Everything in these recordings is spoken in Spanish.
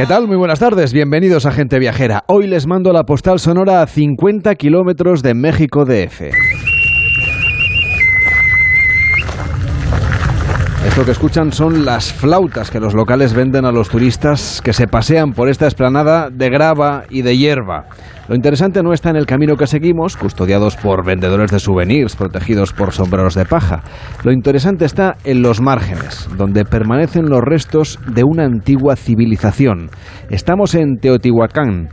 ¿Qué tal? Muy buenas tardes, bienvenidos a Gente Viajera. Hoy les mando la postal sonora a 50 kilómetros de México DF. Esto que escuchan son las flautas que los locales venden a los turistas que se pasean por esta esplanada de grava y de hierba. Lo interesante no está en el camino que seguimos, custodiados por vendedores de souvenirs, protegidos por sombreros de paja. Lo interesante está en los márgenes, donde permanecen los restos de una antigua civilización. Estamos en Teotihuacán,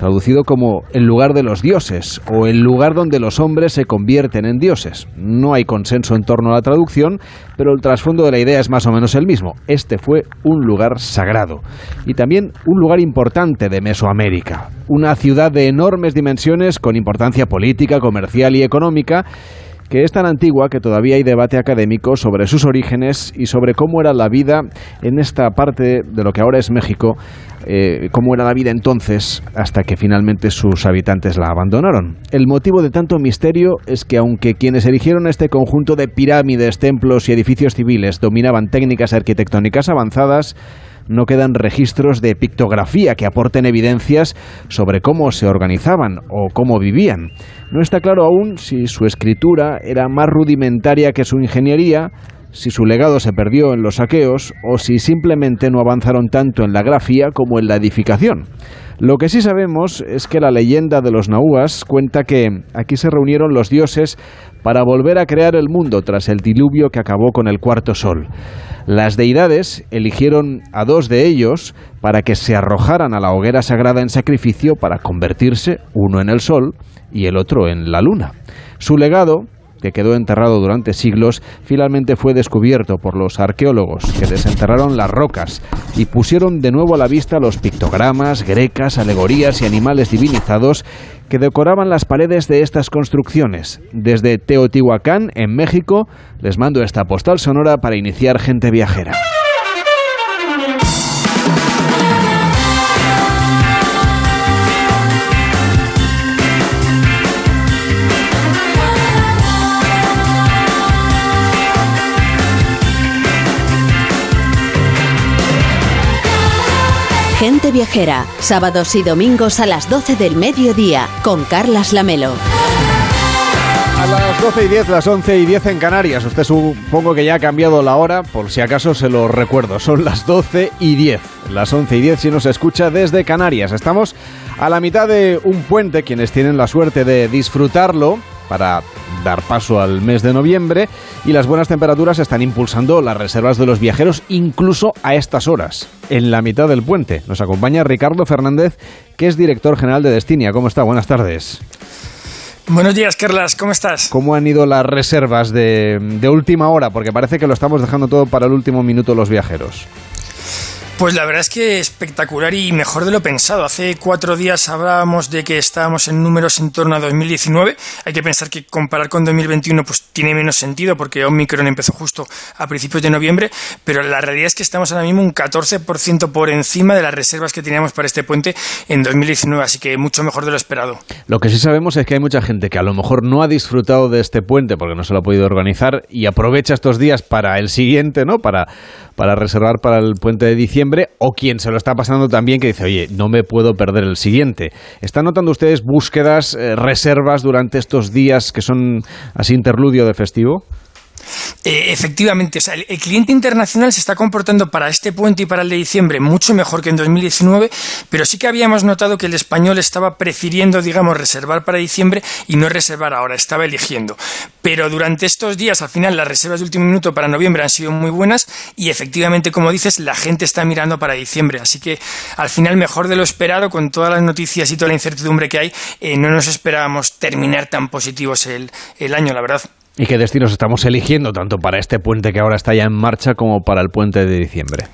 traducido como el lugar de los dioses o el lugar donde los hombres se convierten en dioses. No hay consenso en torno a la traducción, pero el trasfondo de la idea es más o menos el mismo. Este fue un lugar sagrado y también un lugar importante de Mesoamérica, una ciudad de enormes dimensiones con importancia política, comercial y económica que es tan antigua que todavía hay debate académico sobre sus orígenes y sobre cómo era la vida en esta parte de lo que ahora es México, eh, cómo era la vida entonces hasta que finalmente sus habitantes la abandonaron. El motivo de tanto misterio es que aunque quienes erigieron este conjunto de pirámides, templos y edificios civiles dominaban técnicas arquitectónicas avanzadas, no quedan registros de pictografía que aporten evidencias sobre cómo se organizaban o cómo vivían. No está claro aún si su escritura era más rudimentaria que su ingeniería, si su legado se perdió en los saqueos o si simplemente no avanzaron tanto en la grafía como en la edificación. Lo que sí sabemos es que la leyenda de los nahuas cuenta que aquí se reunieron los dioses para volver a crear el mundo tras el diluvio que acabó con el cuarto sol. Las deidades eligieron a dos de ellos para que se arrojaran a la hoguera sagrada en sacrificio para convertirse uno en el sol y el otro en la luna. Su legado que quedó enterrado durante siglos, finalmente fue descubierto por los arqueólogos que desenterraron las rocas y pusieron de nuevo a la vista los pictogramas, grecas, alegorías y animales divinizados que decoraban las paredes de estas construcciones. Desde Teotihuacán, en México, les mando esta postal sonora para iniciar gente viajera. Gente Viajera, sábados y domingos a las 12 del mediodía, con Carlas Lamelo. A las 12 y 10, las 11 y 10 en Canarias. Usted supongo que ya ha cambiado la hora, por si acaso se lo recuerdo. Son las 12 y 10. Las 11 y 10 si nos escucha desde Canarias. Estamos a la mitad de un puente, quienes tienen la suerte de disfrutarlo para dar paso al mes de noviembre y las buenas temperaturas están impulsando las reservas de los viajeros incluso a estas horas, en la mitad del puente. Nos acompaña Ricardo Fernández, que es director general de Destinia. ¿Cómo está? Buenas tardes. Buenos días, Carlas, ¿cómo estás? ¿Cómo han ido las reservas de, de última hora? Porque parece que lo estamos dejando todo para el último minuto los viajeros. Pues la verdad es que espectacular y mejor de lo pensado. Hace cuatro días hablábamos de que estábamos en números en torno a 2019. Hay que pensar que comparar con 2021 pues tiene menos sentido porque Omicron empezó justo a principios de noviembre, pero la realidad es que estamos ahora mismo un 14% por encima de las reservas que teníamos para este puente en 2019, así que mucho mejor de lo esperado. Lo que sí sabemos es que hay mucha gente que a lo mejor no ha disfrutado de este puente porque no se lo ha podido organizar y aprovecha estos días para el siguiente, ¿no? Para, para reservar para el puente de diciembre o quien se lo está pasando también que dice, oye, no me puedo perder el siguiente. ¿Están notando ustedes búsquedas, eh, reservas durante estos días que son así interludio de festivo? Eh, efectivamente, o sea, el, cliente internacional se está comportando para este puente y para el de diciembre mucho mejor que en 2019, pero sí que habíamos notado que el español estaba prefiriendo, digamos, reservar para diciembre y no reservar ahora, estaba eligiendo. Pero durante estos días, al final, las reservas de último minuto para noviembre han sido muy buenas y efectivamente, como dices, la gente está mirando para diciembre. Así que al final, mejor de lo esperado, con todas las noticias y toda la incertidumbre que hay, eh, no nos esperábamos terminar tan positivos el, el año, la verdad. ¿Y qué destinos estamos eligiendo tanto para este puente que ahora está ya en marcha como para el puente de diciembre?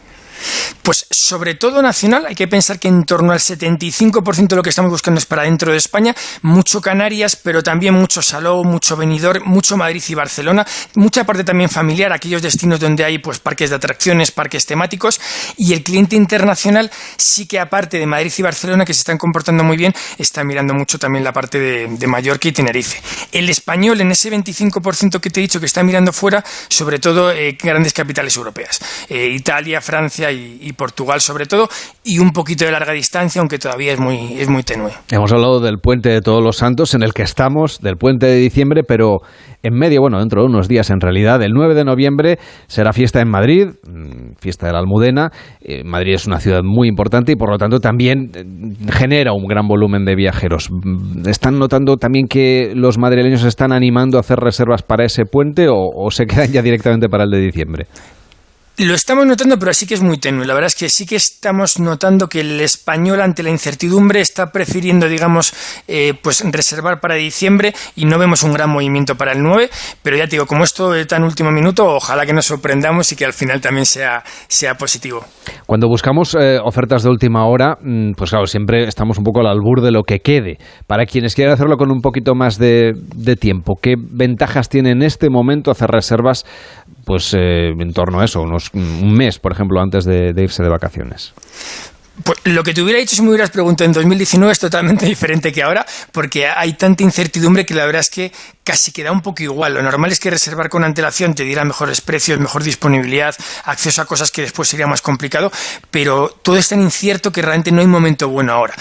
Pues sobre todo nacional, hay que pensar que en torno al 75% de lo que estamos buscando es para dentro de España, mucho Canarias, pero también mucho Salou, mucho Benidorm, mucho Madrid y Barcelona, mucha parte también familiar, aquellos destinos donde hay pues parques de atracciones, parques temáticos, y el cliente internacional sí que aparte de Madrid y Barcelona, que se están comportando muy bien, está mirando mucho también la parte de, Mallorca y Tenerife. El español, en ese 25% que te he dicho que está mirando fuera, sobre todo eh, grandes capitales europeas, eh, Italia, Francia, Y, Portugal sobre todo, y un poquito de larga distancia, aunque todavía es muy, es muy tenue. Hemos hablado del puente de todos los santos en el que estamos, del puente de diciembre, pero en medio, bueno, dentro de unos días en realidad, el 9 de noviembre será fiesta en Madrid, mm, fiesta de la Almudena. Eh, Madrid es una ciudad muy importante y por lo tanto también eh, genera un gran volumen de viajeros. Mm, ¿Están notando también que los madrileños están animando a hacer reservas para ese puente o se quedan ya directamente para el de diciembre? Lo estamos notando, pero sí que es muy tenue. La verdad es que sí que estamos notando que el español ante la incertidumbre está prefiriendo, digamos, eh, pues reservar para diciembre y no vemos un gran movimiento para el 9. Pero ya te digo, como esto de tan último minuto, ojalá que nos sorprendamos y que al final también sea, sea positivo. Cuando buscamos eh, ofertas de última hora, mm, pues claro, siempre estamos un poco al albur de lo que quede. Para quienes quieran hacerlo con un poquito más de, de tiempo, ¿qué ventajas tiene en este momento hacer reservas pues eh, en torno a eso, unos un mes, por ejemplo, antes de irse de vacaciones. Pues lo que te hubiera dicho si me hubieras preguntado en 2019 es totalmente diferente que ahora, porque hay tanta incertidumbre que la verdad es que casi queda un poco igual. Lo normal es que reservar con antelación te diera mejores precios, mejor disponibilidad, acceso a cosas que después sería más complicado, pero todo es tan incierto que realmente no hay momento bueno ahora.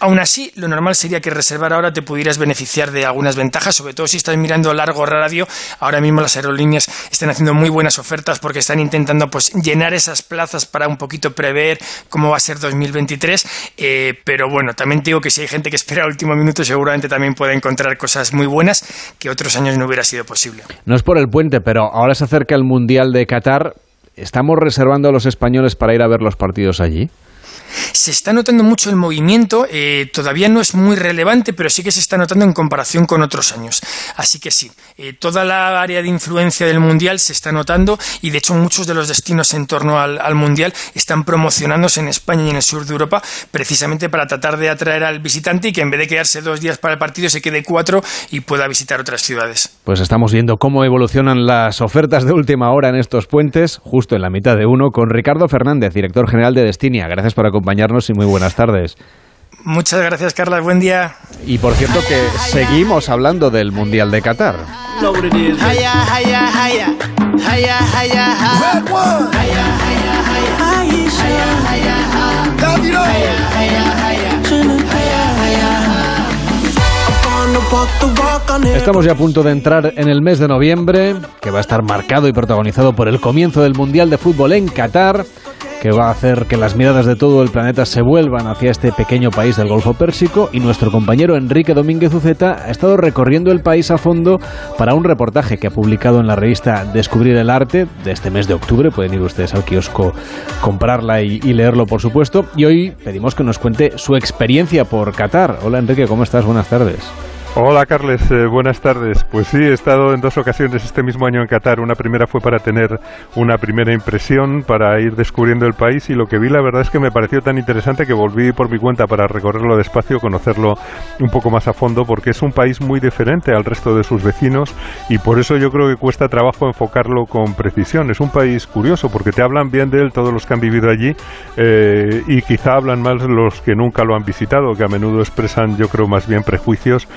Aún así, lo normal sería que reservar ahora te pudieras beneficiar de algunas ventajas, sobre todo si estás mirando largo radio. Ahora mismo las aerolíneas están haciendo muy buenas ofertas porque están intentando pues llenar esas plazas para un poquito prever cómo va a ser 2023, eh, pero bueno, también digo que si hay gente que espera al último minuto, seguramente también puede encontrar cosas muy buenas que otros años no hubiera sido posible. No es por el puente, pero ahora se acerca el Mundial de Qatar. ¿Estamos reservando a los españoles para ir a ver los partidos allí? Se está notando mucho el movimiento, eh, todavía no es muy relevante, pero sí que se está notando en comparación con otros años. Así que sí, eh, toda la área de influencia del Mundial se está notando y de hecho muchos de los destinos en torno al, Mundial están promocionándose en España y en el sur de Europa precisamente para tratar de atraer al visitante y que en vez de quedarse dos días para el partido se quede cuatro y pueda visitar otras ciudades. Pues estamos viendo cómo evolucionan las ofertas de última hora en estos puentes, justo en la mitad de uno, con Ricardo Fernández, director general de Destinia. Gracias por acompañarnos acompañarnos y muy buenas tardes. Muchas gracias, Carla. Buen día. Y por cierto que seguimos hablando del Mundial de Qatar. Estamos ya a punto de entrar en el mes de noviembre, que va a estar marcado y protagonizado por el comienzo del Mundial de Fútbol en Qatar que va a hacer que las miradas de todo el planeta se vuelvan hacia este pequeño país del Golfo Pérsico y nuestro compañero Enrique Domínguez Uceta ha estado recorriendo el país a fondo para un reportaje que ha publicado en la revista Descubrir el Arte de este mes de octubre. Pueden ir ustedes al kiosco, comprarla y, y leerlo, por supuesto. Y hoy pedimos que nos cuente su experiencia por Qatar. Hola Enrique, ¿cómo estás? Buenas tardes. Hola Carles, eh, buenas tardes. Pues sí, he estado en dos ocasiones este mismo año en Qatar. Una primera fue para tener una primera impresión, para ir descubriendo el país y lo que vi la verdad es que me pareció tan interesante que volví por mi cuenta para recorrerlo despacio, conocerlo un poco más a fondo, porque es un país muy diferente al resto de sus vecinos y por eso yo creo que cuesta trabajo enfocarlo con precisión. Es un país curioso porque te hablan bien de él todos los que han vivido allí eh, y quizá hablan más los que nunca lo han visitado, que a menudo expresan yo creo más bien prejuicios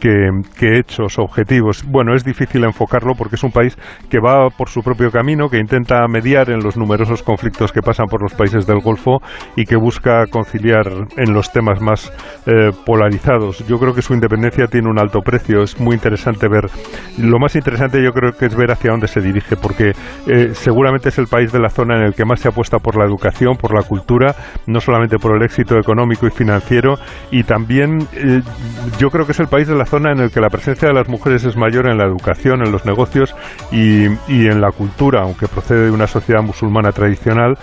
que, hechos objetivos. Bueno, es difícil enfocarlo porque es un país que va por su propio camino, que intenta mediar en los numerosos conflictos que pasan por los países del Golfo y que busca conciliar en los temas más eh, polarizados. Yo creo que su independencia tiene un alto precio. Es muy interesante ver. Lo más interesante yo creo que es ver hacia dónde se dirige, porque eh, seguramente es el país de la zona en el que más se apuesta por la educación, por la cultura, no solamente por el éxito económico y financiero, y también eh, yo creo que es el país de la zona en el que la presencia de las mujeres es mayor en la educación, en los negocios y, y en la cultura, aunque procede de una sociedad musulmana tradicional,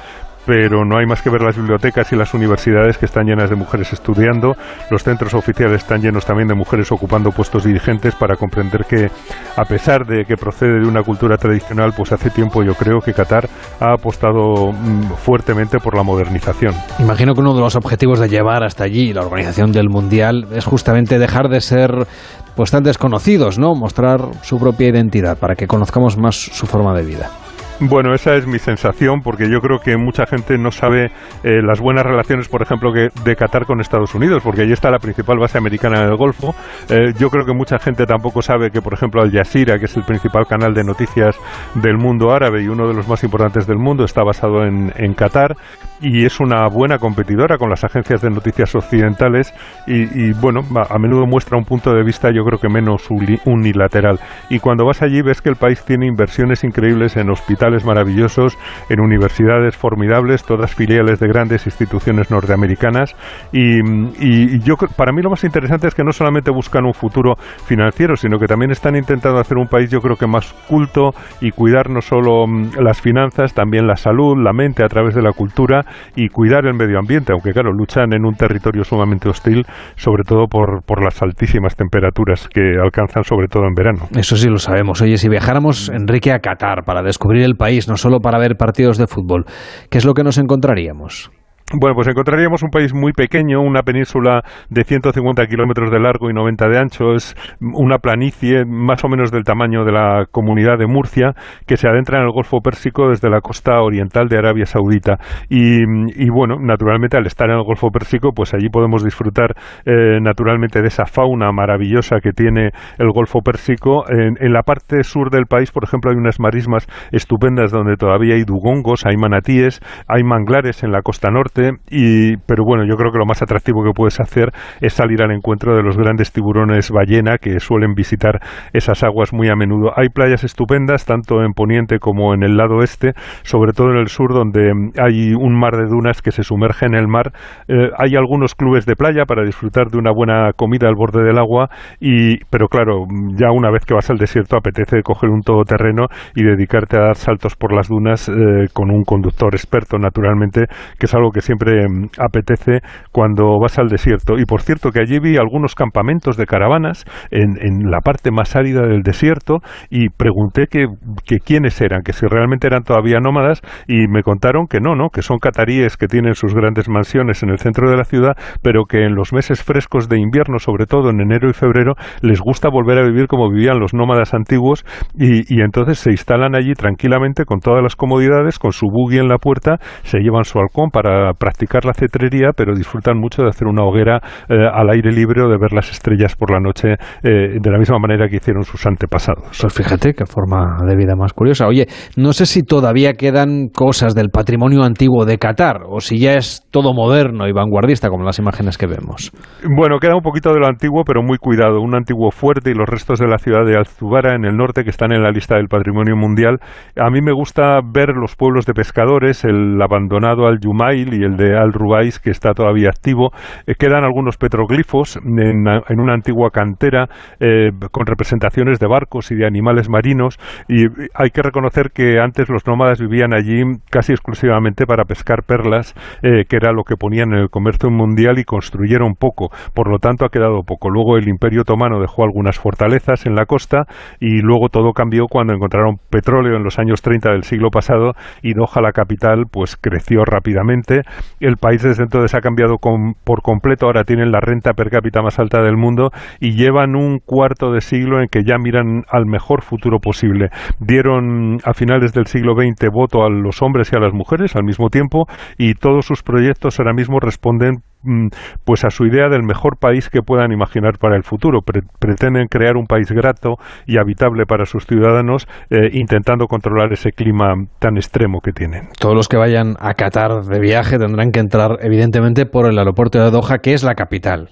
pero no hay más que ver las bibliotecas y las universidades que están llenas de mujeres estudiando, los centros oficiales están llenos también de mujeres ocupando puestos dirigentes para comprender que a pesar de que procede de una cultura tradicional, pues hace tiempo yo creo que Qatar ha apostado mm, fuertemente por la modernización. Imagino que uno de los objetivos de llevar hasta allí la organización del Mundial es justamente dejar de ser pues tan desconocidos, ¿no? Mostrar su propia identidad para que conozcamos más su forma de vida. Bueno, esa es mi sensación, porque yo creo que mucha gente no sabe eh, las buenas relaciones, por ejemplo, que de Qatar con Estados Unidos, porque allí está la principal base americana en el Golfo. Eh, yo creo que mucha gente tampoco sabe que, por ejemplo, Al Jazeera, que es el principal canal de noticias del mundo árabe y uno de los más importantes del mundo, está basado en, en Qatar y es una buena competidora con las agencias de noticias occidentales y, bueno, a menudo muestra un punto de vista yo creo que menos unilateral. Y cuando vas allí ves que el país tiene inversiones increíbles en hospitales maravillosos, en universidades formidables, todas filiales de grandes instituciones norteamericanas y, y yo para mí lo más interesante es que no solamente buscan un futuro financiero, sino que también están intentando hacer un país yo creo que más culto y cuidar no solo mm, las finanzas, también la salud, la mente a través de la cultura y cuidar el medio ambiente, aunque claro, luchan en un territorio sumamente hostil, sobre todo por, por las altísimas temperaturas que alcanzan, sobre todo en verano. Eso sí lo sabemos. Oye, si viajáramos, Enrique, a Qatar para descubrir el país, no solo para ver partidos de fútbol, ¿qué es lo que nos encontraríamos? Bueno, pues encontraríamos un país muy pequeño, una península de 150 kilómetros de largo y 90 de ancho. Es una planicie más o menos del tamaño de la comunidad de Murcia que se adentra en el Golfo Pérsico desde la costa oriental de Arabia Saudita. Y, bueno, naturalmente al estar en el Golfo Pérsico, pues allí podemos disfrutar eh, naturalmente de esa fauna maravillosa que tiene el Golfo Pérsico. En, en, la parte sur del país, por ejemplo, hay unas marismas estupendas donde todavía hay dugongos, hay manatíes, hay manglares en la costa norte y, pero bueno, yo creo que lo más atractivo que puedes hacer es salir al encuentro de los grandes tiburones ballena que suelen visitar esas aguas muy a menudo. Hay playas estupendas, tanto en Poniente como en el lado este, sobre todo en el sur, donde hay un mar de dunas que se sumerge en el mar. Eh, hay algunos clubes de playa para disfrutar de una buena comida al borde del agua, y, pero claro, ya una vez que vas al desierto apetece coger un todoterreno y dedicarte a dar saltos por las dunas eh, con un conductor experto, naturalmente, que es algo que siempre mm, apetece cuando vas al desierto. Y por cierto que allí vi algunos campamentos de caravanas en, en la parte más árida del desierto y pregunté que, que, quiénes eran, que si realmente eran todavía nómadas y me contaron que no, no, que son cataríes que tienen sus grandes mansiones en el centro de la ciudad, pero que en los meses frescos de invierno, sobre todo en enero y febrero, les gusta volver a vivir como vivían los nómadas antiguos y, y entonces se instalan allí tranquilamente con todas las comodidades, con su buggy en la puerta, se llevan su halcón para practicar la cetrería, pero disfrutan mucho de hacer una hoguera eh, al aire libre o de ver las estrellas por la noche eh, de la misma manera que hicieron sus antepasados. Pues fíjate qué forma de vida más curiosa. Oye, no sé si todavía quedan cosas del patrimonio antiguo de Qatar o si ya es todo moderno y vanguardista como las imágenes que vemos. Bueno, queda un poquito de lo antiguo, pero muy cuidado. Un antiguo fuerte y los restos de la ciudad de Alzubara en el norte que están en la lista del patrimonio mundial. A mí me gusta ver los pueblos de pescadores, el abandonado Al Yumail y el de Al Rubais, que está todavía activo. Eh, quedan algunos petroglifos en, una antigua cantera eh, con representaciones de barcos y de animales marinos. Y hay que reconocer que antes los nómadas vivían allí casi exclusivamente para pescar perlas, eh, que era lo que ponían en el comercio mundial y construyeron poco. Por lo tanto, ha quedado poco. Luego el Imperio Otomano dejó algunas fortalezas en la costa y luego todo cambió cuando encontraron petróleo en los años 30 del siglo pasado y Doha, la capital, pues creció rápidamente el país desde entonces ha cambiado por completo, ahora tienen la renta per cápita más alta del mundo y llevan un cuarto de siglo en que ya miran al mejor futuro posible. Dieron a finales del siglo XX voto a los hombres y a las mujeres al mismo tiempo y todos sus proyectos ahora mismo responden pues a su idea del mejor país que puedan imaginar para el futuro. pretenden crear un país grato y habitable para sus ciudadanos, eh, intentando controlar ese clima tan extremo que tienen. Todos los que vayan a Qatar de viaje tendrán que entrar, evidentemente, por el aeropuerto de Doha, que es la capital.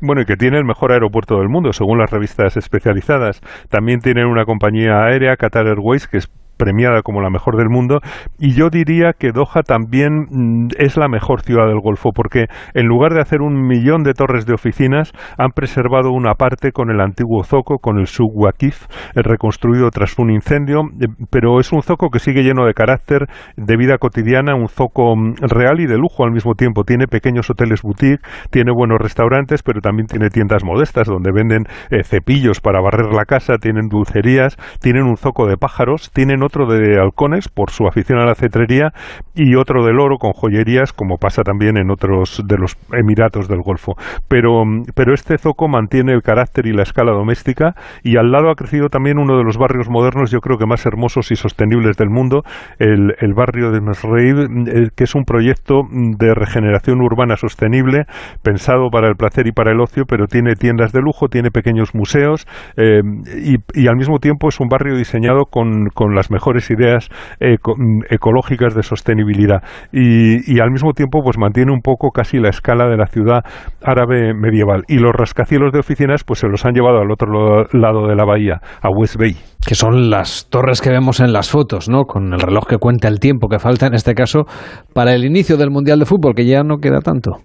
Bueno, y que tiene el mejor aeropuerto del mundo, según las revistas especializadas. También tienen una compañía aérea, Qatar Airways, que es premiada como la mejor del mundo. Y yo diría que Doha también mm, es la mejor ciudad del Golfo, porque en lugar de hacer un millón de torres de oficinas, han preservado una parte con el antiguo zoco, con el Sub Waqif, reconstruido tras un incendio, eh, pero es un zoco que sigue lleno de carácter, de vida cotidiana, un zoco mm, real y de lujo al mismo tiempo. Tiene pequeños hoteles boutique, tiene buenos restaurantes, pero también tiene tiendas modestas donde venden eh, cepillos para barrer la casa, tienen dulcerías, tienen un zoco de pájaros, tienen otro de halcones por su afición a la cetrería y otro del oro con joyerías, como pasa también en otros de los Emiratos del Golfo. Pero, pero este zoco mantiene el carácter y la escala doméstica y al lado ha crecido también uno de los barrios modernos, yo creo que más hermosos y sostenibles del mundo, el, el barrio de Mesreid, eh, que es un proyecto de regeneración urbana sostenible pensado para el placer y para el ocio, pero tiene tiendas de lujo, tiene pequeños museos eh, y, al mismo tiempo es un barrio diseñado con, con las mejores ideas ecológicas de sostenibilidad y, y, al mismo tiempo pues mantiene un poco casi la escala de la ciudad árabe medieval y los rascacielos de oficinas pues se los han llevado al otro lado de la bahía, a West Bay. Que son las torres que vemos en las fotos, ¿no? Con el reloj que cuenta el tiempo que falta en este caso para el inicio del Mundial de Fútbol, que ya no queda tanto.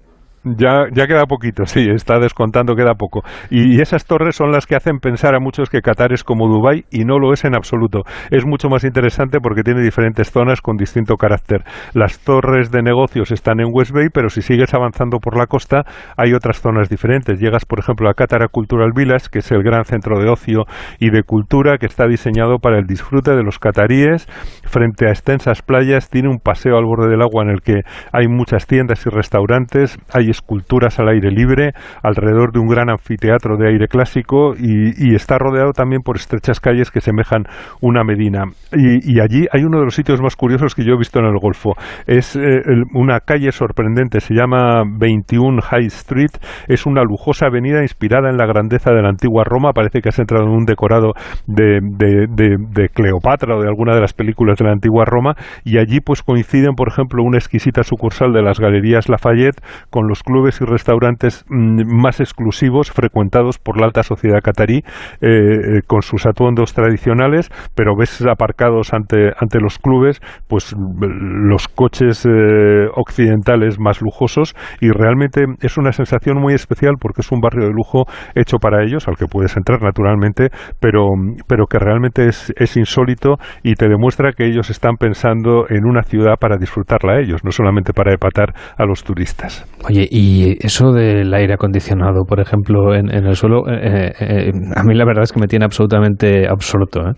Ya, ya queda poquito, sí, está descontando, queda poco. Y, esas torres son las que hacen pensar a muchos que Qatar es como Dubái y no lo es en absoluto. Es mucho más interesante porque tiene diferentes zonas con distinto carácter. Las torres de negocios están en West Bay, pero si sigues avanzando por la costa hay otras zonas diferentes. Llegas, por ejemplo, a Qatar Cultural Village, que es el gran centro de ocio y de cultura que está diseñado para el disfrute de los cataríes frente a extensas playas. Tiene un paseo al borde del agua en el que hay muchas tiendas y restaurantes. Hay esculturas al aire libre alrededor de un gran anfiteatro de aire clásico y, está rodeado también por estrechas calles que semejan una medina. Y, allí hay uno de los sitios más curiosos que yo he visto en el Golfo. Es eh, una calle sorprendente, se llama 21 High Street, es una lujosa avenida inspirada en la grandeza de la antigua Roma, parece que has entrado en un decorado de, de Cleopatra o de alguna de las películas de la antigua Roma y allí pues coinciden, por ejemplo, una exquisita sucursal de las Galerías Lafayette con los clubes y restaurantes mm, más exclusivos frecuentados por la alta sociedad catarí eh, eh, con sus atuendos tradicionales, pero ves aparcados ante, ante los clubes pues los coches eh, occidentales más lujosos y realmente es una sensación muy especial porque es un barrio de lujo hecho para ellos, al que puedes entrar naturalmente, pero, pero que realmente es, es insólito y te demuestra que ellos están pensando en una ciudad para disfrutarla a ellos, no solamente para epatar a los turistas. Oye, y eso del aire acondicionado, por ejemplo, en, el suelo, eh, eh, a mí la verdad es que me tiene absolutamente absorto. ¿eh?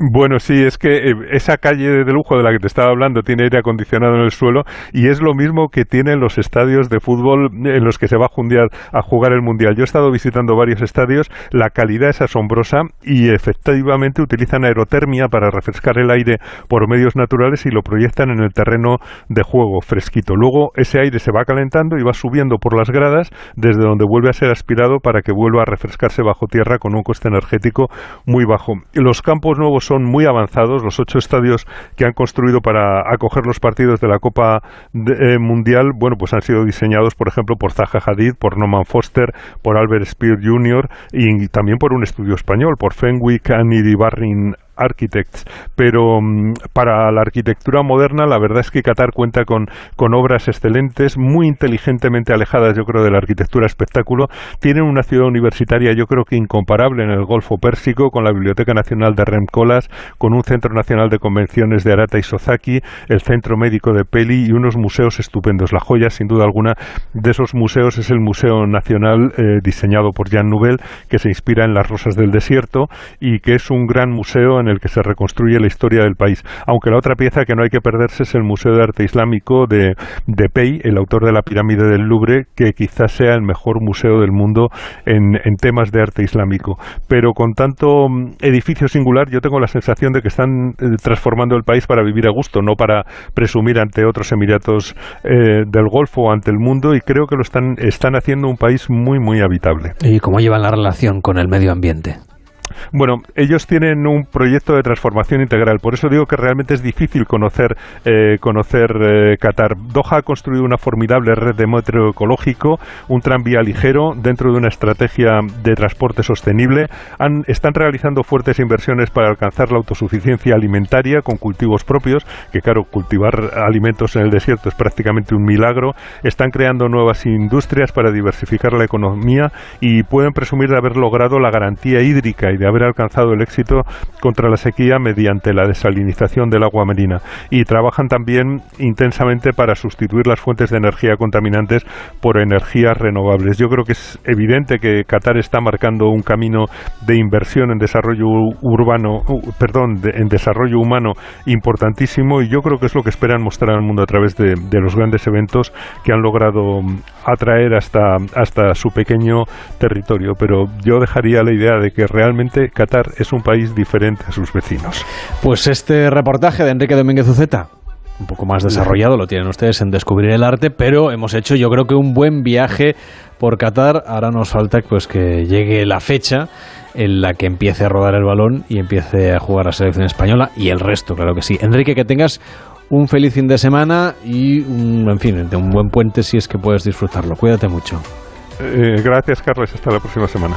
Bueno, sí, es que eh, esa calle de lujo de la que te estaba hablando tiene aire acondicionado en el suelo y es lo mismo que tienen los estadios de fútbol en los que se va a, a jugar el Mundial. Yo he estado visitando varios estadios, la calidad es asombrosa y efectivamente utilizan aerotermia para refrescar el aire por medios naturales y lo proyectan en el terreno de juego fresquito. Luego ese aire se va calentando y va subiendo por las gradas desde donde vuelve a ser aspirado para que vuelva a refrescarse bajo tierra con un coste energético muy bajo. Los campos nuevos son muy avanzados. Los ocho estadios que han construido para acoger los partidos de la Copa eh, Mundial, bueno, pues han sido diseñados, por ejemplo, por Zaha Hadid, por Norman Foster, por Albert Speer Jr. y también por un estudio español, por Fenwick and Barrin Architects, pero mm, para la arquitectura moderna la verdad es que Qatar cuenta con, con obras excelentes, muy inteligentemente alejadas yo creo de la arquitectura espectáculo, tienen una ciudad universitaria yo creo que incomparable en el Golfo Pérsico, con la Biblioteca Nacional de Remcolas, con un Centro Nacional de Convenciones de Arata y Sozaki, el Centro Médico de Peli y unos museos estupendos. La joya, sin duda alguna, de esos museos es el Museo Nacional eh, diseñado por Jean Nouvel, que se inspira en las rosas del desierto y que es un gran museo en el que se reconstruye la historia del país. Aunque la otra pieza que no hay que perderse es el Museo de Arte Islámico de, de Pei, el autor de la pirámide del Louvre, que quizás sea el mejor museo del mundo en, en temas de arte islámico. Pero con tanto mm, edificio singular, yo tengo la sensación de que están eh, transformando el país para vivir a gusto, no para presumir ante otros Emiratos eh, del Golfo o ante el mundo, y creo que lo están, están haciendo un país muy, muy habitable. ¿Y cómo llevan la relación con el medio ambiente? Bueno, ellos tienen un proyecto de transformación integral, por eso digo que realmente es difícil conocer, eh, conocer eh, Qatar. Doha ha construido una formidable red de metro ecológico, un tranvía ligero dentro de una estrategia de transporte sostenible. están realizando fuertes inversiones para alcanzar la autosuficiencia alimentaria con cultivos propios, que claro, cultivar alimentos en el desierto es prácticamente un milagro. Están creando nuevas industrias para diversificar la economía y pueden presumir de haber logrado la garantía hídrica de haber alcanzado el éxito contra la sequía mediante la desalinización del agua marina. Y trabajan también intensamente para sustituir las fuentes de energía contaminantes por energías renovables. Yo creo que es evidente que Qatar está marcando un camino de inversión en desarrollo urbano, perdón, en desarrollo humano importantísimo y yo creo que es lo que esperan mostrar al mundo a través de, de los grandes eventos que han logrado atraer hasta, hasta su pequeño territorio. Pero yo dejaría la idea de que realmente Qatar es un país diferente a sus vecinos. Pues este reportaje de Enrique Domínguez Uceta un poco más desarrollado, lo tienen ustedes en Descubrir el Arte, pero hemos hecho yo creo que un buen viaje por Qatar. Ahora nos falta pues que llegue la fecha en la que empiece a rodar el balón y empiece a jugar la selección española y el resto, claro que sí. Enrique, que tengas un feliz fin de semana y, un, en fin, de un buen puente si es que puedes disfrutarlo. Cuídate mucho. Eh, gracias, Carlos. Hasta la próxima semana.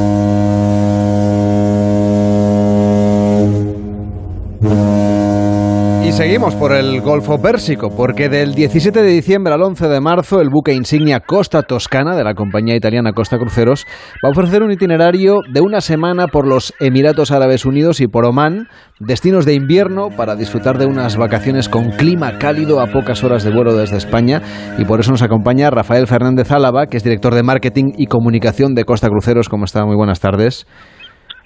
Por el Golfo Pérsico, porque del 17 de diciembre al 11 de marzo el buque insignia Costa Toscana de la compañía italiana Costa Cruceros va a ofrecer un itinerario de una semana por los Emiratos Árabes Unidos y por Omán, destinos de invierno para disfrutar de unas vacaciones con clima cálido a pocas horas de vuelo desde España y por eso nos acompaña Rafael Fernández Álava, que es director de marketing y comunicación de Costa Cruceros. ¿Cómo está? Muy buenas tardes.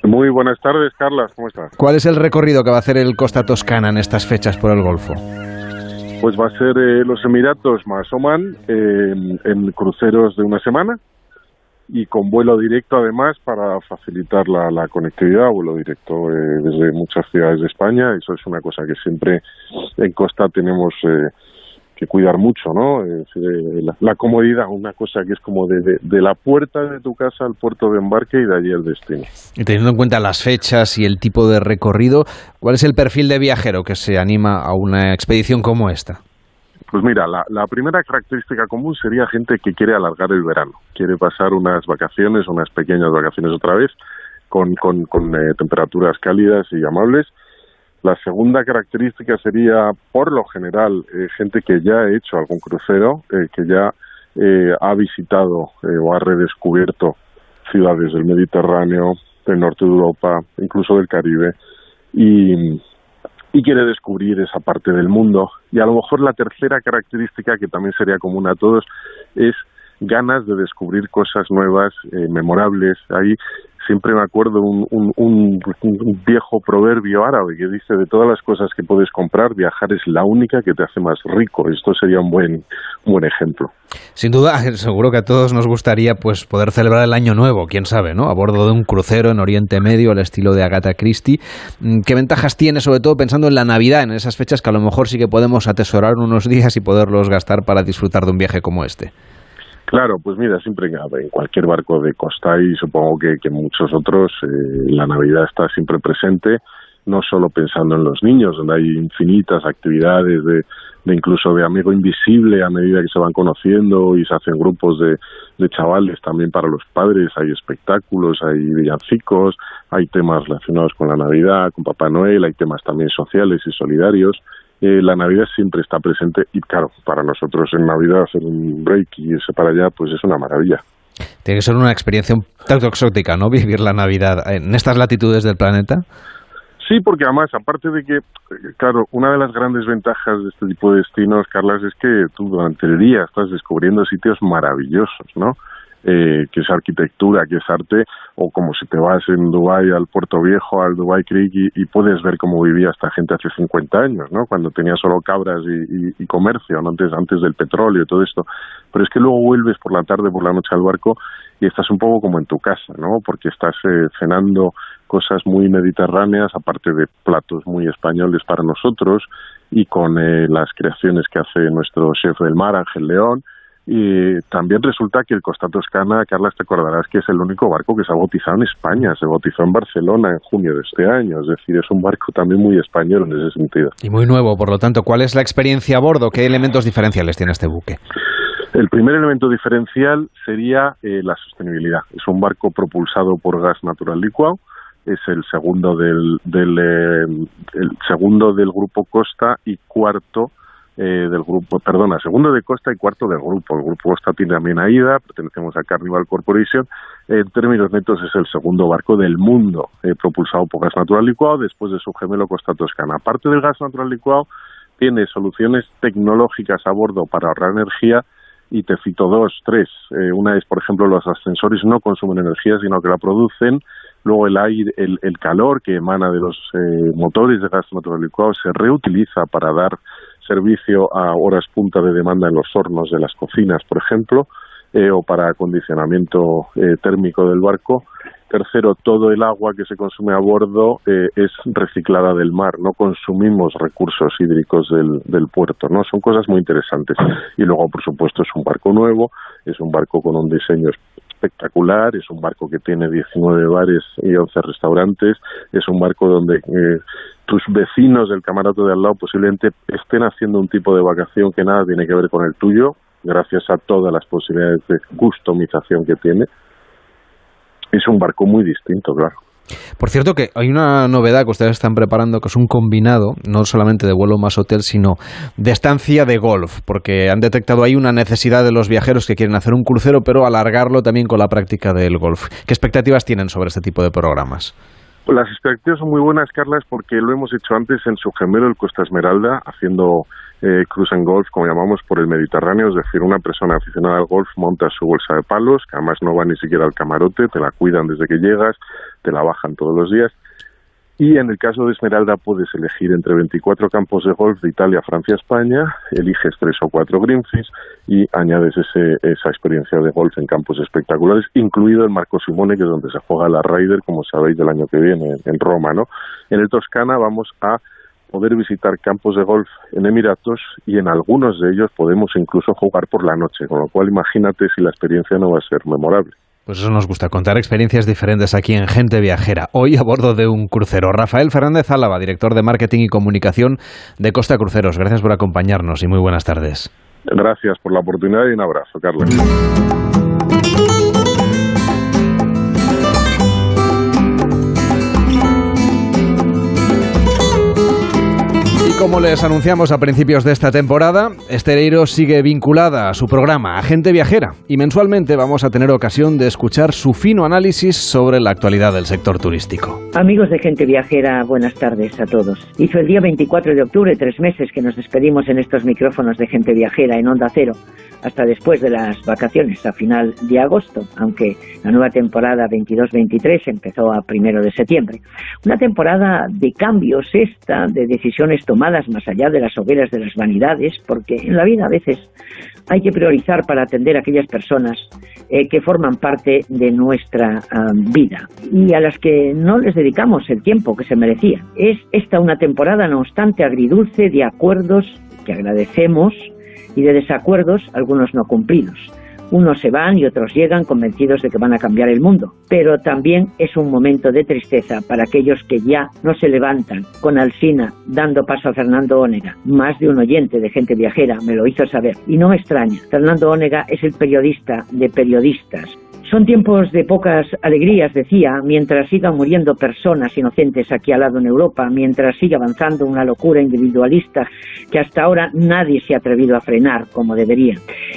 Muy buenas tardes, Carlas, ¿cómo estás? ¿Cuál es el recorrido que va a hacer el Costa Toscana en estas fechas por el Golfo? Pues va a ser eh, los Emiratos más Oman en cruceros de una semana y con vuelo directo además para facilitar la, conectividad, vuelo directo eh, desde muchas ciudades de España. Eso es una cosa que siempre en Costa tenemos eh, que cuidar mucho, ¿no? la, comodidad, una cosa que es como de, de, la puerta de tu casa al puerto de embarque y de allí al destino. Y teniendo en cuenta las fechas y el tipo de recorrido, ¿cuál es el perfil de viajero que se anima a una expedición como esta? Pues mira, la, la primera característica común sería gente que quiere alargar el verano, quiere pasar unas vacaciones, unas pequeñas vacaciones otra vez, con, con, con eh, temperaturas cálidas y amables, la segunda característica sería, por lo general, eh, gente que ya ha hecho algún crucero, eh, que ya eh, ha visitado o ha redescubierto ciudades del Mediterráneo, del norte de Europa, incluso del Caribe, y, y quiere descubrir esa parte del mundo. Y a lo mejor la tercera característica, que también sería común a todos, es ganas de descubrir cosas nuevas, memorables. Ahí siempre me acuerdo un, un, viejo proverbio árabe que dice de todas las cosas que puedes comprar, viajar es la única que te hace más rico. Esto sería un buen, buen ejemplo. Sin duda, seguro que a todos nos gustaría pues poder celebrar el año nuevo, quién sabe, ¿no? A bordo de un crucero en Oriente Medio al estilo de Agatha Christie. Mm, ¿Qué ventajas tiene, sobre todo pensando en la Navidad, en esas fechas que a lo mejor sí que podemos atesorar unos días y poderlos gastar para disfrutar de un viaje como este? Claro, pues mira, siempre en cualquier barco de costa y supongo que, muchos otros, eh, la Navidad está siempre presente, no solo pensando en los niños, donde hay infinitas actividades de, de incluso de amigo invisible a medida que se van conociendo y se hacen grupos de, de chavales también para los padres, hay espectáculos, hay villancicos, hay temas relacionados con la Navidad, con Papá Noel, hay temas también sociales y solidarios eh, la Navidad siempre está presente y claro, para nosotros en Navidad hacer un break y irse para allá, pues es una maravilla. Tiene que ser una experiencia un tanto exótica, ¿no? Vivir la Navidad en estas latitudes del planeta. Sí, porque además, aparte de que, claro, una de las grandes ventajas de este tipo de destinos, Carlas, es que tú durante el día estás descubriendo sitios maravillosos, ¿no? Eh, que es arquitectura, que es arte, o como si te vas en Dubai al Puerto Viejo, al Dubai Creek y, puedes ver cómo vivía esta gente hace 50 años, ¿no? Cuando tenía solo cabras y, comercio, antes, antes del petróleo y todo esto. Pero es que luego vuelves por la tarde, por la noche al barco y estás un poco como en tu casa, ¿no? Porque estás eh, cenando cosas muy mediterráneas, aparte de platos muy españoles para nosotros, y con eh, las creaciones que hace nuestro chef del mar, Ángel León, y también resulta que el Costa Toscana, Carla, te acordarás que es el único barco que se ha bautizado en España. Se bautizó en Barcelona en junio de este año. Es decir, es un barco también muy español en ese sentido. Y muy nuevo, por lo tanto. ¿Cuál es la experiencia a bordo? ¿Qué elementos diferenciales tiene este buque? El primer elemento diferencial sería eh, la sostenibilidad. Es un barco propulsado por gas natural licuado es el segundo del, del eh, el segundo del grupo Costa y cuarto eh, del grupo, perdona, segundo de Costa y cuarto del grupo. El grupo Costa tiene también AIDA, pertenecemos a Carnival Corporation. En términos netos es el segundo barco del mundo eh, propulsado por gas natural licuado después de su gemelo Costa Toscana. Aparte del gas natural licuado, tiene soluciones tecnológicas a bordo para ahorrar energía y te cito dos, tres. Eh, una es, por ejemplo, los ascensores no consumen energía, sino que la producen. Luego el aire, el, el calor que emana de los eh, motores de gas natural licuado se reutiliza para dar servicio a horas punta de demanda en los hornos de las cocinas, por ejemplo, eh, o para acondicionamiento térmico del barco. Tercero, todo el agua que se consume a bordo eh, es reciclada del mar, no consumimos recursos hídricos del, del, puerto, ¿no? Son cosas muy interesantes. Y luego, por supuesto, es un barco nuevo, es un barco con un diseño espectacular, es un barco que tiene 19 bares y 11 restaurantes, es un barco donde eh, tus vecinos del camarote de al lado posiblemente estén haciendo un tipo de vacación que nada tiene que ver con el tuyo, gracias a todas las posibilidades de customización que tiene es un barco muy distinto, claro. Por cierto que hay una novedad que ustedes están preparando, que es un combinado, no solamente de vuelo más hotel, sino de estancia de golf, porque han detectado ahí una necesidad de los viajeros que quieren hacer un crucero, pero alargarlo también con la práctica del golf. ¿Qué expectativas tienen sobre este tipo de programas? Las expectativas son muy buenas, Carlas, porque lo hemos hecho antes en su gemelo, el Costa Esmeralda, haciendo eh, cruise and golf, como llamamos, por el Mediterráneo, es decir, una persona aficionada al golf monta su bolsa de palos, que además no va ni siquiera al camarote, te la cuidan desde que llegas, te la bajan todos los días. Y en el caso de Esmeralda puedes elegir entre 24 campos de golf de Italia, Francia, España, eliges tres o cuatro greenfish y añades ese, esa experiencia de golf en campos espectaculares, incluido el Marco Simone, que es donde se juega la Ryder, como sabéis, del año que viene en Roma. ¿no? En el Toscana vamos a poder visitar campos de golf en Emiratos y en algunos de ellos podemos incluso jugar por la noche, con lo cual imagínate si la experiencia no va a ser memorable. Pues eso nos gusta, contar experiencias diferentes aquí en Gente Viajera. Hoy a bordo de un crucero. Rafael Fernández Álava, director de Marketing y Comunicación de Costa Cruceros. Gracias por acompañarnos y muy buenas tardes. Gracias por la oportunidad y un abrazo, Carlos. Como les anunciamos a principios de esta temporada, Estereiro sigue vinculada a su programa Agente Viajera y mensualmente vamos a tener ocasión de escuchar su fino análisis sobre la actualidad del sector turístico. Amigos de Gente Viajera, buenas tardes a todos. Hizo el día 24 de octubre tres meses que nos despedimos en estos micrófonos de Gente Viajera en Onda Cero hasta después de las vacaciones, a final de agosto, aunque la nueva temporada 22-23 empezó a primero de septiembre. Una temporada de cambios esta, de decisiones tomadas más allá de las hogueras de las vanidades, porque en la vida a veces hay que priorizar para atender a aquellas personas eh, que forman parte de nuestra vida y a las que no les dedicamos el tiempo que se merecía. Es esta una temporada, no obstante, agridulce de acuerdos que agradecemos y de desacuerdos, algunos no cumplidos. Unos se van y otros llegan convencidos de que van a cambiar el mundo. Pero también es un momento de tristeza para aquellos que ya no se levantan con Alsina dando paso a Fernando Ónega. Más de un oyente de gente viajera me lo hizo saber. Y no me extraña. Fernando Ónega es el periodista de periodistas son tiempos de pocas alegrías, decía, mientras sigan muriendo personas inocentes aquí al lado en Europa, mientras siga avanzando una locura individualista que hasta ahora nadie se ha atrevido a frenar como debería.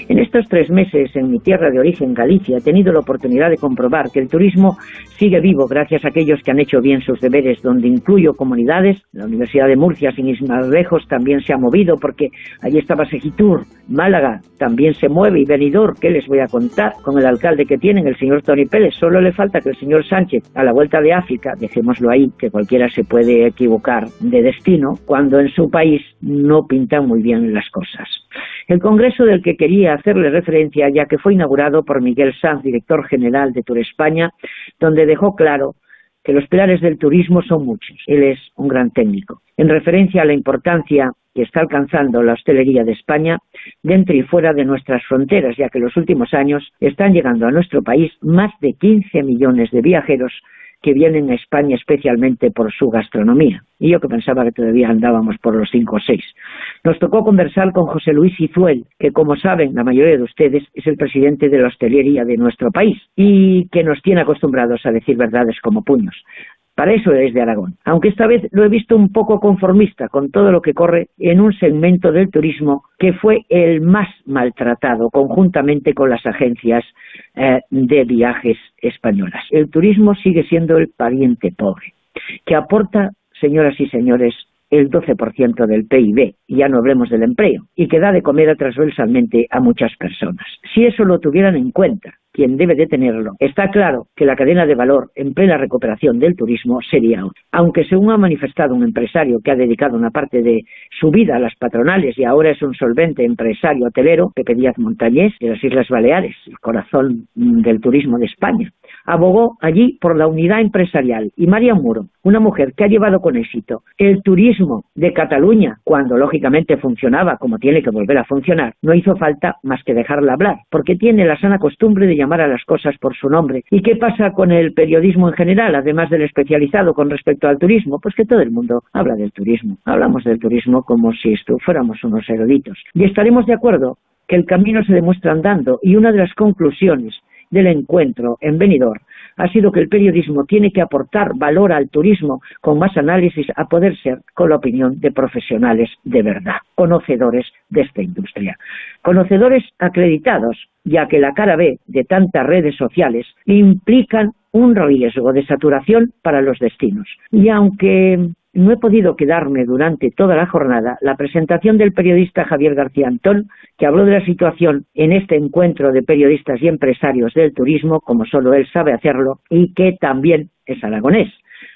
En estos tres meses en mi tierra de origen, Galicia, he tenido la oportunidad de comprobar que el turismo sigue vivo gracias a aquellos que han hecho bien sus deberes, donde incluyo comunidades. La Universidad de Murcia, sin ir más lejos, también se ha movido porque allí estaba Segitur, Málaga también se mueve y venidor, ¿qué les voy a contar? Con el alcalde que tienen, el señor Tony Pérez, solo le falta que el señor Sánchez, a la vuelta de África, dejémoslo ahí, que cualquiera se puede equivocar de destino, cuando en su país no pintan muy bien las cosas. El congreso del que quería hacerle referencia, ya que fue inaugurado por Miguel Sanz, director general de Tour España, donde dejó claro que los pilares del turismo son muchos. Él es un gran técnico. En referencia a la importancia que está alcanzando la hostelería de España dentro y fuera de nuestras fronteras, ya que en los últimos años están llegando a nuestro país más de 15 millones de viajeros que vienen a España especialmente por su gastronomía. Y yo que pensaba que todavía andábamos por los cinco o seis. Nos tocó conversar con José Luis Izuel, que como saben la mayoría de ustedes es el presidente de la hostelería de nuestro país y que nos tiene acostumbrados a decir verdades como puños. Para eso es de Aragón. Aunque esta vez lo he visto un poco conformista con todo lo que corre en un segmento del turismo que fue el más maltratado conjuntamente con las agencias eh, de viajes españolas. El turismo sigue siendo el pariente pobre, que aporta, señoras y señores, el 12% del PIB, ya no hablemos del empleo, y que da de comer transversalmente a muchas personas. Si eso lo tuvieran en cuenta, quien debe de tenerlo. Está claro que la cadena de valor en plena recuperación del turismo sería otra. Aunque según ha manifestado un empresario que ha dedicado una parte de su vida a las patronales y ahora es un solvente empresario hotelero, Pepe Díaz Montañés, de las Islas Baleares, el corazón del turismo de España, abogó allí por la unidad empresarial y María Muro, una mujer que ha llevado con éxito el turismo de Cataluña cuando lógicamente funcionaba como tiene que volver a funcionar, no hizo falta más que dejarla hablar, porque tiene la sana costumbre de llamar a las cosas por su nombre. ¿Y qué pasa con el periodismo en general, además del especializado con respecto al turismo? Pues que todo el mundo habla del turismo. Hablamos del turismo como si fuéramos unos eruditos. Y estaremos de acuerdo que el camino se demuestra andando y una de las conclusiones del encuentro en Benidorm ha sido que el periodismo tiene que aportar valor al turismo con más análisis a poder ser con la opinión de profesionales de verdad, conocedores de esta industria. Conocedores acreditados, ya que la cara B de tantas redes sociales implican un riesgo de saturación para los destinos. Y aunque no he podido quedarme durante toda la jornada la presentación del periodista Javier García Antón, que habló de la situación en este encuentro de periodistas y empresarios del turismo, como solo él sabe hacerlo, y que también es aragonés,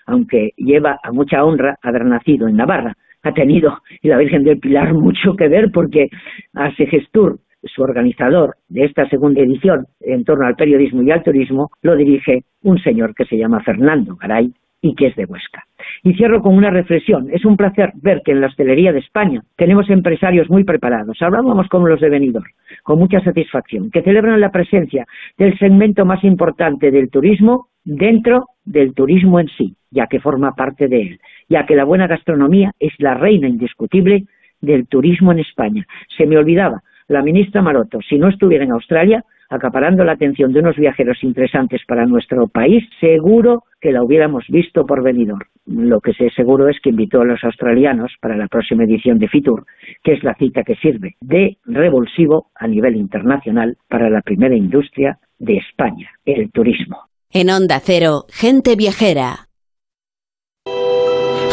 aunque lleva a mucha honra haber nacido en Navarra. Ha tenido, y la Virgen del Pilar, mucho que ver porque a Segestur, su organizador de esta segunda edición en torno al periodismo y al turismo, lo dirige un señor que se llama Fernando Garay, y que es de Huesca. Y cierro con una reflexión. Es un placer ver que en la hostelería de España tenemos empresarios muy preparados. Hablábamos como los de Benidorm, con mucha satisfacción, que celebran la presencia del segmento más importante del turismo dentro del turismo en sí, ya que forma parte de él, ya que la buena gastronomía es la reina indiscutible del turismo en España. Se me olvidaba, la ministra Maroto, si no estuviera en Australia, acaparando la atención de unos viajeros interesantes para nuestro país, seguro que la hubiéramos visto por venidor. Lo que sé seguro es que invitó a los australianos para la próxima edición de Fitur, que es la cita que sirve de revulsivo a nivel internacional para la primera industria de España, el turismo. En Onda Cero, gente viajera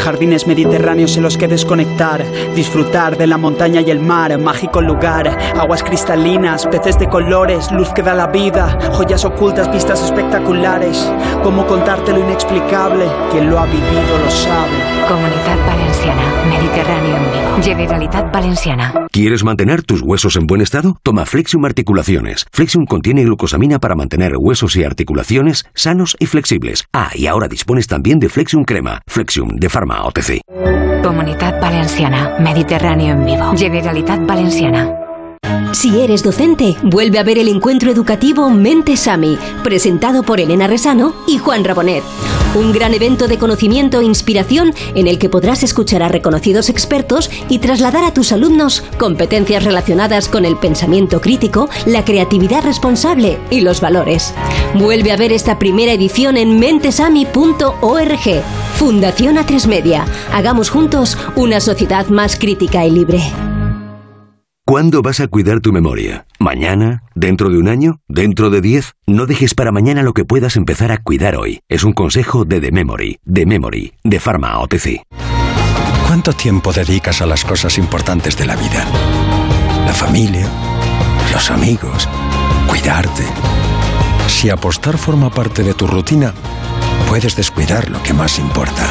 jardines mediterráneos en los que desconectar, disfrutar de la montaña y el mar, mágico lugar, aguas cristalinas, peces de colores, luz que da la vida, joyas ocultas, vistas espectaculares. ¿Cómo contarte lo inexplicable? Quien lo ha vivido lo sabe. Comunidad vivo. Generalitat Valenciana. ¿Quieres mantener tus huesos en buen estado? Toma Flexium Articulaciones. Flexium contiene glucosamina para mantener huesos y articulaciones sanos y flexibles. Ah, y ahora dispones también de Flexium Crema. Flexium de Pharma OTC. Comunidad Valenciana, Mediterráneo en vivo. Generalitat Valenciana. Si eres docente, vuelve a ver el encuentro educativo Mente Sami, presentado por Elena Resano y Juan Rabonet. Un gran evento de conocimiento e inspiración en el que podrás escuchar a reconocidos expertos y trasladar a tus alumnos competencias relacionadas con el pensamiento crítico, la creatividad responsable y los valores. Vuelve a ver esta primera edición en mentesami.org. Fundación A3 Media. Hagamos juntos una sociedad más crítica y libre. ¿Cuándo vas a cuidar tu memoria? ¿Mañana? ¿Dentro de un año? ¿Dentro de diez? No dejes para mañana lo que puedas empezar a cuidar hoy. Es un consejo de The Memory, The Memory, de Pharma OTC. ¿Cuánto tiempo dedicas a las cosas importantes de la vida? La familia, los amigos, cuidarte. Si apostar forma parte de tu rutina, puedes descuidar lo que más importa.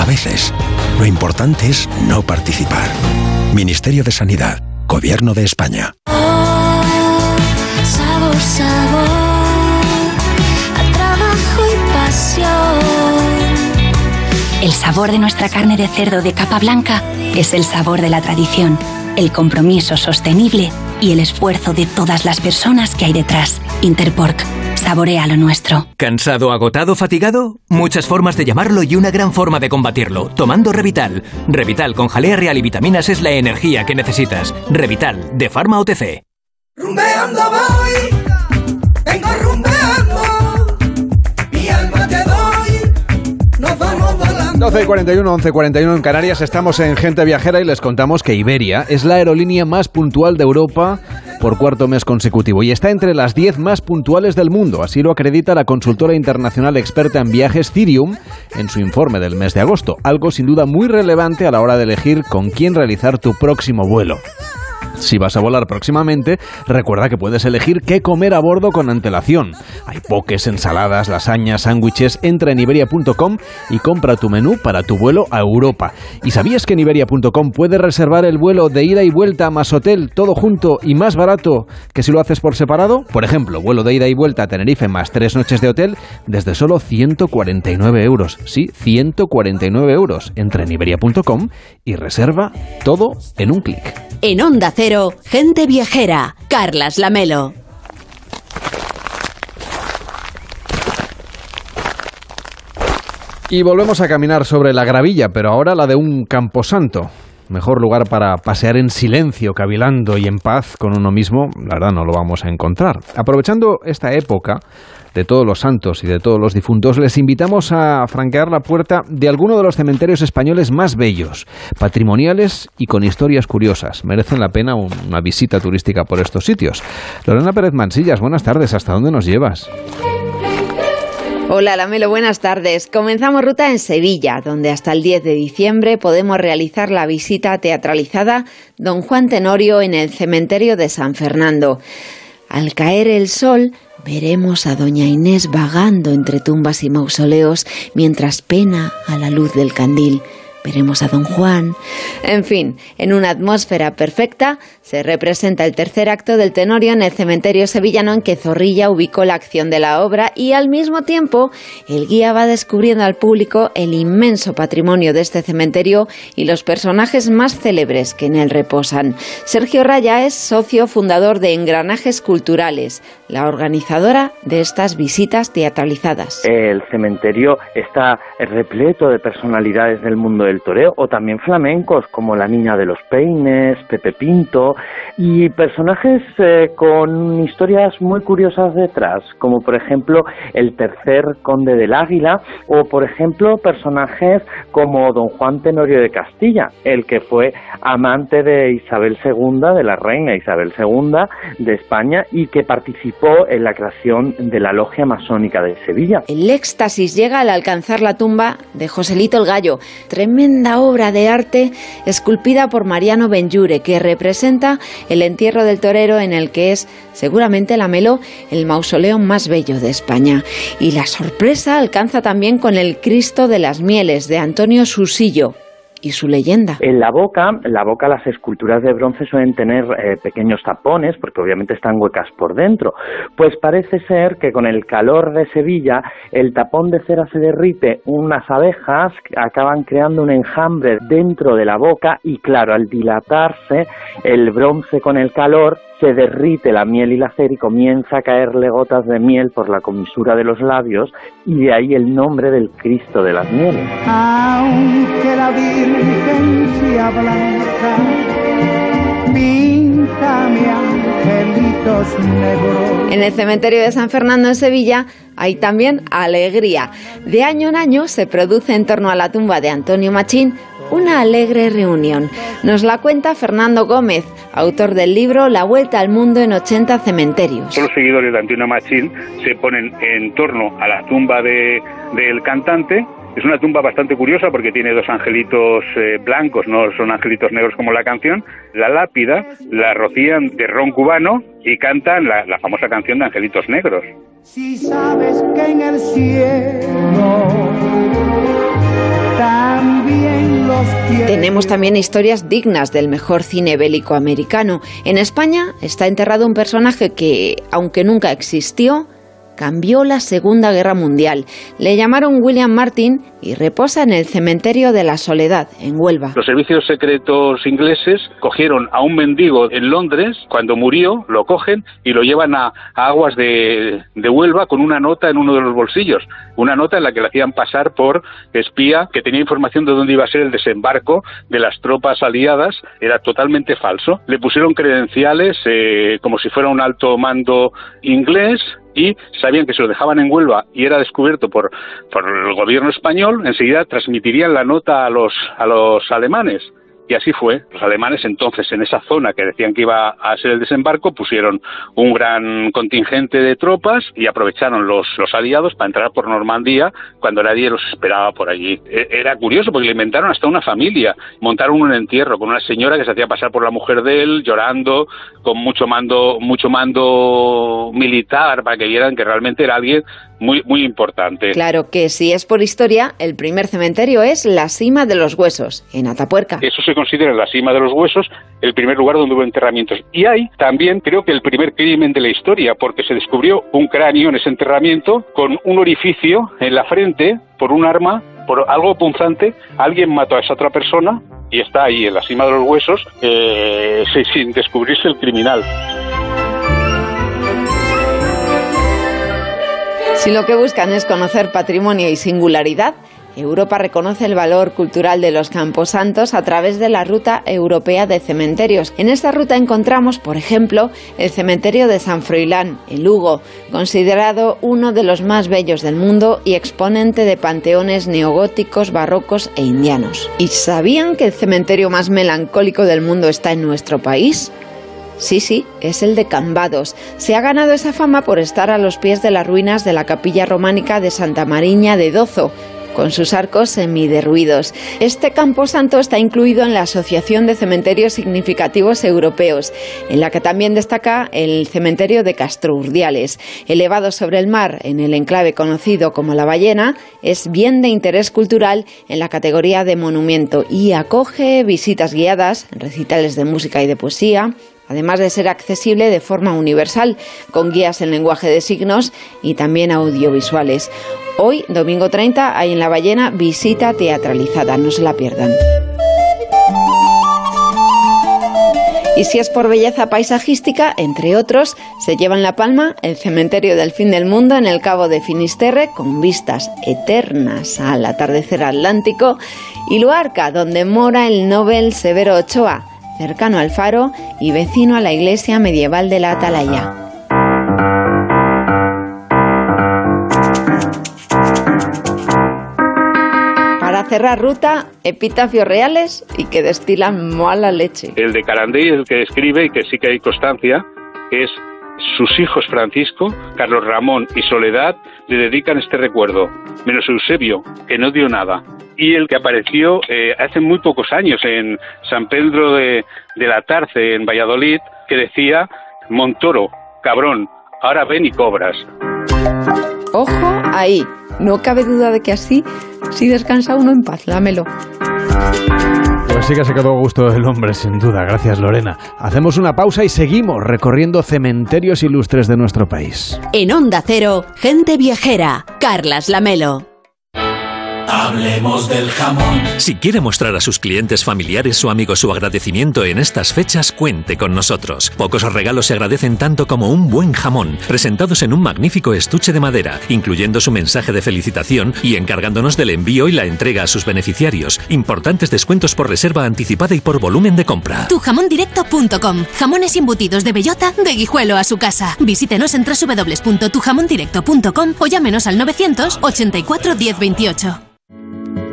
A veces, lo importante es no participar. Ministerio de Sanidad. Gobierno de España. sabor, sabor, a trabajo y pasión. El sabor de nuestra carne de cerdo de capa blanca es el sabor de la tradición, el compromiso sostenible y el esfuerzo de todas las personas que hay detrás. Interpork Saborea lo nuestro. ¿Cansado, agotado, fatigado? Muchas formas de llamarlo y una gran forma de combatirlo. Tomando Revital. Revital con jalea real y vitaminas es la energía que necesitas. Revital, de Pharma OTC. Rumbeando voy, 12 y 41, 11 41 en Canarias, estamos en Gente Viajera y les contamos que Iberia es la aerolínea más puntual de Europa por cuarto mes consecutivo y está entre las 10 más puntuales del mundo. Así lo acredita la consultora internacional experta en viajes Cirium en su informe del mes de agosto, algo sin duda muy relevante a la hora de elegir con quién realizar tu próximo vuelo. Si vas a volar próximamente, recuerda que puedes elegir qué comer a bordo con antelación. Hay poques, ensaladas, lasañas, sándwiches. Entra en iberia.com y compra tu menú para tu vuelo a Europa. ¿Y sabías que en iberia.com puedes reservar el vuelo de ida y vuelta más hotel, todo junto y más barato que si lo haces por separado? Por ejemplo, vuelo de ida y vuelta a Tenerife más tres noches de hotel desde solo 149 euros. Sí, 149 euros. Entra en iberia.com y reserva todo en un clic. En Onda Cero, gente viajera, Carlas Lamelo. Y volvemos a caminar sobre la gravilla, pero ahora la de un camposanto. Mejor lugar para pasear en silencio, cavilando y en paz con uno mismo, la verdad no lo vamos a encontrar. Aprovechando esta época de todos los santos y de todos los difuntos, les invitamos a franquear la puerta de alguno de los cementerios españoles más bellos, patrimoniales y con historias curiosas. Merecen la pena una visita turística por estos sitios. Lorena Pérez Mansillas, buenas tardes. ¿Hasta dónde nos llevas? Hola Lamelo, buenas tardes. Comenzamos ruta en Sevilla, donde hasta el 10 de diciembre podemos realizar la visita teatralizada Don Juan Tenorio en el cementerio de San Fernando. Al caer el sol, veremos a Doña Inés vagando entre tumbas y mausoleos mientras pena a la luz del candil veremos a don Juan. En fin, en una atmósfera perfecta se representa el tercer acto del Tenorio en el cementerio sevillano en que Zorrilla ubicó la acción de la obra y al mismo tiempo el guía va descubriendo al público el inmenso patrimonio de este cementerio y los personajes más célebres que en él reposan. Sergio Raya es socio fundador de Engranajes Culturales, la organizadora de estas visitas teatralizadas. El cementerio está repleto de personalidades del mundo del toreo o también flamencos como la Niña de los Peines, Pepe Pinto y personajes eh, con historias muy curiosas detrás, como por ejemplo el tercer conde del Águila o por ejemplo personajes como don Juan Tenorio de Castilla, el que fue amante de Isabel II, de la reina Isabel II de España y que participó en la creación de la logia masónica de Sevilla. El éxtasis llega al alcanzar la tumba de Joselito el Gallo, tremenda obra de arte esculpida por Mariano Benjure que representa el entierro del torero en el que es seguramente la Melo el mausoleo más bello de España. Y la sorpresa alcanza también con el Cristo de las Mieles de Antonio Susillo, y su leyenda. En la boca, la boca las esculturas de bronce suelen tener eh, pequeños tapones, porque obviamente están huecas por dentro. Pues parece ser que con el calor de Sevilla, el tapón de cera se derrite, unas abejas acaban creando un enjambre dentro de la boca y claro, al dilatarse el bronce con el calor, se derrite la miel y la cera y comienza a caerle gotas de miel por la comisura de los labios y de ahí el nombre del Cristo de las mieles. Aunque la Virgen sea blanca, píntame angelitos negros. En el cementerio de San Fernando en Sevilla hay también alegría. De año en año se produce en torno a la tumba de Antonio Machín una alegre reunión. Nos la cuenta Fernando Gómez, autor del libro La Vuelta al Mundo en 80 Cementerios. Todos los seguidores de Antonio Machín se ponen en torno a la tumba de, del cantante es una tumba bastante curiosa porque tiene dos angelitos eh, blancos, no son angelitos negros como la canción. La lápida la rocían de ron cubano y cantan la, la famosa canción de Angelitos Negros. Si sabes que en el cielo Tenemos también historias dignas del mejor cine bélico americano. En España está enterrado un personaje que, aunque nunca existió, cambió la Segunda Guerra Mundial. Le llamaron William Martin y reposa en el cementerio de la Soledad, en Huelva. Los servicios secretos ingleses cogieron a un mendigo en Londres, cuando murió, lo cogen y lo llevan a, aguas de, de, Huelva con una nota en uno de los bolsillos, una nota en la que le hacían pasar por espía que tenía información de dónde iba a ser el desembarco de las tropas aliadas, era totalmente falso. Le pusieron credenciales eh, como si fuera un alto mando inglés y sabían que si lo dejaban en Huelva y era descubierto por, por el gobierno español, enseguida transmitirían la nota a los, a los alemanes. Y así fue. Los alemanes entonces en esa zona que decían que iba a ser el desembarco pusieron un gran contingente de tropas y aprovecharon los, los aliados para entrar por Normandía cuando nadie los esperaba por allí. E, era curioso porque le inventaron hasta una familia. Montaron un entierro con una señora que se hacía pasar por la mujer de él, llorando, con mucho mando, mucho mando militar para que vieran que realmente era alguien muy, muy importante. Claro que si es por historia, el primer cementerio es la Cima de los Huesos, en Atapuerca. Eso se considera la Cima de los Huesos el primer lugar donde hubo enterramientos. Y hay también, creo que el primer crimen de la historia, porque se descubrió un cráneo en ese enterramiento con un orificio en la frente por un arma, por algo punzante. Alguien mató a esa otra persona y está ahí en la cima de los huesos eh, sin descubrirse el criminal. Si lo que buscan es conocer patrimonio y singularidad, Europa reconoce el valor cultural de los camposantos a través de la Ruta Europea de Cementerios. En esta ruta encontramos, por ejemplo, el cementerio de San Froilán, en Lugo, considerado uno de los más bellos del mundo y exponente de panteones neogóticos, barrocos e indianos. ¿Y sabían que el cementerio más melancólico del mundo está en nuestro país? Sí, sí, es el de Cambados. Se ha ganado esa fama por estar a los pies de las ruinas de la capilla románica de Santa Mariña de Dozo, con sus arcos semiderruidos. Este camposanto está incluido en la Asociación de Cementerios Significativos Europeos, en la que también destaca el cementerio de Castro Urdiales. Elevado sobre el mar en el enclave conocido como La Ballena, es bien de interés cultural en la categoría de monumento y acoge visitas guiadas, recitales de música y de poesía, además de ser accesible de forma universal, con guías en lenguaje de signos y también audiovisuales. Hoy, domingo 30, hay en La Ballena visita teatralizada, no se la pierdan. Y si es por belleza paisajística, entre otros, se llevan la palma el cementerio del fin del mundo en el Cabo de Finisterre, con vistas eternas al atardecer atlántico, y Luarca, donde mora el Nobel Severo Ochoa, cercano al faro y vecino a la iglesia medieval de la Atalaya. Para cerrar ruta, epitafios reales y que destilan mala leche. El de Carandey es el que describe y que sí que hay constancia, es sus hijos Francisco, Carlos Ramón y Soledad le dedican este recuerdo, menos Eusebio, que no dio nada y el que apareció eh, hace muy pocos años en San Pedro de, de la Tarce, en Valladolid, que decía, Montoro, cabrón, ahora ven y cobras. Ojo ahí, no cabe duda de que así, si descansa uno en paz, lámelo. Pues sí que se quedó a gusto el hombre, sin duda. Gracias, Lorena. Hacemos una pausa y seguimos recorriendo cementerios ilustres de nuestro país. En Onda Cero, gente viajera, Carlas Lamelo. Hablemos del jamón. Si quiere mostrar a sus clientes familiares o amigos su agradecimiento en estas fechas, cuente con nosotros. Pocos regalos se agradecen tanto como un buen jamón, presentados en un magnífico estuche de madera, incluyendo su mensaje de felicitación y encargándonos del envío y la entrega a sus beneficiarios. Importantes descuentos por reserva anticipada y por volumen de compra. Tujamondirecto.com. Jamones embutidos de bellota de guijuelo a su casa. Visítenos en www.tujamondirecto.com o llámenos al 984 1028.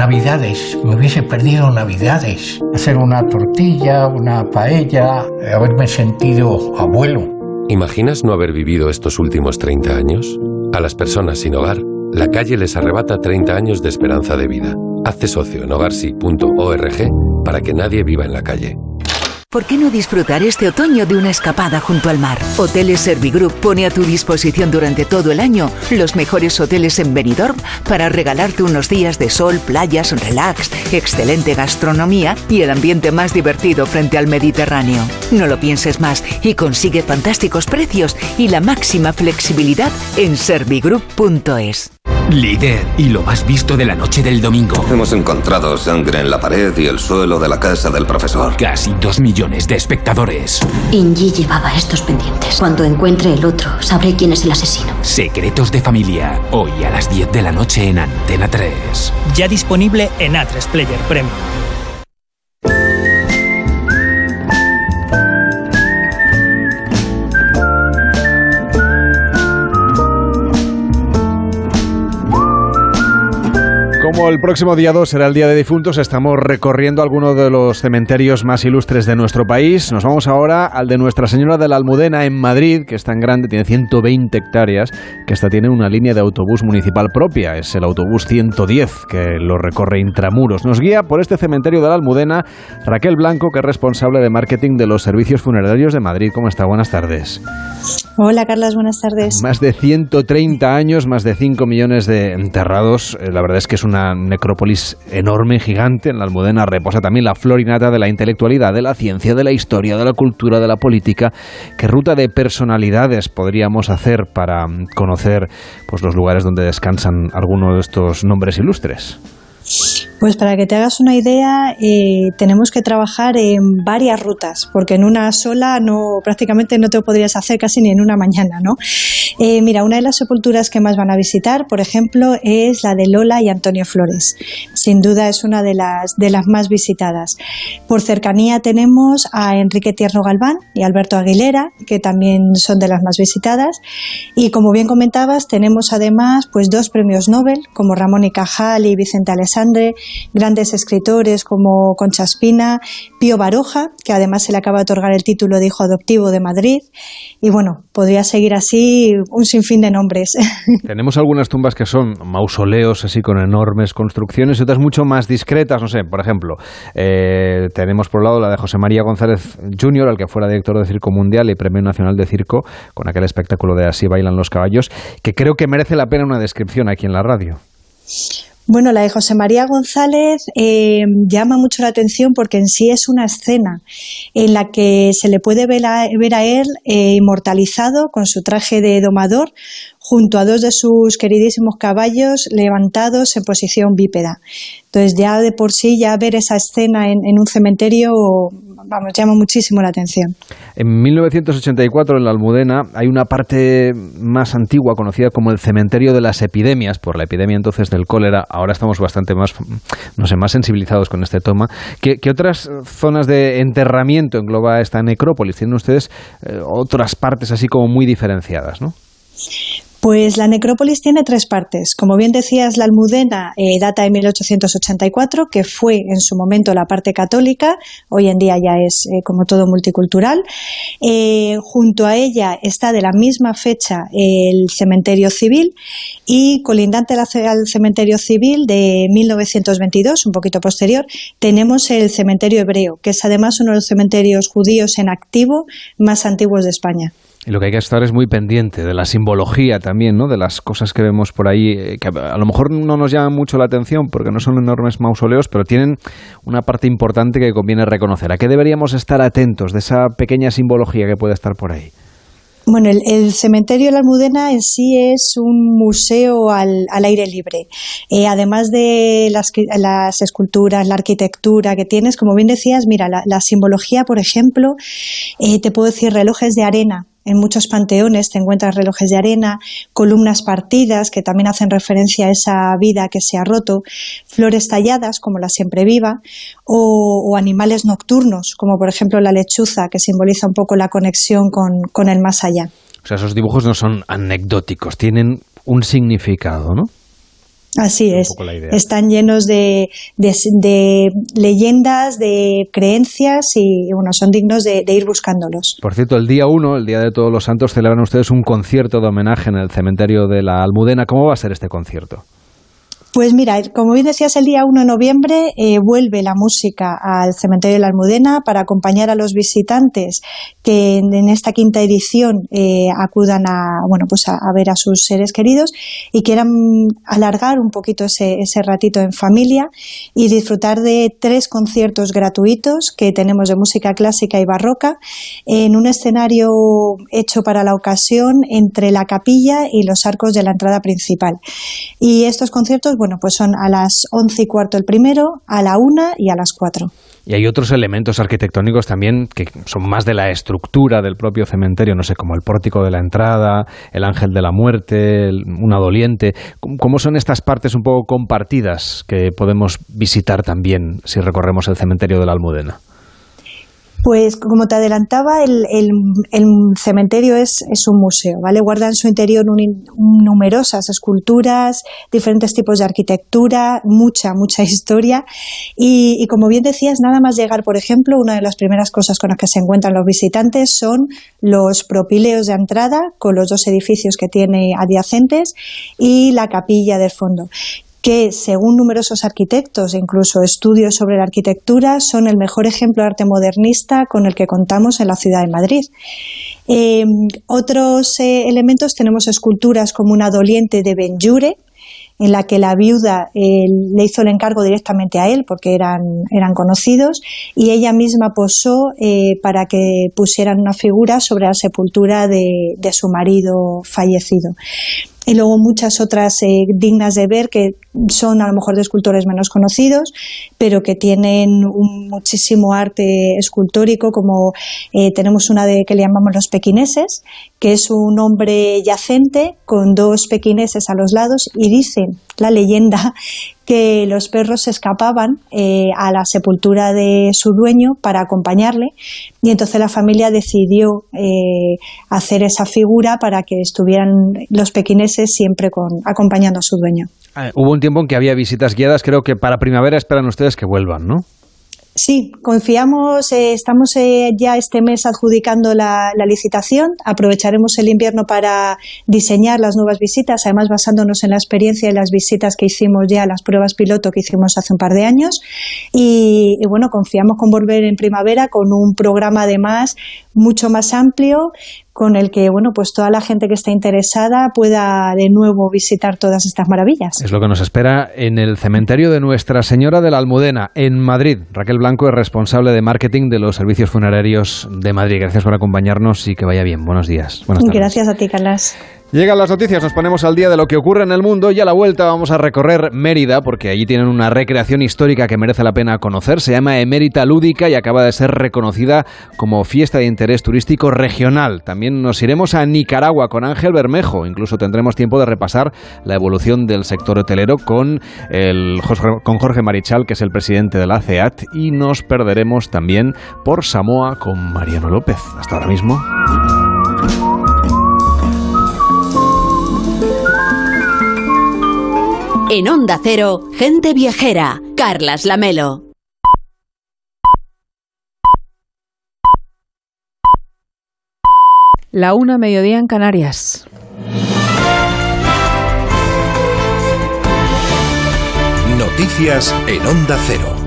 Navidades, me hubiese perdido Navidades. Hacer una tortilla, una paella, haberme sentido abuelo. ¿Imaginas no haber vivido estos últimos 30 años? A las personas sin hogar, la calle les arrebata 30 años de esperanza de vida. Hazte socio en hogarsi.org para que nadie viva en la calle. ¿Por qué no disfrutar este otoño de una escapada junto al mar? Hoteles Servigroup pone a tu disposición durante todo el año los mejores hoteles en Benidorm para regalarte unos días de sol, playas, relax, excelente gastronomía y el ambiente más divertido frente al Mediterráneo. No lo pienses más y consigue fantásticos precios y la máxima flexibilidad en servigroup.es. Líder y lo más visto de la noche del domingo. Hemos encontrado sangre en la pared y el suelo de la casa del profesor. Casi dos millones de espectadores. Inji llevaba estos pendientes. Cuando encuentre el otro, sabré quién es el asesino. Secretos de familia. Hoy a las 10 de la noche en Antena 3. Ya disponible en A3 Player Premium. Como el próximo día 2 será el Día de Difuntos, estamos recorriendo algunos de los cementerios más ilustres de nuestro país. Nos vamos ahora al de Nuestra Señora de la Almudena en Madrid, que es tan grande, tiene 120 hectáreas, que hasta tiene una línea de autobús municipal propia. Es el autobús 110, que lo recorre intramuros. Nos guía por este cementerio de la Almudena Raquel Blanco, que es responsable de marketing de los servicios funerarios de Madrid. ¿Cómo está? Buenas tardes. Hola, Carlas, buenas tardes. Más de 130 años, más de 5 millones de enterrados. Eh, La verdad es que es una necrópolis enorme, gigante. En la Almudena reposa también la florinata de la intelectualidad, de la ciencia, de la historia, de la cultura, de la política. ¿Qué ruta de personalidades podríamos hacer para mm, conocer pues, los lugares donde descansan algunos de estos nombres ilustres? Pues para que te hagas una idea, eh, tenemos que trabajar en varias rutas, porque en una sola no, prácticamente no te podrías hacer casi ni en una mañana, ¿no? Eh, mira, una de las sepulturas que más van a visitar, por ejemplo, es la de Lola y Antonio Flores. Sin duda es una de las, de las más visitadas. Por cercanía tenemos a Enrique Tierno Galván y Alberto Aguilera, que también son de las más visitadas. Y como bien comentabas, tenemos además pues dos premios Nobel, como Ramón y Cajal y Vicente Alessandre, grandes escritores como Concha Espina, Pío Baroja, que además se le acaba de otorgar el título de hijo adoptivo de Madrid. Y bueno, podría seguir así un sinfín de nombres. Tenemos algunas tumbas que son mausoleos así con enormes construcciones y otras mucho más discretas. No sé, por ejemplo, eh, tenemos por un lado la de José María González Jr., el que fuera director de Circo Mundial y Premio Nacional de Circo, con aquel espectáculo de Así bailan los caballos, que creo que merece la pena una descripción aquí en la radio. Bueno, la de José María González eh, llama mucho la atención porque en sí es una escena en la que se le puede ver a, ver a él eh, inmortalizado con su traje de domador junto a dos de sus queridísimos caballos levantados en posición bípeda. Entonces ya de por sí, ya ver esa escena en, en un cementerio, vamos, llama muchísimo la atención. En 1984, en la Almudena, hay una parte más antigua conocida como el cementerio de las epidemias, por la epidemia entonces del cólera. Ahora estamos bastante más, no sé, más sensibilizados con este. ¿Qué, qué otras zonas de enterramiento engloba esta necrópolis? ¿Tienen ustedes eh, otras partes así como muy diferenciadas, no? Pues la necrópolis tiene tres partes. Como bien decías, la Almudena eh, data de 1884, que fue en su momento la parte católica, hoy en día ya es eh, como todo multicultural. Eh, junto a ella está de la misma fecha el cementerio civil y colindante al, cementerio civil de 1922, un poquito posterior, tenemos el cementerio hebreo, que es además uno de los cementerios judíos en activo más antiguos de España. Y lo que hay que estar es muy pendiente de la simbología también, ¿no? De las cosas que vemos por ahí, eh, que a lo mejor no nos llaman mucho la atención porque no son enormes mausoleos, pero tienen una parte importante que conviene reconocer. ¿A qué deberíamos estar atentos de esa pequeña simbología que puede estar por ahí? Bueno, el, el, cementerio de la Almudena en sí es un museo al, al aire libre. Eh, además de las, las, esculturas, la arquitectura que tienes, como bien decías, mira, la, simbología, por ejemplo, eh, te puedo decir relojes de arena. En muchos panteones te encuentras relojes de arena, columnas partidas que también hacen referencia a esa vida que se ha roto, flores talladas como la siempre viva, o, animales nocturnos como por ejemplo la lechuza que simboliza un poco la conexión con, con el más allá. O sea, esos dibujos no son anecdóticos, tienen un significado, ¿no? Así es. Están llenos de, de, de, leyendas, de creencias y bueno, son dignos de, de, ir buscándolos. Por cierto, el día 1, el Día de Todos los Santos, celebran ustedes un concierto de homenaje en el cementerio de la Almudena. ¿Cómo va a ser este concierto? Pues mira, como bien decías, el día 1 de noviembre eh, vuelve la música al Cementerio de la Almudena para acompañar a los visitantes que en, esta quinta edición eh, acudan a, bueno, pues a, ver a sus seres queridos y quieran alargar un poquito ese, ese ratito en familia y disfrutar de tres conciertos gratuitos que tenemos de música clásica y barroca en un escenario hecho para la ocasión entre la capilla y los arcos de la entrada principal. Y estos conciertos bueno, pues son a las once y cuarto el primero, a la una y a las cuatro. Y hay otros elementos arquitectónicos también que son más de la estructura del propio cementerio, no sé, como el pórtico de la entrada, el ángel de la muerte, una doliente. ¿Cómo son estas partes un poco compartidas que podemos visitar también si recorremos el cementerio de la Almudena? Pues como te adelantaba, el, cementerio es, un museo, ¿vale? Guarda en su interior numerosas esculturas, diferentes tipos de arquitectura, mucha, mucha historia. Y, como bien decías, nada más llegar, por ejemplo, una de las primeras cosas con las que se encuentran los visitantes son los propileos de entrada, con los dos edificios que tiene adyacentes, y la capilla del fondo que, según numerosos arquitectos e incluso estudios sobre la arquitectura, son el mejor ejemplo de arte modernista con el que contamos en la ciudad de Madrid. Eh, otros eh, elementos tenemos esculturas como una doliente de Benjure, en la que la viuda eh, le hizo el encargo directamente a él porque eran, eran conocidos y ella misma posó para que pusieran una figura sobre la sepultura de, de su marido fallecido y luego muchas otras eh, dignas de ver que son a lo mejor de escultores menos conocidos, pero que tienen un muchísimo arte escultórico, como eh, tenemos una de que le llamamos los pequineses, que es un hombre yacente con dos pequineses a los lados y dicen la leyenda que los perros se escapaban eh, a la sepultura de su dueño para acompañarle y entonces la familia decidió eh, hacer esa figura para que estuvieran los pequineses siempre con, acompañando a su dueño. Ah, hubo un tiempo en que había visitas guiadas, creo que para primavera esperan ustedes que vuelvan, ¿no? Sí, confiamos, eh, estamos eh, ya este mes adjudicando la, licitación, aprovecharemos el invierno para diseñar las nuevas visitas, además basándonos en la experiencia de las visitas que hicimos ya, las pruebas piloto que hicimos hace un par de años. Y, y bueno, confiamos con volver en primavera con un programa además mucho más amplio con el que bueno pues toda la gente que esté interesada pueda de nuevo visitar todas estas maravillas. Es lo que nos espera en el cementerio de Nuestra Señora de la Almudena, en Madrid. Raquel Blanco es responsable de marketing de los servicios funerarios de Madrid. Gracias por acompañarnos y que vaya bien. Buenos días. Gracias a ti, Carlas. Llegan las noticias, nos ponemos al día de lo que ocurre en el mundo y a la vuelta vamos a recorrer Mérida porque allí tienen una recreación histórica que merece la pena conocer. Se llama Emérita Lúdica y acaba de ser reconocida como fiesta de interés turístico regional. También nos iremos a Nicaragua con Ángel Bermejo. Incluso tendremos tiempo de repasar la evolución del sector hotelero con, el, con Jorge Marichal, que es el presidente de la CEAT. Y nos perderemos también por Samoa con Mariano López. Hasta ahora mismo. En Onda Cero, gente viajera, Carlas Lamelo. La una mediodía en Canarias. Noticias en Onda Cero.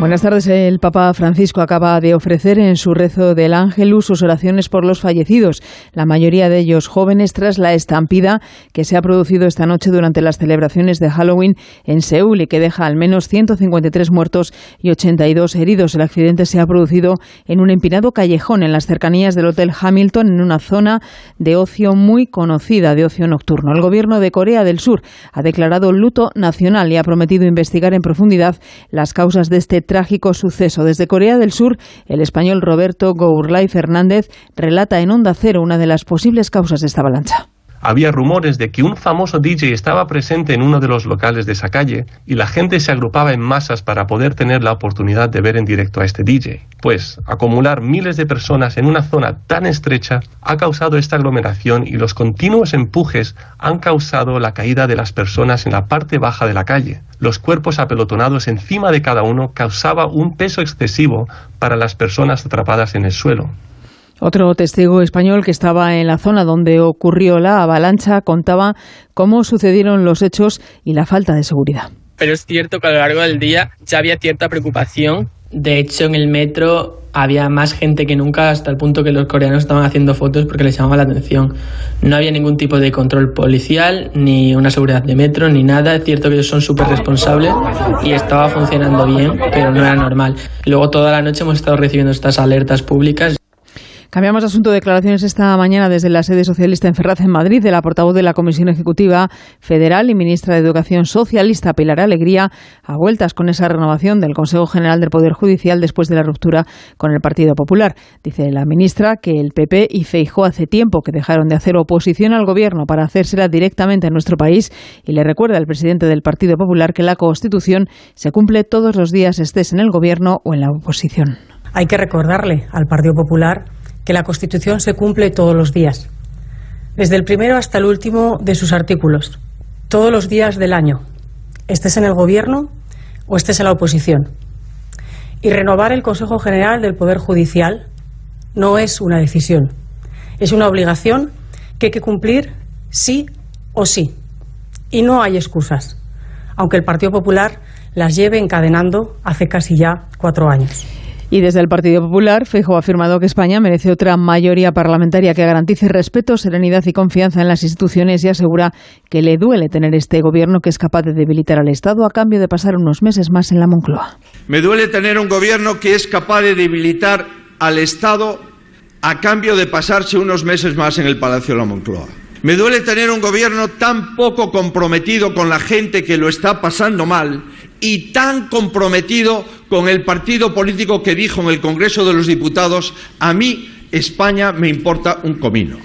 Buenas tardes. El Papa Francisco acaba de ofrecer en su rezo del Ángelus sus oraciones por los fallecidos, la mayoría de ellos jóvenes tras la estampida que se ha producido esta noche durante las celebraciones de Halloween en Seúl y que deja al menos 153 muertos y 82 heridos. El accidente se ha producido en un empinado callejón en las cercanías del Hotel Hamilton, en una zona de ocio muy conocida, de ocio nocturno. El gobierno de Corea del Sur ha declarado luto nacional y ha prometido investigar en profundidad las causas de este trágico suceso. Desde Corea del Sur, el español Roberto Gourlay Fernández relata en Onda Cero una de las posibles causas de esta avalancha. Había rumores de que un famoso DJ estaba presente en uno de los locales de esa calle y la gente se agrupaba en masas para poder tener la oportunidad de ver en directo a este DJ. Pues acumular miles de personas en una zona tan estrecha ha causado esta aglomeración y los continuos empujes han causado la caída de las personas en la parte baja de la calle. Los cuerpos apelotonados encima de cada uno causaba un peso excesivo para las personas atrapadas en el suelo. Otro testigo español que estaba en la zona donde ocurrió la avalancha contaba cómo sucedieron los hechos y la falta de seguridad. Pero es cierto que a lo largo del día ya había cierta preocupación. De hecho, en el metro había más gente que nunca hasta el punto que los coreanos estaban haciendo fotos porque les llamaba la atención. No había ningún tipo de control policial, ni una seguridad de metro, ni nada. Es cierto que ellos son súper responsables y estaba funcionando bien, pero no era normal. Luego toda la noche hemos estado recibiendo estas alertas públicas. Cambiamos de asunto. Declaraciones esta mañana desde la sede socialista en Ferraz, en Madrid, de la portavoz de la Comisión Ejecutiva Federal y ministra de Educación Socialista, Pilar Alegría, a vueltas con esa renovación del Consejo General del Poder Judicial después de la ruptura con el Partido Popular. Dice la ministra que el PP y Feijó hace tiempo que dejaron de hacer oposición al Gobierno para hacérsela directamente en nuestro país y le recuerda al presidente del Partido Popular que la Constitución se cumple todos los días estés en el Gobierno o en la oposición. Hay que recordarle al Partido Popular que la Constitución se cumple todos los días, desde el primero hasta el último de sus artículos, todos los días del año, estés en el Gobierno o estés en la oposición. Y renovar el Consejo General del Poder Judicial no es una decisión, es una obligación que hay que cumplir sí o sí. Y no hay excusas, aunque el Partido Popular las lleve encadenando hace casi ya cuatro años. Y desde el Partido Popular, Feijóo ha afirmado que España merece otra mayoría parlamentaria que garantice respeto, serenidad y confianza en las instituciones y asegura que le duele tener este gobierno que es capaz de debilitar al Estado a cambio de pasar unos meses más en la Moncloa. Me duele tener un gobierno que es capaz de debilitar al Estado a cambio de pasarse unos meses más en el Palacio de la Moncloa. Me duele tener un gobierno tan poco comprometido con la gente que lo está pasando mal y tan comprometido con el partido político que dijo en el Congreso de los Diputados, a mí España me importa un comino.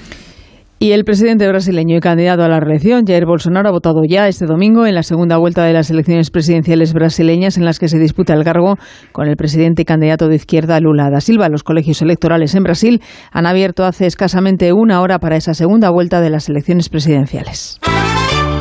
Y el presidente brasileño y candidato a la reelección, Jair Bolsonaro, ha votado ya este domingo en la segunda vuelta de las elecciones presidenciales brasileñas en las que se disputa el cargo con el presidente y candidato de izquierda Lula da Silva. Los colegios electorales en Brasil han abierto hace escasamente una hora para esa segunda vuelta de las elecciones presidenciales.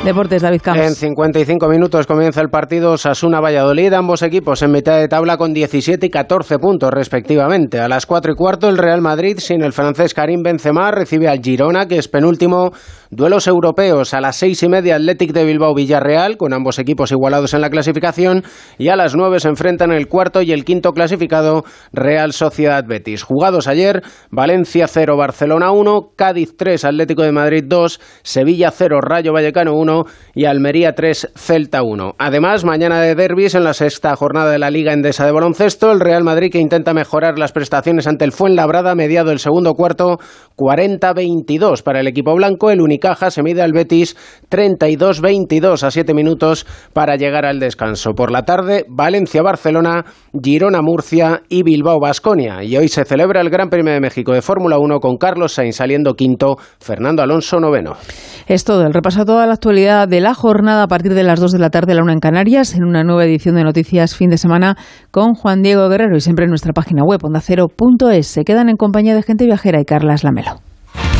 Deportes, David Camps. En 55 minutos comienza el partido Sasuna-Valladolid, ambos equipos en mitad de tabla con 17 y 14 puntos respectivamente. A las 4 y cuarto el Real Madrid, sin el francés Karim Benzema, recibe al Girona, que es penúltimo. Duelos europeos a las 6 y media Athletic de Bilbao-Villarreal, con ambos equipos igualados en la clasificación. Y a las 9 se enfrentan el cuarto y el quinto clasificado Real Sociedad Betis. Jugados ayer, Valencia 0, Barcelona 1, Cádiz 3, Atlético de Madrid 2, Sevilla 0, Rayo Vallecano 1 y Almería 3, Celta 1. Además, mañana de derbis en la sexta jornada de la Liga Endesa de Baloncesto, el Real Madrid que intenta mejorar las prestaciones ante el Fuenlabrada mediado el segundo cuarto, 40-22 para el equipo blanco. El Unicaja se mide al Betis 32-22 a 7 minutos para llegar al descanso. Por la tarde, Valencia-Barcelona, Girona-Murcia y Bilbao-Basconia. Y hoy se celebra el Gran Premio de México de Fórmula 1 con Carlos Sainz saliendo quinto, Fernando Alonso noveno. Es todo, el repaso toda la actualidad de la jornada a partir de las 2 de la tarde, la una en Canarias, en una nueva edición de Noticias Fin de Semana con Juan Diego Guerrero y siempre en nuestra página web ondacero.es. Se quedan en compañía de gente viajera y Carlas Lamelo.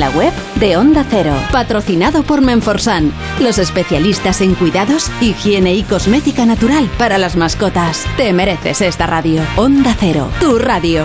la web de Onda Cero. Patrocinado por Menforsan, los especialistas en cuidados, higiene y cosmética natural para las mascotas. Te mereces esta radio. Onda Cero, tu radio.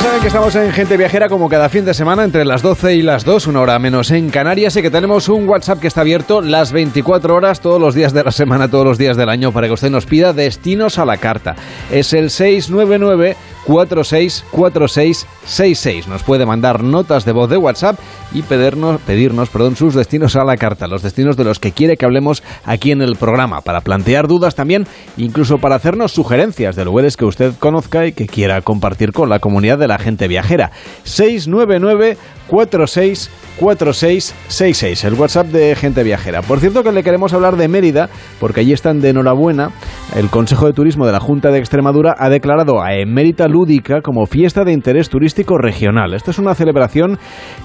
Saben que estamos en Gente Viajera como cada fin de semana entre las 12 y las 2, una hora menos en Canarias y que tenemos un WhatsApp que está abierto las 24 horas todos los días de la semana, todos los días del año para que usted nos pida destinos a la carta. Es el 699 464666. Nos puede mandar notas de voz de WhatsApp y pedirnos, pedirnos perdón, sus destinos a la carta, los destinos de los que quiere que hablemos aquí en el programa, para plantear dudas también, incluso para hacernos sugerencias de lugares que usted conozca y que quiera compartir con la comunidad la gente viajera. 699 464666, el WhatsApp de Gente Viajera. Por cierto que le queremos hablar de Mérida, porque allí están de enhorabuena. El Consejo de Turismo de la Junta de Extremadura ha declarado a Emérita Lúdica como fiesta de interés turístico regional. Esta es una celebración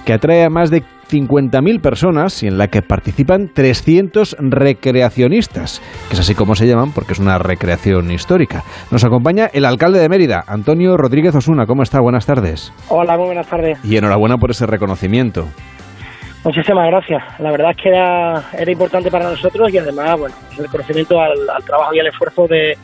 que atrae a más de 50.000 personas y en la que participan 300 recreacionistas, que es así como se llaman porque es una recreación histórica. Nos acompaña el alcalde de Mérida, Antonio Rodríguez Osuna. ¿Cómo está? Buenas tardes. Hola, muy buenas tardes. Y enhorabuena por ese reconocimiento. Muchísimas gracias. La verdad es que era, era importante para nosotros y además, bueno, el reconocimiento al, trabajo y al esfuerzo de,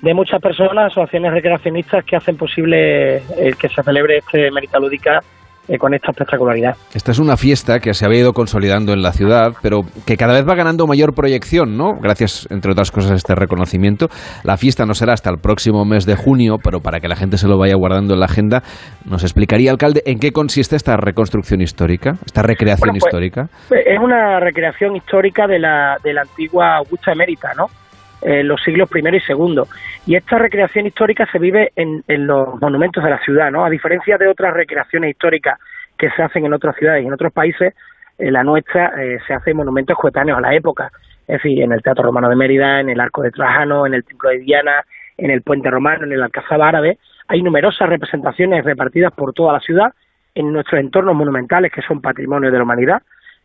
de muchas personas, asociaciones recreacionistas que hacen posible el que se celebre este Mérida Lúdica eh, con esta espectacularidad. Esta es una fiesta que se había ido consolidando en la ciudad, pero que cada vez va ganando mayor proyección, ¿no? Gracias, entre otras cosas, a este reconocimiento. La fiesta no será hasta el próximo mes de junio, pero para que la gente se lo vaya guardando en la agenda, ¿nos explicaría, alcalde, en qué consiste esta reconstrucción histórica, esta recreación pues, histórica? Es una recreación histórica de la, de la antigua Augusta Emérita, ¿no? Eh, los siglos primero y segundo. Y esta recreación histórica se vive en, los monumentos de la ciudad, ¿no? A diferencia de otras recreaciones históricas que se hacen en otras ciudades y en otros países, la nuestra eh, se hace en monumentos coetáneos a la época. Es decir, en el Teatro Romano de Mérida, en el Arco de Trajano, en el Templo de Diana, en el Puente Romano, en el Alcázar Árabe. Hay numerosas representaciones repartidas por toda la ciudad en nuestros entornos monumentales que son patrimonio de la humanidad,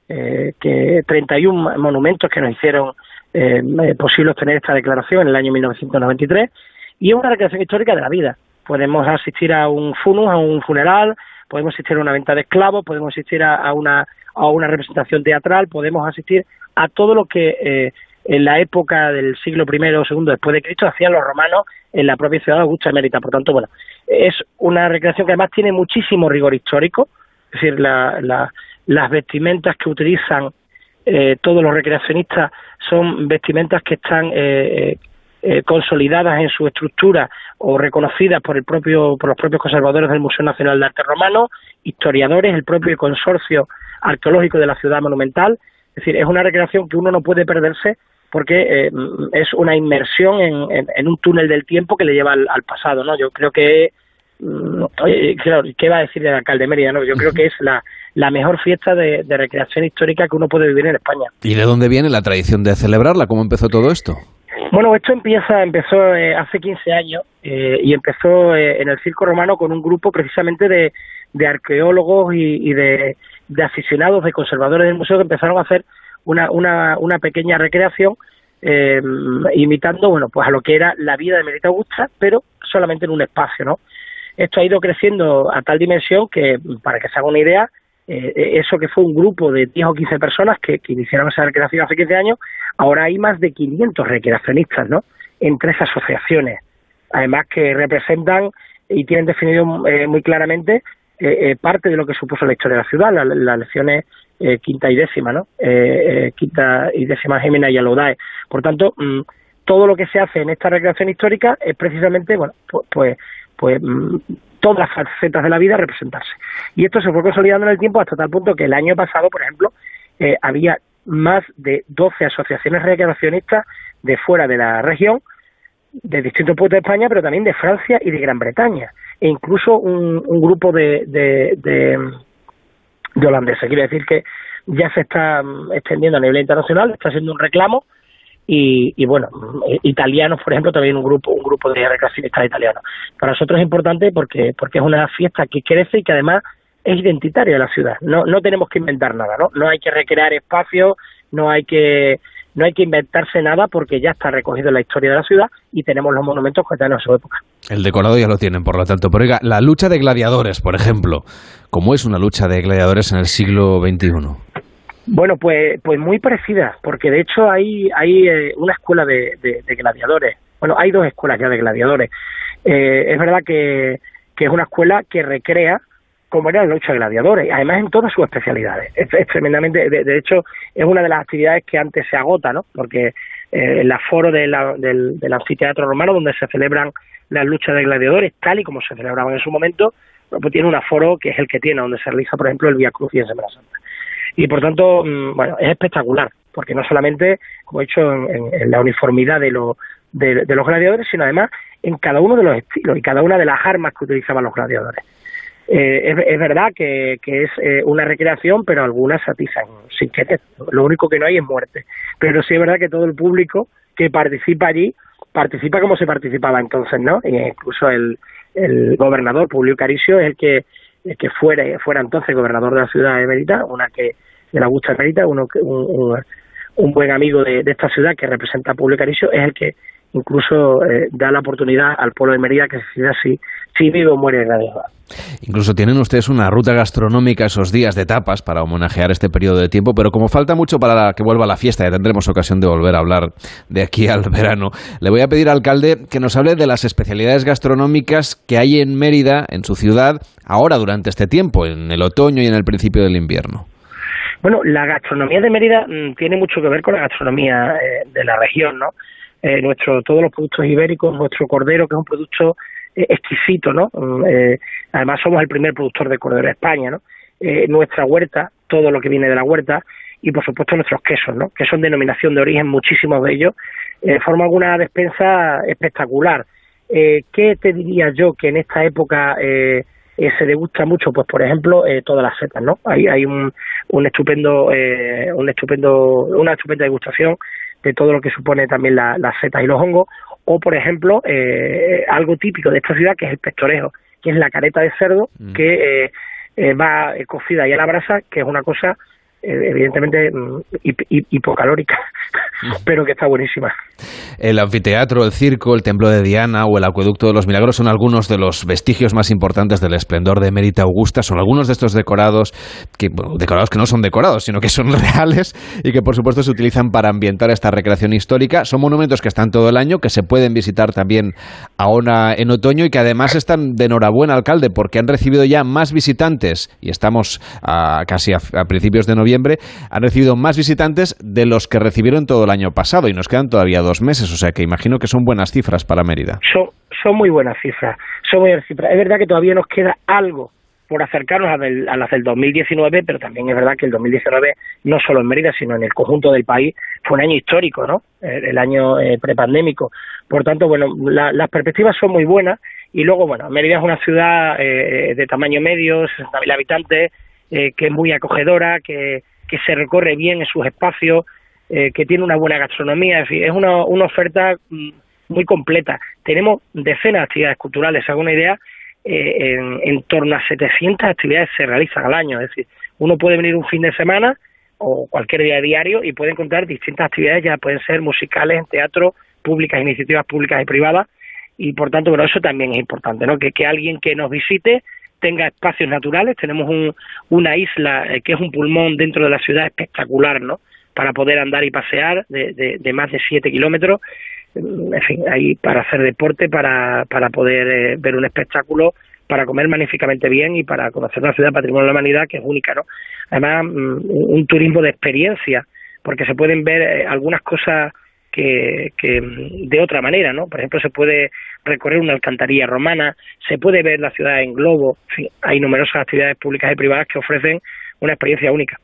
eh, que 31 monumentos que nos hicieron eh, eh, posible obtener esta declaración en el año 1993 y es una recreación histórica de la vida. Podemos asistir a un funus, a un funeral, podemos asistir a una venta de esclavos, podemos asistir a, una, a una representación teatral, podemos asistir a todo lo que eh, en la época del siglo I o II después de Cristo hacían los romanos en la propia ciudad de Augusta Mérida. Por tanto, bueno, es una recreación que además tiene muchísimo rigor histórico, es decir, las vestimentas que utilizan eh, todos los recreacionistas son vestimentas que están eh, eh, consolidadas en su estructura o reconocidas por el propio por los propios conservadores del Museo Nacional de Arte Romano, historiadores, el propio consorcio arqueológico de la ciudad monumental. Es decir, es una recreación que uno no puede perderse porque es una inmersión en, un túnel del tiempo que le lleva al, pasado, ¿no? Yo creo que mm, claro, ¿qué va a decir el alcalde de Mérida? No? Yo creo que es la, la mejor fiesta de, recreación histórica que uno puede vivir en España. ¿Y de dónde viene la tradición de celebrarla? ¿Cómo empezó todo esto? Bueno, esto empieza, empezó eh, hace 15 años eh, y empezó eh, en el Circo Romano con un grupo precisamente de, arqueólogos y, de, aficionados, de conservadores del museo que empezaron a hacer una, una, una pequeña recreación imitando, bueno, pues a lo que era la vida de Merita Augusta, pero solamente en un espacio, ¿no? Esto ha ido creciendo a tal dimensión que, para que se haga una idea, eh, eso que fue un grupo de 10 o 15 personas que, iniciaron esa recreación hace 15 años, ahora hay más de 500 recreacionistas, ¿no? En tres asociaciones, además que representan y tienen definido eh, muy claramente eh, parte de lo que supuso la historia de la ciudad, las lecciones quinta y décima, ¿no? quinta y décima Gémina y Alodae. Por tanto, mm, todo lo que se hace en esta recreación histórica es precisamente, bueno, pues, pues, pues mm, todas las facetas de la vida representarse. Y esto se fue consolidando en el tiempo hasta tal punto que el año pasado, por ejemplo, eh, había más de 12 asociaciones recreacionistas de fuera de la región, de distintos puntos de España, pero también de Francia y de Gran Bretaña, e incluso un, grupo de, de, de holandeses. Quiere decir que ya se está mm, extendiendo a nivel internacional, está haciendo un reclamo y, y, bueno, italianos, por ejemplo, también un grupo un grupo de recreacionistas italianos. Para nosotros es importante porque porque es una fiesta que crece y que además es identitaria de la ciudad. No no tenemos que inventar nada, ¿no? No hay que recrear espacios, no hay que no hay que inventarse nada porque ya está recogido en la historia de la ciudad y tenemos los monumentos que están en su época. El decorado ya lo tienen, por lo tanto. Pero oiga, la lucha de gladiadores, por ejemplo, ¿cómo es una lucha de gladiadores en el siglo XXI? Bueno, pues, pues muy parecida, porque de hecho hay, hay eh, una escuela de, gladiadores. Bueno, hay dos escuelas ya de gladiadores. Eh, es verdad que, que es una escuela que recrea como era la lucha de gladiadores, además en todas sus especialidades. Es, tremendamente, de, hecho, es una de las actividades que antes se agota, ¿no? Porque eh, el aforo del, del, anfiteatro romano, donde se celebran las luchas de gladiadores, tal y como se celebraban en su momento, pues tiene un aforo que es el que tiene, donde se realiza, por ejemplo, el Via Cruz y en Semana Santa. Y por tanto, mm, bueno, es espectacular, porque no solamente, como he dicho, en, la uniformidad de, de los gladiadores, sino además en cada uno de los estilos y cada una de las armas que utilizaban los gladiadores. Eh, es, verdad que, es eh, una recreación, pero algunas atizan sin querer. Lo único que no hay es muerte. Pero sí es verdad que todo el público que participa allí participa como se participaba entonces, ¿no? E incluso el, el gobernador Publio Caricio es el que que fuera, fuera entonces gobernador de la ciudad de Mérida, una que de la Augusta uno un, un, buen amigo de, esta ciudad que representa a Publio Caricio, es el que incluso eh, da la oportunidad al pueblo de Mérida que se decida si, si vive o muere en la Incluso tienen ustedes una ruta gastronómica esos días de tapas para homenajear este periodo de tiempo, pero como falta mucho para que vuelva la fiesta, ya tendremos ocasión de volver a hablar de aquí al verano, le voy a pedir al alcalde que nos hable de las especialidades gastronómicas que hay en Mérida, en su ciudad, ahora durante este tiempo, en el otoño y en el principio del invierno. Bueno, la gastronomía de Mérida mm, tiene mucho que ver con la gastronomía eh, de la región, ¿no? Eh, nuestro, todos los productos ibéricos, nuestro cordero, que es un producto eh, exquisito, ¿no? Mm, eh, además somos el primer productor de cordero de España, ¿no? Eh, nuestra huerta, todo lo que viene de la huerta y por supuesto nuestros quesos, ¿no? Que son denominación de origen, muchísimos de ellos, eh, forman una despensa espectacular. ¿Qué te diría yo que en esta época se degusta mucho? Pues por ejemplo todas las setas, ¿no? Hay, hay un, un estupendo, un estupendo, una estupenda degustación de todo lo que supone también las setas y los hongos o por ejemplo eh, algo típico de esta ciudad que es el pestorejo, que es la careta de cerdo mm. que eh, eh, va cocida y a la brasa, que es una cosa evidentemente mm, hipocalórica, pero que está buenísima. El anfiteatro, el circo, el templo de Diana o el acueducto de los Milagros son algunos de los vestigios más importantes del esplendor de Mérita Augusta. Son algunos de estos decorados que, decorados que no son decorados, sino que son reales y que por supuesto se utilizan para ambientar esta recreación histórica. Son monumentos que están todo el año, que se pueden visitar también ahora en otoño y que además están de enhorabuena, alcalde, porque han recibido ya más visitantes y estamos casi a principios de noviembre han recibido más visitantes de los que recibieron todo el año pasado y nos quedan todavía dos meses, o sea que imagino que son buenas cifras para Mérida. Son, muy buenas cifras, son buenas cifras. Es verdad que todavía nos queda algo por acercarnos a, las del 2019, pero también es verdad que el 2019, no solo en Mérida, sino en el conjunto del país, fue un año histórico, ¿no? El, año eh, prepandémico. Por tanto, bueno, las perspectivas son muy buenas y luego, bueno, Mérida es una ciudad eh, de tamaño medio, 60.000 habitantes, eh, que es muy acogedora, que, que se recorre bien en sus espacios, eh, que tiene una buena gastronomía, es, es una, una oferta mm, muy completa. Tenemos decenas de actividades culturales, hago una idea, eh, en, en, torno a 700 actividades se realizan al año, es decir, uno puede venir un fin de semana o cualquier día diario y puede encontrar distintas actividades, ya pueden ser musicales, en teatro, públicas, iniciativas públicas y privadas, y por tanto, bueno, eso también es importante, ¿no? Que, que alguien que nos visite tenga espacios naturales. Tenemos un, una isla eh, que es un pulmón dentro de la ciudad espectacular, ¿no? Para poder andar y pasear de, de, más de siete kilómetros. En fin, ahí para hacer deporte, para, para poder eh, ver un espectáculo, para comer magníficamente bien y para conocer una ciudad patrimonio de la humanidad que es única, ¿no? Además, mm, un turismo de experiencia, porque se pueden ver eh, algunas cosas que, que de otra manera, ¿no? Por ejemplo, se puede recorrer una alcantarilla romana, se puede ver la ciudad en globo, hay numerosas actividades públicas y privadas que ofrecen una experiencia única.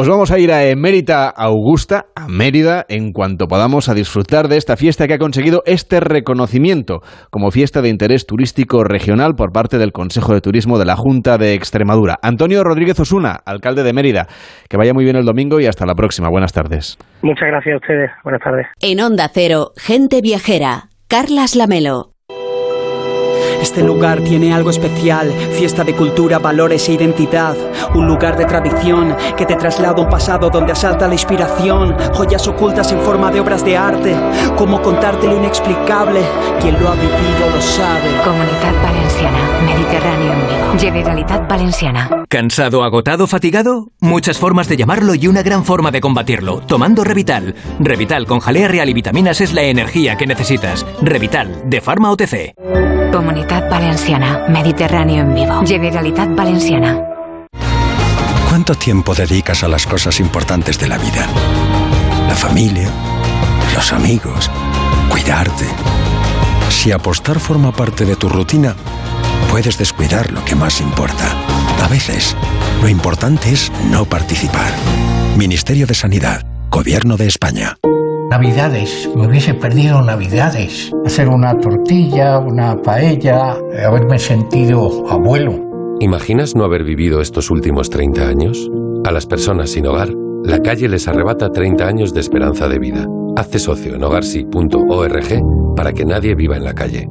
Pues vamos a ir a Emérita Augusta, a Mérida, en cuanto podamos a disfrutar de esta fiesta que ha conseguido este reconocimiento como fiesta de interés turístico regional por parte del Consejo de Turismo de la Junta de Extremadura. Antonio Rodríguez Osuna, alcalde de Mérida. Que vaya muy bien el domingo y hasta la próxima. Buenas tardes. Muchas gracias a ustedes. Buenas tardes. En Onda Cero, gente viajera. Carlas Lamelo. Este lugar tiene algo especial, fiesta de cultura, valores e identidad. Un lugar de tradición que te traslada a un pasado donde asalta la inspiración. Joyas ocultas en forma de obras de arte. Cómo contarte lo inexplicable. Quien lo ha vivido lo sabe. Comunidad Valenciana, Mediterráneo en. Generalitat Valenciana. ¿Cansado, agotado, fatigado? Muchas formas de llamarlo y una gran forma de combatirlo. Tomando Revital. Revital con jalea real y vitaminas es la energía que necesitas. Revital, de Pharma OTC. Comunidad Valenciana. Mediterráneo en vivo. Generalitat Valenciana. ¿Cuánto tiempo dedicas a las cosas importantes de la vida? La familia, los amigos, cuidarte. Si apostar forma parte de tu rutina, puedes descuidar lo que más importa. A veces, lo importante es no participar. Ministerio de Sanidad, Gobierno de España. Navidades, me hubiese perdido Navidades. Hacer una tortilla, una paella, haberme sentido abuelo. ¿Imaginas no haber vivido estos últimos 30 años? A las personas sin hogar, la calle les arrebata 30 años de esperanza de vida. Hazte socio en hogarsi.org para que nadie viva en la calle.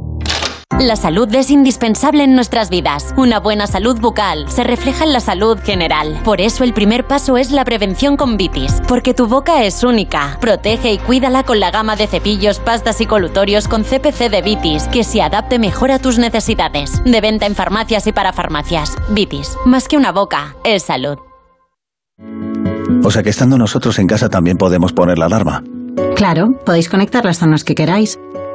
La salud es indispensable en nuestras vidas. Una buena salud bucal se refleja en la salud general. Por eso el primer paso es la prevención con Vitis, porque tu boca es única. Protege y cuídala con la gama de cepillos, pastas y colutorios con CPC de Vitis, que se adapte mejor a tus necesidades. De venta en farmacias y para farmacias. Vitis, más que una boca, es salud. O sea que estando nosotros en casa también podemos poner la alarma. Claro, podéis conectar las zonas que queráis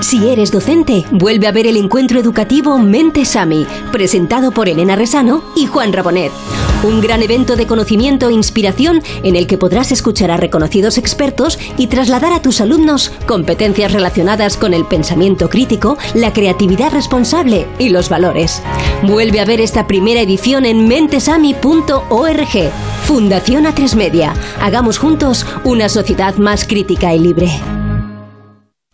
Si eres docente, vuelve a ver el encuentro educativo Mente Sami, presentado por Elena Resano y Juan Rabonet. Un gran evento de conocimiento e inspiración en el que podrás escuchar a reconocidos expertos y trasladar a tus alumnos competencias relacionadas con el pensamiento crítico, la creatividad responsable y los valores. Vuelve a ver esta primera edición en mentesami.org. Fundación A3 Media. Hagamos juntos una sociedad más crítica y libre.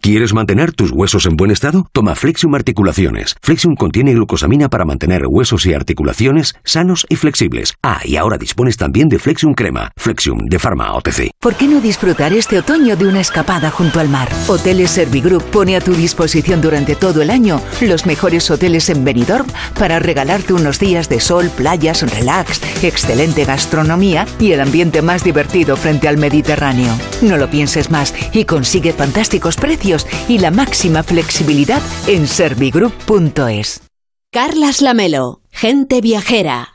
¿Quieres mantener tus huesos en buen estado? Toma Flexium Articulaciones. Flexium contiene glucosamina para mantener huesos y articulaciones sanos y flexibles. Ah, y ahora dispones también de Flexium Crema. Flexium de Pharma OTC. ¿Por qué no disfrutar este otoño de una escapada junto al mar? Hoteles Servigroup pone a tu disposición durante todo el año los mejores hoteles en Benidorm para regalarte unos días de sol, playas, relax, excelente gastronomía y el ambiente más divertido frente al Mediterráneo. No lo pienses más y consigue fantásticos precios y la máxima flexibilidad en servigroup.es. Carlas Lamelo, gente viajera.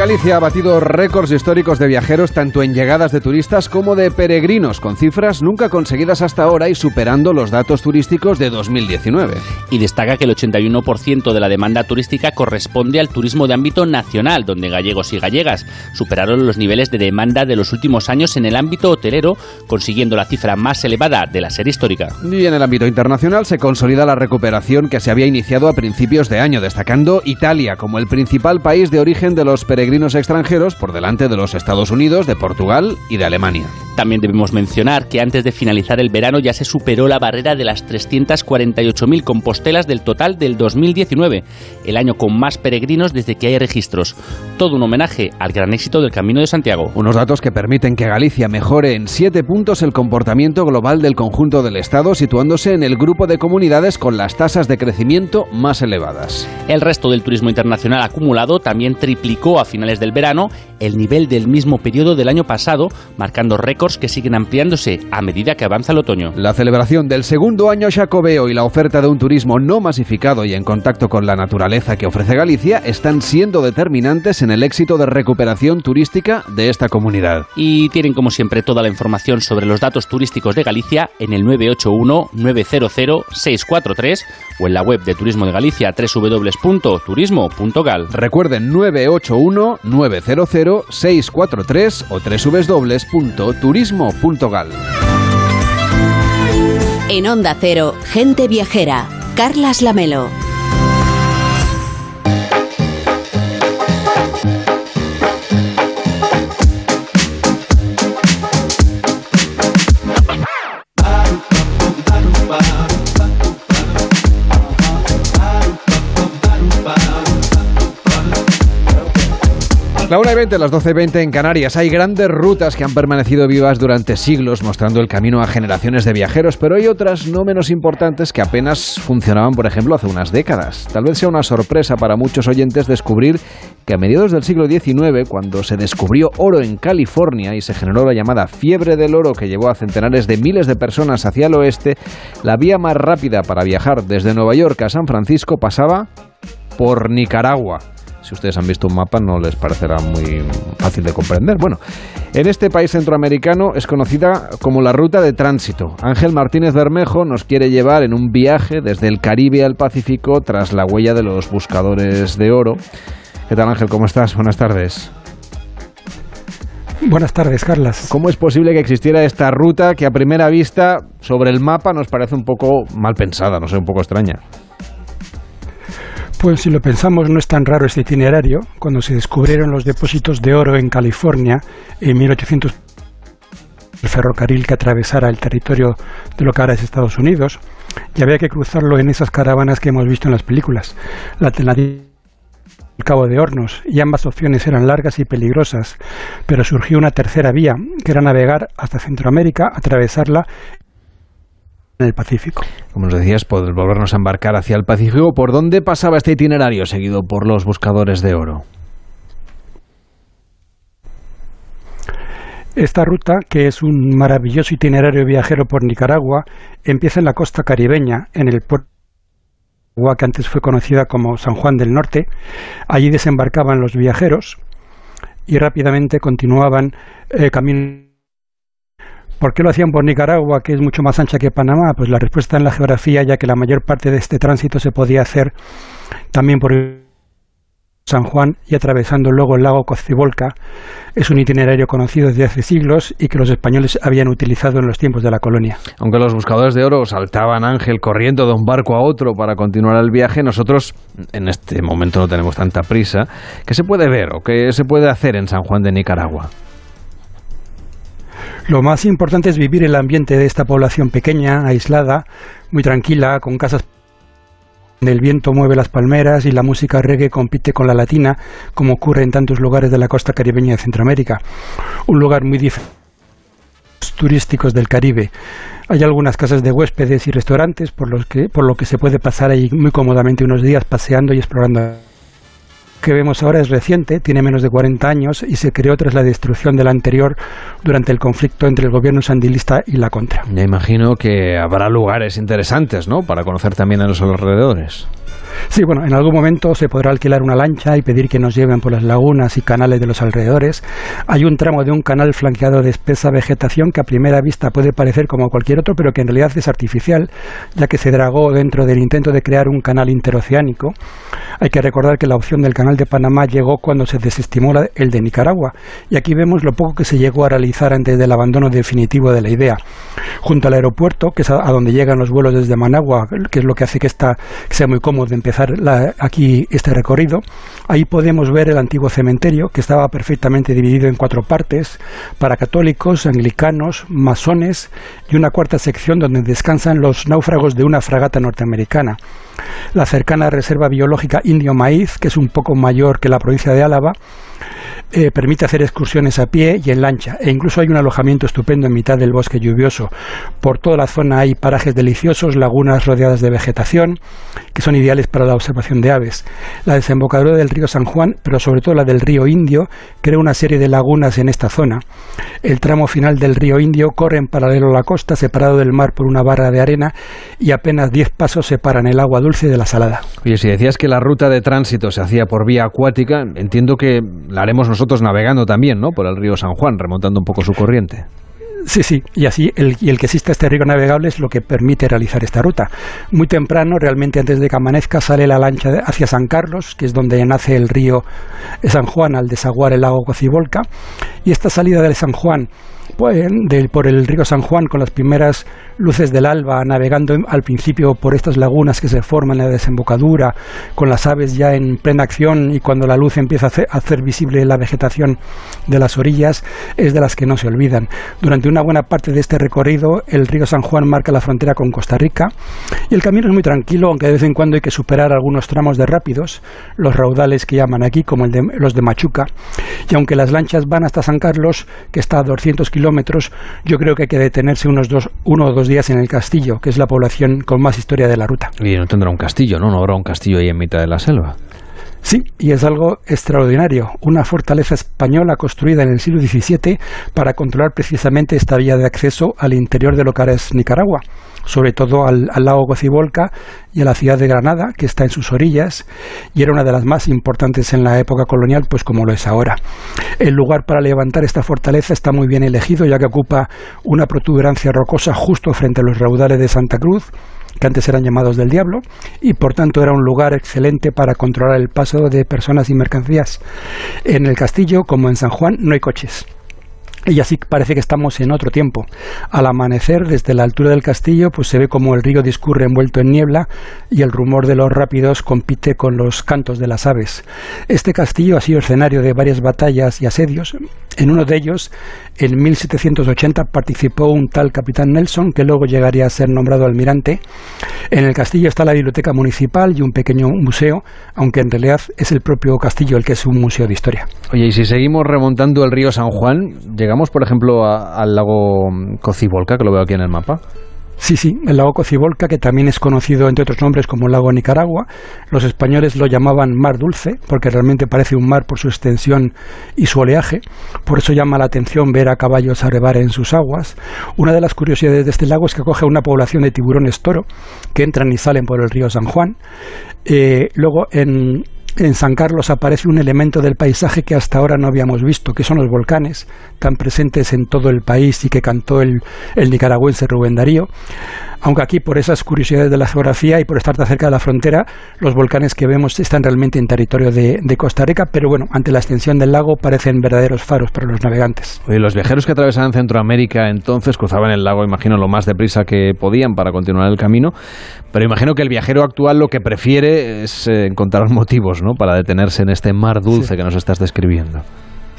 Galicia ha batido récords históricos de viajeros tanto en llegadas de turistas como de peregrinos, con cifras nunca conseguidas hasta ahora y superando los datos turísticos de 2019. Y destaca que el 81% de la demanda turística corresponde al turismo de ámbito nacional, donde gallegos y gallegas superaron los niveles de demanda de los últimos años en el ámbito hotelero, consiguiendo la cifra más elevada de la serie histórica. Y en el ámbito internacional se consolida la recuperación que se había iniciado a principios de año, destacando Italia como el principal país de origen de los peregrinos extranjeros por delante de los Estados Unidos, de Portugal y de Alemania. También debemos mencionar que antes de finalizar el verano ya se superó la barrera de las 348.000 compostelas del total del 2019, el año con más peregrinos desde que hay registros. Todo un homenaje al gran éxito del Camino de Santiago. Unos datos que permiten que Galicia mejore en siete puntos el comportamiento global del conjunto del Estado, situándose en el grupo de comunidades con las tasas de crecimiento más elevadas. El resto del turismo internacional acumulado también triplicó a finales del verano el nivel del mismo periodo del año pasado, marcando récords que siguen ampliándose a medida que avanza el otoño. La celebración del segundo año jacobeo y la oferta de un turismo no masificado y en contacto con la naturaleza que ofrece Galicia están siendo determinantes en el éxito de recuperación turística de esta comunidad. Y tienen como siempre toda la información sobre los datos turísticos de Galicia en el 981-900-643 o en la web de Turismo de Galicia www.turismo.gal. Recuerden 981-900-643 o www.turismo.gal. En Onda Cero, gente viajera. Carlas Lamelo. La 1 y 20, las 12 y 20 en Canarias. Hay grandes rutas que han permanecido vivas durante siglos, mostrando el camino a generaciones de viajeros, pero hay otras no menos importantes que apenas funcionaban, por ejemplo, hace unas décadas. Tal vez sea una sorpresa para muchos oyentes descubrir que a mediados del siglo XIX, cuando se descubrió oro en California y se generó la llamada fiebre del oro que llevó a centenares de miles de personas hacia el oeste, la vía más rápida para viajar desde Nueva York a San Francisco pasaba por Nicaragua si ustedes han visto un mapa no les parecerá muy fácil de comprender. Bueno, en este país centroamericano es conocida como la ruta de tránsito. Ángel Martínez Bermejo nos quiere llevar en un viaje desde el Caribe al Pacífico tras la huella de los buscadores de oro. ¿Qué tal Ángel? ¿Cómo estás? Buenas tardes. Buenas tardes, Carlas. ¿Cómo es posible que existiera esta ruta que a primera vista sobre el mapa nos parece un poco mal pensada, no sé, un poco extraña? Pues si lo pensamos, no es tan raro este itinerario. Cuando se descubrieron los depósitos de oro en California en 1800, el ferrocarril que atravesara el territorio de lo que ahora es Estados Unidos, y había que cruzarlo en esas caravanas que hemos visto en las películas. La alternativa el Cabo de Hornos, y ambas opciones eran largas y peligrosas, pero surgió una tercera vía, que era navegar hasta Centroamérica, atravesarla en el Pacífico. Como nos decías, poder volvernos a embarcar hacia el Pacífico. ¿Por dónde pasaba este itinerario seguido por los buscadores de oro? Esta ruta, que es un maravilloso itinerario viajero por Nicaragua, empieza en la costa caribeña, en el puerto que antes fue conocida como San Juan del Norte. Allí desembarcaban los viajeros y rápidamente continuaban eh, camino ¿Por qué lo hacían por Nicaragua, que es mucho más ancha que Panamá? Pues la respuesta en la geografía, ya que la mayor parte de este tránsito se podía hacer también por San Juan y atravesando luego el lago Cocibolca. Es un itinerario conocido desde hace siglos y que los españoles habían utilizado en los tiempos de la colonia. Aunque los buscadores de oro saltaban Ángel corriendo de un barco a otro para continuar el viaje, nosotros en este momento no tenemos tanta prisa. ¿Qué se puede ver o qué se puede hacer en San Juan de Nicaragua? Lo más importante es vivir el ambiente de esta población pequeña, aislada, muy tranquila, con casas el viento mueve las palmeras y la música reggae compite con la latina, como ocurre en tantos lugares de la costa caribeña de Centroamérica. Un lugar muy diferente turísticos del Caribe. Hay algunas casas de huéspedes y restaurantes por los que por lo que se puede pasar ahí muy cómodamente unos días paseando y explorando que vemos ahora es reciente, tiene menos de 40 años y se creó tras la destrucción del anterior durante el conflicto entre el gobierno sandilista y la contra. Me imagino que habrá lugares interesantes, ¿no? Para conocer también a los alrededores. Sí, bueno, en algún momento se podrá alquilar una lancha y pedir que nos lleven por las lagunas y canales de los alrededores. Hay un tramo de un canal flanqueado de espesa vegetación que a primera vista puede parecer como cualquier otro, pero que en realidad es artificial, ya que se dragó dentro del intento de crear un canal interoceánico. Hay que recordar que la opción del canal de Panamá llegó cuando se desestimó el de Nicaragua, y aquí vemos lo poco que se llegó a realizar antes del abandono definitivo de la idea. Junto al aeropuerto, que es a donde llegan los vuelos desde Managua, que es lo que hace que, esta, sea muy cómodo empezar aquí este recorrido. Ahí podemos ver el antiguo cementerio, que estaba perfectamente dividido en cuatro partes, para católicos, anglicanos, masones y una cuarta sección donde descansan los náufragos de una fragata norteamericana. La cercana Reserva Biológica Indio Maíz, que es un poco mayor que la provincia de Álava, eh, permite hacer excursiones a pie y en lancha, e incluso hay un alojamiento estupendo en mitad del bosque lluvioso. Por toda la zona hay parajes deliciosos, lagunas rodeadas de vegetación, que son ideales para la observación de aves. La desembocadura del río San Juan, pero sobre todo la del río Indio, crea una serie de lagunas en esta zona. El tramo final del río Indio corre en paralelo a la costa, separado del mar por una barra de arena, y apenas diez pasos separan el agua dulce de la salada. Oye, si decías que la ruta de tránsito se hacía por vía acuática, entiendo que la haremos nosotros navegando también, ¿no? Por el río San Juan, remontando un poco su corriente. Sí, sí, y así el, y el que exista este río navegable es lo que permite realizar esta ruta. Muy temprano, realmente antes de que amanezca, sale la lancha hacia San Carlos, que es donde nace el río San Juan al desaguar el lago Cocibolca, y esta salida de San Juan pues, por el río San Juan con las primeras luces del alba, navegando al principio por estas lagunas que se forman en la desembocadura, con las aves ya en plena acción y cuando la luz empieza a hacer, visible la vegetación de las orillas, es de las que no se olvidan. Durante una buena parte de este recorrido, el río San Juan marca la frontera con Costa Rica y el camino es muy tranquilo, aunque de vez en cuando hay que superar algunos tramos de rápidos, los raudales que llaman aquí, como el de, los de Machuca, y aunque las lanchas van hasta San Carlos, que está a 200 kilómetros, yo creo que hay que detenerse unos dos, uno o dos días en el castillo, que es la población con más historia de la ruta. Y no tendrá un castillo, ¿no? No habrá un castillo ahí en mitad de la selva. Sí, y es algo extraordinario, una fortaleza española construida en el siglo XVII para controlar precisamente esta vía de acceso al interior de lo que es Nicaragua, sobre todo al, lago Gocibolca y a la ciudad de Granada, que está en sus orillas, y era una de las más importantes en la época colonial, pues como lo es ahora. El lugar para levantar esta fortaleza está muy bien elegido, ya que ocupa una protuberancia rocosa justo frente a los raudales de Santa Cruz, que antes eran llamados del diablo, y por tanto era un lugar excelente para controlar el paso de personas y mercancías. En el castillo, como en San Juan, no hay coches. Y así parece que estamos en otro tiempo. Al amanecer, desde la altura del castillo, pues se ve como el río discurre envuelto en niebla y el rumor de los rápidos compite con los cantos de las aves. Este castillo ha sido escenario de varias batallas y asedios. En uno de ellos, en 1780, participó un tal capitán Nelson, que luego llegaría a ser nombrado almirante. En el castillo está la biblioteca municipal y un pequeño museo, aunque en realidad es el propio castillo el que es un museo de historia. Oye, y si seguimos remontando el río San Juan, por ejemplo, al lago Cocibolca, que lo veo aquí en el mapa. Sí, sí, el lago Cocibolca, que también es conocido entre otros nombres como lago Nicaragua. Los españoles lo llamaban mar dulce, porque realmente parece un mar por su extensión y su oleaje. Por eso llama la atención ver a caballos arrebar en sus aguas. Una de las curiosidades de este lago es que acoge una población de tiburones toro que entran y salen por el río San Juan. Eh, luego, en, en San Carlos aparece un elemento del paisaje que hasta ahora no habíamos visto, que son los volcanes, tan presentes en todo el país y que cantó el, el nicaragüense Rubén Darío aunque aquí por esas curiosidades de la geografía y por estar tan cerca de la frontera, los volcanes que vemos están realmente en territorio de, Costa Rica, pero bueno, ante la extensión del lago parecen verdaderos faros para los navegantes. Los viajeros que atravesaban Centroamérica entonces cruzaban el lago, imagino, lo más deprisa que podían para continuar el camino, pero imagino que el viajero actual lo que prefiere es eh, encontrar motivos ¿no? para detenerse en este mar dulce que nos estás describiendo.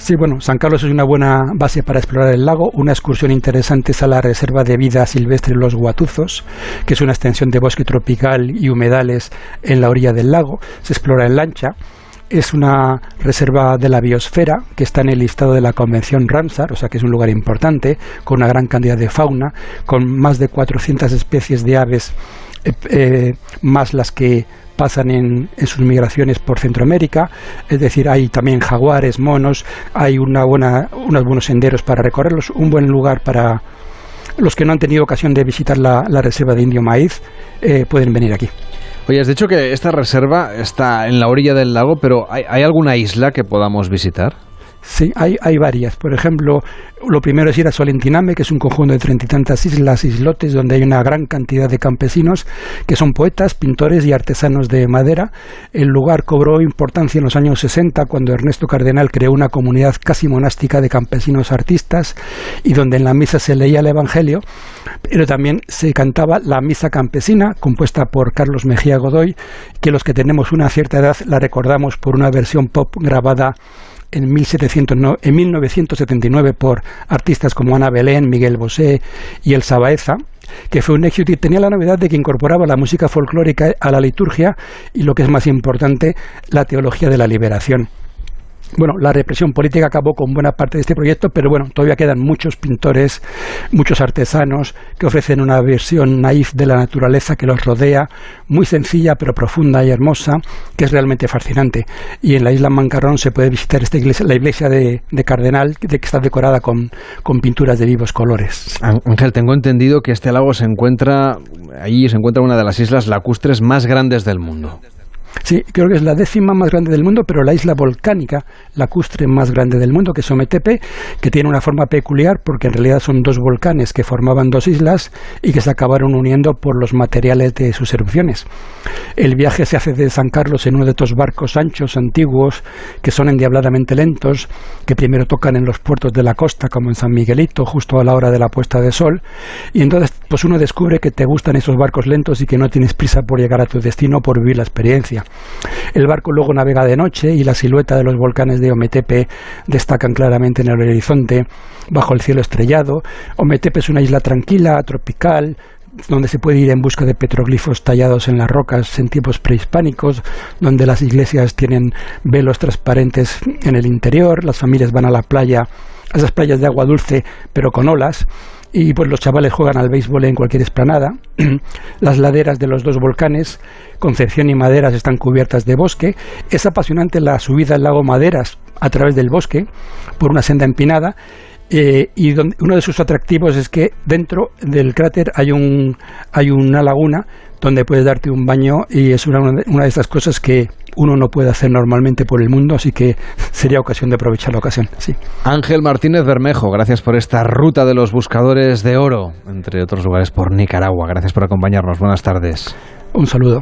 Sí, bueno, San Carlos es una buena base para explorar el lago. Una excursión interesante es a la Reserva de Vida Silvestre Los Guatuzos, que es una extensión de bosque tropical y humedales en la orilla del lago. Se explora en lancha. Es una reserva de la biosfera que está en el listado de la Convención Ramsar, o sea que es un lugar importante, con una gran cantidad de fauna, con más de 400 especies de aves, eh, eh, más las que pasan en, sus migraciones por Centroamérica, es decir, hay también jaguares, monos, hay una buena, unos buenos senderos para recorrerlos, un buen lugar para los que no han tenido ocasión de visitar la, reserva de Indio Maíz, eh, pueden venir aquí. Oye, has dicho que esta reserva está en la orilla del lago, pero ¿hay alguna isla que podamos visitar? Sí, hay, hay varias. Por ejemplo, lo primero es ir a Solentiname, que es un conjunto de treinta y tantas islas, islotes, donde hay una gran cantidad de campesinos que son poetas, pintores y artesanos de madera. El lugar cobró importancia en los años 60, cuando Ernesto Cardenal creó una comunidad casi monástica de campesinos artistas y donde en la misa se leía el Evangelio, pero también se cantaba la misa campesina, compuesta por Carlos Mejía Godoy, que los que tenemos una cierta edad la recordamos por una versión pop grabada en, 1979 por artistas como Ana Belén, Miguel Bosé y El Sabaeza, que fue un éxito y tenía la novedad de que incorporaba la música folclórica a la liturgia y lo que es más importante, la teología de la liberación. Bueno, la represión política acabó con buena parte de este proyecto, pero bueno, todavía quedan muchos pintores, muchos artesanos que ofrecen una versión naif de la naturaleza que los rodea, muy sencilla pero profunda y hermosa, que es realmente fascinante. Y en la isla Mancarrón se puede visitar esta iglesia, la iglesia de, Cardenal, de que está decorada con, con pinturas de vivos colores. Ángel, tengo entendido que este lago se encuentra, allí se encuentra una de las islas lacustres más grandes del mundo. Sí, creo que es la décima más grande del mundo, pero la isla volcánica lacustre más grande del mundo, que es Ometepe, que tiene una forma peculiar porque en realidad son dos volcanes que formaban dos islas y que se acabaron uniendo por los materiales de sus erupciones. El viaje se hace de San Carlos en uno de estos barcos anchos, antiguos, que son endiabladamente lentos, que primero tocan en los puertos de la costa, como en San Miguelito, justo a la hora de la puesta de sol, y entonces pues uno descubre que te gustan esos barcos lentos y que no tienes prisa por llegar a tu destino por vivir la experiencia. El barco luego navega de noche y la silueta de los volcanes de Ometepe destacan claramente en el horizonte, bajo el cielo estrellado. Ometepe es una isla tranquila, tropical, donde se puede ir en busca de petroglifos tallados en las rocas en tiempos prehispánicos, donde las iglesias tienen velos transparentes en el interior, las familias van a la playa, a esas playas de agua dulce, pero con olas, y pues los chavales juegan al béisbol en cualquier esplanada. Las laderas de los dos volcanes, Concepción y Maderas, están cubiertas de bosque. Es apasionante la subida al lago Maderas a través del bosque por una senda empinada. Eh, y uno de sus atractivos es que dentro del cráter hay, un, hay una laguna donde puedes darte un baño y es una, una de esas cosas que uno no puede hacer normalmente por el mundo, así que sería ocasión de aprovechar la ocasión. Sí. Ángel Martínez Bermejo, gracias por esta ruta de los buscadores de oro, entre otros lugares por Nicaragua. Gracias por acompañarnos. Buenas tardes. Un saludo.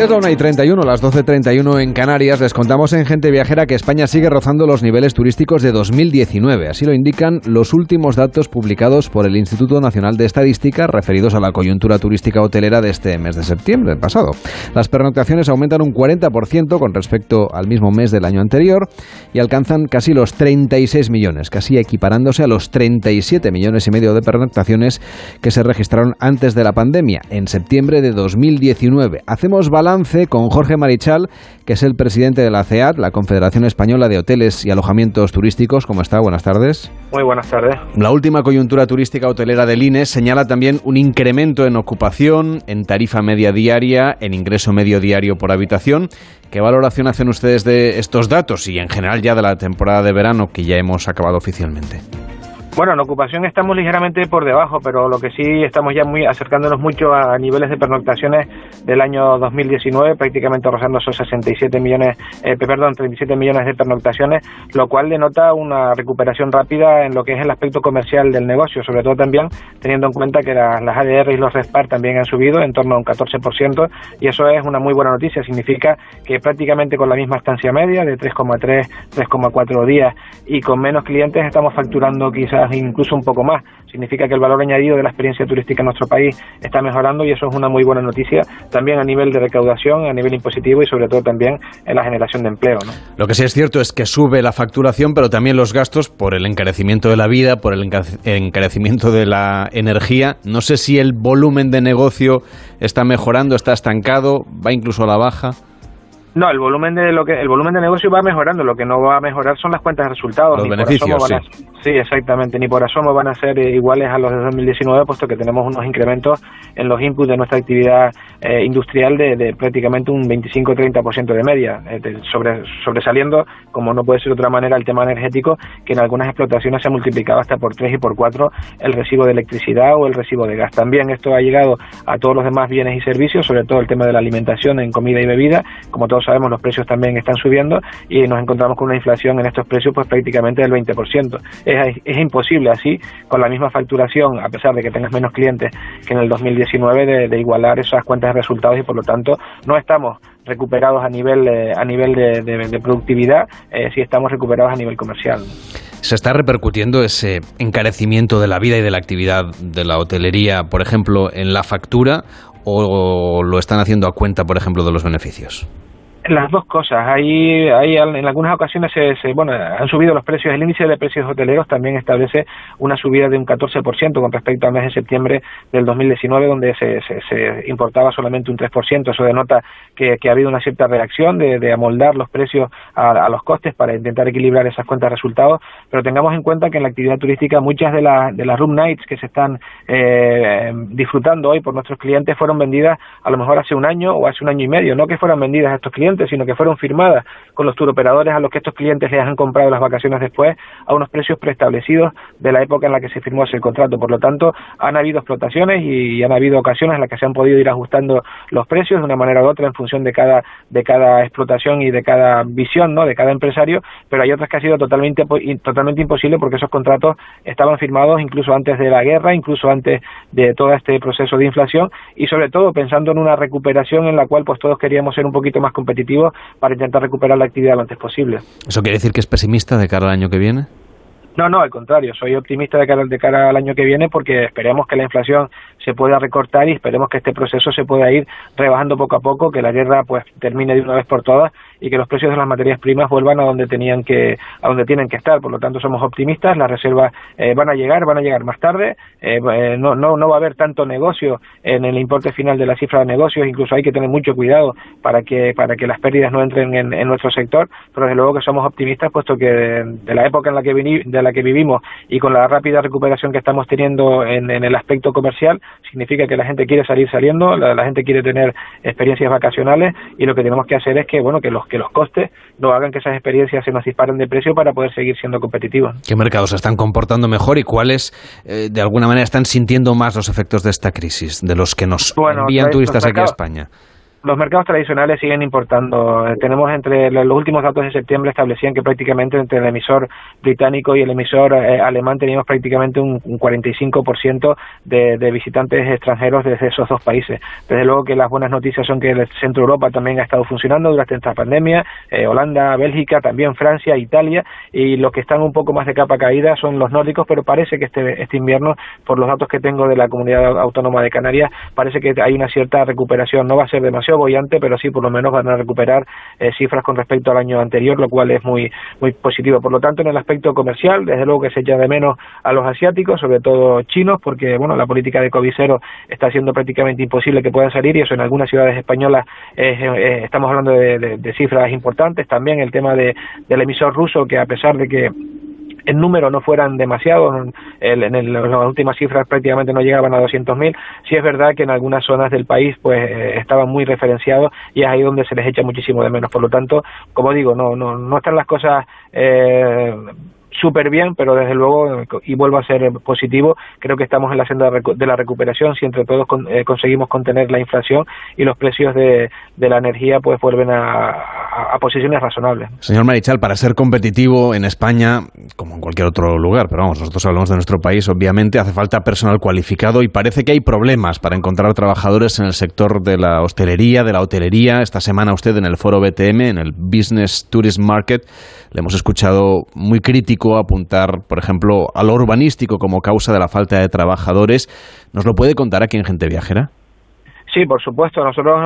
Es la 1 y 31, las 12.31 en Canarias. Les contamos en Gente Viajera que España sigue rozando los niveles turísticos de 2019. Así lo indican los últimos datos publicados por el Instituto Nacional de Estadística referidos a la coyuntura turística hotelera de este mes de septiembre pasado. Las pernoctaciones aumentan un 40% con respecto al mismo mes del año anterior y alcanzan casi los 36 millones, casi equiparándose a los 37 millones y medio de pernoctaciones que se registraron antes de la pandemia, en septiembre de 2019. Hacemos balance con Jorge Marichal, que es el presidente de la CEAT, la Confederación Española de Hoteles y Alojamientos Turísticos. ¿Cómo está? Buenas tardes. Muy buenas tardes. La última coyuntura turística hotelera del INE señala también un incremento en ocupación, en tarifa media diaria, en ingreso medio diario por habitación. ¿Qué valoración hacen ustedes de estos datos y en general ya de la temporada de verano que ya hemos acabado oficialmente? Bueno, en ocupación estamos ligeramente por debajo, pero lo que sí estamos ya muy acercándonos mucho a niveles de pernoctaciones del año 2019, prácticamente rozando esos 67 millones, eh, perdón, 37 millones de pernoctaciones, lo cual denota una recuperación rápida en lo que es el aspecto comercial del negocio, sobre todo también teniendo en cuenta que las ADR y los RESPAR también han subido en torno a un 14%, y eso es una muy buena noticia, significa que prácticamente con la misma estancia media de 3,3, 3,4 días y con menos clientes estamos facturando quizás incluso un poco más. Significa que el valor añadido de la experiencia turística en nuestro país está mejorando y eso es una muy buena noticia también a nivel de recaudación, a nivel impositivo y sobre todo también en la generación de empleo. Lo que sí es cierto es que sube la facturación, pero también los gastos por el encarecimiento de la vida, por el encarecimiento de la energía. No sé si el volumen de negocio está mejorando, está estancado, va incluso a la baja. No, el volumen de lo que el volumen de negocio va mejorando. Lo que no va a mejorar son las cuentas de resultados. Los beneficios, sí. sí, exactamente. Ni por asomo van a ser eh, iguales a los de 2019, puesto que tenemos unos incrementos en los inputs de nuestra actividad eh, industrial de, prácticamente un 25-30% de media, eh, sobre, sobresaliendo, como no puede ser de otra manera, el tema energético, que en algunas explotaciones se ha multiplicado hasta por 3 y por 4 el recibo de electricidad o el recibo de gas. También esto ha llegado a todos los demás bienes y servicios, sobre todo el tema de la alimentación en comida y bebida, como todo sabemos, los precios también están subiendo y nos encontramos con una inflación en estos precios pues prácticamente del 20%. Es, es imposible así, con la misma facturación, a pesar de que tengas menos clientes que en el 2019, de, igualar esas cuentas de resultados y por lo tanto no estamos recuperados a nivel a nivel de, productividad, eh, si estamos recuperados a nivel comercial. ¿Se está repercutiendo ese encarecimiento de la vida y de la actividad de la hotelería, por ejemplo, en la factura o lo están haciendo a cuenta, por ejemplo, de los beneficios? Las dos cosas. Hay, hay en algunas ocasiones se, se, bueno, han subido los precios. El índice de precios hoteleros también establece una subida de un 14% con respecto al mes de septiembre del 2019, donde se, se, importaba solamente un 3%. Eso denota que, que, ha habido una cierta reacción de, de amoldar los precios a, a, los costes para intentar equilibrar esas cuentas de resultados. Pero tengamos en cuenta que en la actividad turística muchas de, la, de las room nights que se están eh, disfrutando hoy por nuestros clientes fueron vendidas a lo mejor hace un año o hace un año y medio. No que fueran vendidas a estos clientes sino que fueron firmadas con los turoperadores a los que estos clientes les han comprado las vacaciones después a unos precios preestablecidos de la época en la que se firmó ese contrato. Por lo tanto, han habido explotaciones y han habido ocasiones en las que se han podido ir ajustando los precios de una manera u otra en función de cada de cada explotación y de cada visión, ¿no? de cada empresario, pero hay otras que ha sido totalmente totalmente imposible porque esos contratos estaban firmados incluso antes de la guerra, incluso antes de todo este proceso de inflación y sobre todo pensando en una recuperación en la cual pues todos queríamos ser un poquito más competitivos para intentar recuperar la actividad lo antes posible. ¿Eso quiere decir que es pesimista de cara al año que viene? No, no, al contrario, soy optimista de cara, de cara al año que viene porque esperemos que la inflación se pueda recortar y esperemos que este proceso se pueda ir rebajando poco a poco, que la guerra pues termine de una vez por todas y que los precios de las materias primas vuelvan a donde tenían que a donde tienen que estar. Por lo tanto, somos optimistas. Las reservas eh, van a llegar, van a llegar más tarde. Eh, eh, no, no, no va a haber tanto negocio en el importe final de la cifra de negocios. Incluso hay que tener mucho cuidado para que para que las pérdidas no entren en, nuestro sector. Pero desde luego que somos optimistas, puesto que de, la época en la que de la que vivimos y con la rápida recuperación que estamos teniendo en, en el aspecto comercial, significa que la gente quiere salir saliendo, la, la, gente quiere tener experiencias vacacionales y lo que tenemos que hacer es que bueno que los que los costes no hagan que esas experiencias se nos disparen de precio para poder seguir siendo competitivos. ¿Qué mercados se están comportando mejor y cuáles eh, de alguna manera están sintiendo más los efectos de esta crisis de los que nos bueno, envían turistas aquí a España? Los mercados tradicionales siguen importando. Eh, tenemos entre los últimos datos de septiembre establecían que prácticamente entre el emisor británico y el emisor eh, alemán teníamos prácticamente un, un 45% de, de, visitantes extranjeros desde esos dos países. Desde luego que las buenas noticias son que el centro Europa también ha estado funcionando durante esta pandemia, eh, Holanda, Bélgica, también Francia, Italia, y los que están un poco más de capa caída son los nórdicos, pero parece que este, este invierno, por los datos que tengo de la comunidad autónoma de Canarias, parece que hay una cierta recuperación. No va a ser demasiado bollante, pero sí por lo menos van a recuperar eh, cifras con respecto al año anterior, lo cual es muy muy positivo. Por lo tanto, en el aspecto comercial, desde luego que se echa de menos a los asiáticos, sobre todo chinos, porque bueno, la política de COVID cero está haciendo prácticamente imposible que puedan salir y eso en algunas ciudades españolas eh, estamos hablando de, de, de, cifras importantes. También el tema de, del emisor ruso, que a pesar de que en número no fueran demasiados, en el, las últimas cifras prácticamente no llegaban a 200.000, sí es verdad que en algunas zonas del país pues eh, estaban muy referenciados y es ahí donde se les echa muchísimo de menos. Por lo tanto, como digo, no, no, no están las cosas eh, súper bien, pero desde luego, y vuelvo a ser positivo, creo que estamos en la senda de la recuperación si entre todos con, eh, conseguimos contener la inflación y los precios de, la energía pues vuelven a, a, a, posiciones razonables. Señor Marichal, para ser competitivo en España, como en cualquier otro lugar, pero vamos, nosotros hablamos de nuestro país, obviamente hace falta personal cualificado y parece que hay problemas para encontrar trabajadores en el sector de la hostelería, de la hotelería. Esta semana usted en el foro BTM, en el Business Tourism Market, le hemos escuchado muy crítico apuntar, por ejemplo, a lo urbanístico como causa de la falta de trabajadores. ¿Nos lo puede contar aquí en Gente Viajera? Sí, por supuesto. Nosotros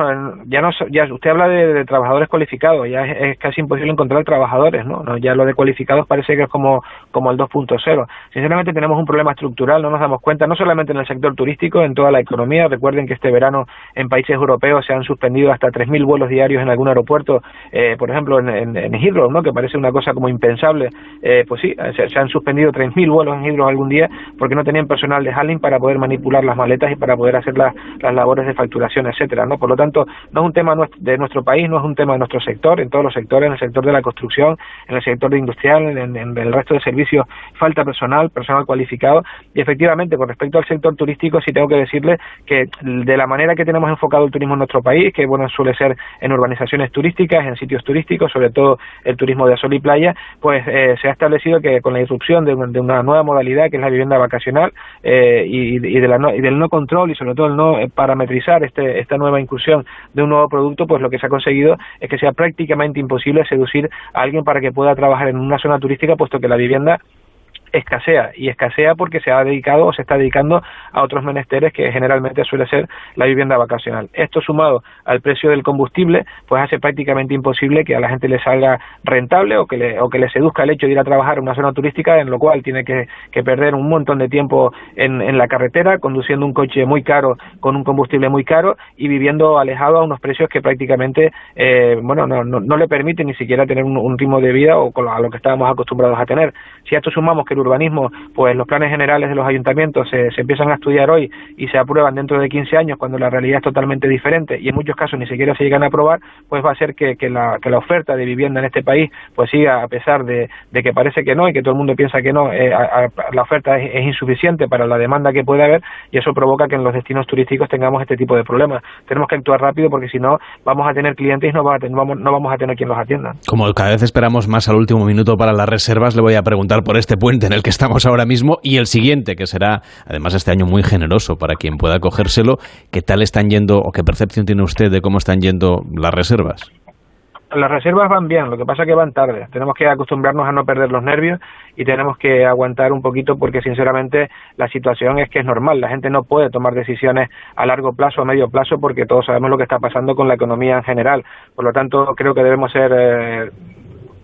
ya no ya usted habla de, trabajadores cualificados, ya es, casi imposible encontrar trabajadores, ¿no? Ya lo de cualificados parece que es como como el 2.0. Sinceramente tenemos un problema estructural, no nos damos cuenta, no solamente en el sector turístico, en toda la economía. Recuerden que este verano en países europeos se han suspendido hasta 3.000 vuelos diarios en algún aeropuerto, eh, por ejemplo en, en, en, Heathrow, ¿no? Que parece una cosa como impensable. Eh, pues sí, se, han suspendido 3.000 vuelos en Heathrow algún día porque no tenían personal de handling para poder manipular las maletas y para poder hacer la, las labores de etcétera, ¿no? Por lo tanto, no es un tema de nuestro país, no es un tema de nuestro sector, en todos los sectores, en el sector de la construcción, en el sector de industrial, en, el resto de servicios, falta personal, personal cualificado, y efectivamente, con respecto al sector turístico, sí tengo que decirle que de la manera que tenemos enfocado el turismo en nuestro país, que bueno, suele ser en urbanizaciones turísticas, en sitios turísticos, sobre todo el turismo de sol y playa, pues eh, se ha establecido que con la irrupción de, de, una nueva modalidad, que es la vivienda vacacional, eh, y, y, de la no, y del no control y sobre todo el no parametrizar este, esta nueva inclusión de un nuevo producto, pues lo que se ha conseguido es que sea prácticamente imposible seducir a alguien para que pueda trabajar en una zona turística, puesto que la vivienda escasea y escasea porque se ha dedicado o se está dedicando a otros menesteres que generalmente suele ser la vivienda vacacional. Esto sumado al precio del combustible, pues hace prácticamente imposible que a la gente le salga rentable o que le, o que le seduzca el hecho de ir a trabajar en una zona turística en lo cual tiene que, perder un montón de tiempo en, en la carretera, conduciendo un coche muy caro con un combustible muy caro y viviendo alejado a unos precios que prácticamente eh, bueno no, no, le permiten ni siquiera tener un, ritmo de vida o a lo que estábamos acostumbrados a tener. Si a esto sumamos que el urbanismo, pues los planes generales de los ayuntamientos se, se empiezan a estudiar hoy y se aprueban dentro de 15 años cuando la realidad es totalmente diferente y en muchos casos ni siquiera se llegan a aprobar, pues va a ser que, que, la, que la oferta de vivienda en este país pues siga a pesar de, de que parece que no y que todo el mundo piensa que no, eh, la oferta es, insuficiente para la demanda que puede haber y eso provoca que en los destinos turísticos tengamos este tipo de problemas. Tenemos que actuar rápido porque si no vamos a tener clientes y no vamos, no vamos a tener quien los atienda. Como cada vez esperamos más al último minuto para las reservas, le voy a preguntar por este puente en el que estamos ahora mismo y el siguiente, que será además este año muy generoso para quien pueda cogérselo. ¿Qué tal están yendo o qué percepción tiene usted de cómo están yendo las reservas? las reservas van bien, lo que pasa es que van tarde. Tenemos que acostumbrarnos a no perder los nervios y tenemos que aguantar un poquito porque sinceramente la situación es que es normal. La gente no puede tomar decisiones a largo plazo a medio plazo porque todos sabemos lo que está pasando con la economía en general. Por lo tanto, creo que debemos ser eh,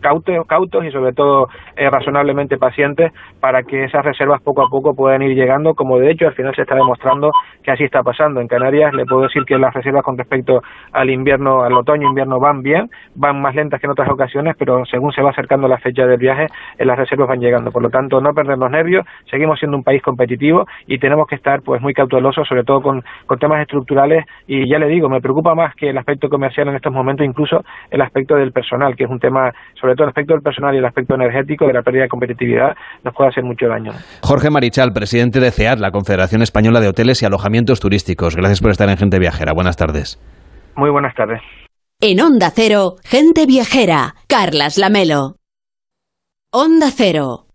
cautos, y sobre todo eh, razonablemente pacientes para que esas reservas poco a poco puedan ir llegando, como de hecho al final se está demostrando que así está pasando. En Canarias le puedo decir que las reservas con respecto al invierno, al otoño invierno van bien, van más lentas que en otras ocasiones, pero según se va acercando la fecha del viaje, eh, las reservas van llegando. Por lo tanto, no perder los nervios, seguimos siendo un país competitivo y tenemos que estar pues muy cautelosos, sobre todo con, con temas estructurales y ya le digo, me preocupa más que el aspecto comercial en estos momentos, incluso el aspecto del personal, que es un tema sobre sobre todo el aspecto del personal y el aspecto energético de la pérdida de competitividad, nos puede hacer mucho daño. Jorge Marichal, presidente de CEAT, la Confederación Española de Hoteles y Alojamientos Turísticos. Gracias por estar en Gente Viajera. Buenas tardes. Muy buenas tardes. En Onda Cero, Gente Viajera, Carlas Lamelo. Onda Cero.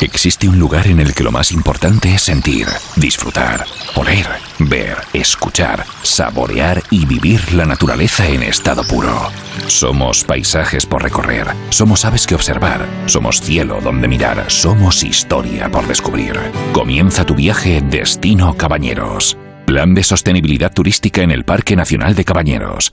Existe un lugar en el que lo más importante es sentir, disfrutar, oler, ver, escuchar, saborear y vivir la naturaleza en estado puro. Somos paisajes por recorrer, somos aves que observar, somos cielo donde mirar, somos historia por descubrir. Comienza tu viaje Destino Cabañeros. Plan de sostenibilidad turística en el Parque Nacional de Cabañeros.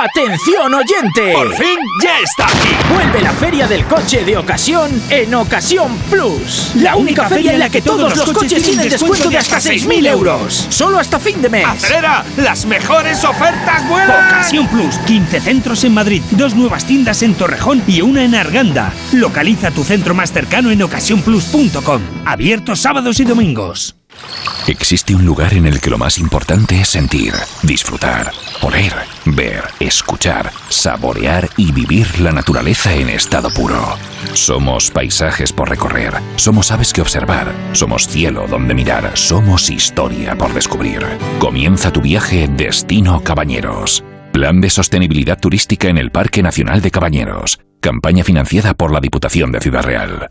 ¡Atención oyente! ¡Por fin ya está aquí! Vuelve la feria del coche de ocasión en Ocasión Plus. La única feria en la que todos los coches tienen descuento de hasta 6.000 euros. Solo hasta fin de mes. ¡Acelera! ¡Las mejores ofertas vuelan! Ocasión Plus. 15 centros en Madrid, dos nuevas tiendas en Torrejón y una en Arganda. Localiza tu centro más cercano en ocasiónplus.com. Abierto sábados y domingos. Existe un lugar en el que lo más importante es sentir, disfrutar, oler, ver, escuchar, saborear y vivir la naturaleza en estado puro. Somos paisajes por recorrer, somos aves que observar, somos cielo donde mirar, somos historia por descubrir. Comienza tu viaje Destino Cabañeros. Plan de sostenibilidad turística en el Parque Nacional de Cabañeros. Campaña financiada por la Diputación de Ciudad Real.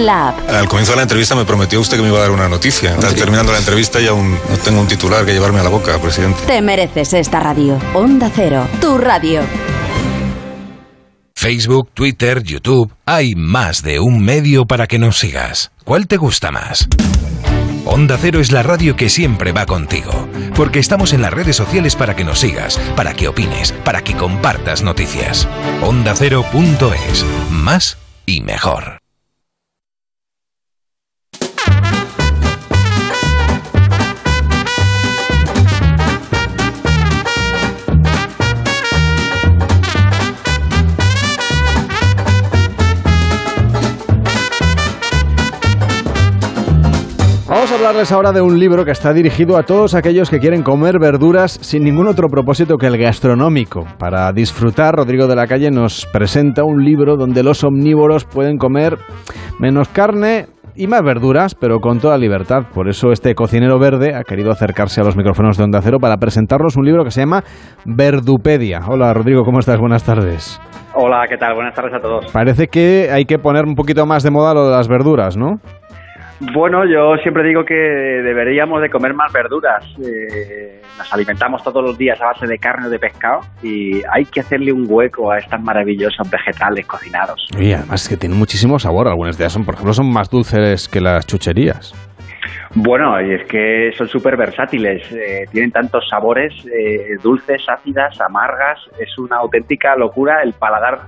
la app. Al comienzo de la entrevista me prometió usted que me iba a dar una noticia. Está terminando la entrevista y aún no tengo un titular que llevarme a la boca, presidente. Te mereces esta radio. Onda Cero, tu radio. Facebook, Twitter, YouTube. Hay más de un medio para que nos sigas. ¿cuál te gusta más? Onda Cero es la radio que siempre va contigo, porque estamos en las redes sociales para que nos sigas, para que opines, para que compartas noticias. Onda Cero.es, más y mejor. Vamos a hablarles ahora de un libro que está dirigido a todos aquellos que quieren comer verduras sin ningún otro propósito que el gastronómico. Para disfrutar, Rodrigo de la Calle nos presenta un libro donde los omnívoros pueden comer menos carne y más verduras, pero con toda libertad. Por eso este cocinero verde ha querido acercarse a los micrófonos de Onda Cero para presentarnos un libro que se llama Verdupedia. Hola Rodrigo, ¿cómo estás? Buenas tardes. Hola, ¿qué tal? Buenas tardes a todos. Parece que hay que poner un poquito más de moda lo de las verduras, ¿no? Bueno, yo siempre digo que deberíamos de comer más verduras. Eh, nos alimentamos todos los días a base de carne o de pescado y hay que hacerle un hueco a estas maravillosos vegetales cocinados. Y además que tienen muchísimo sabor. Algunas de ellas, son, por ejemplo, son más dulces que las chucherías. Bueno, y es que son súper versátiles, eh, tienen tantos sabores, eh, dulces, ácidas, amargas, es una auténtica locura el paladar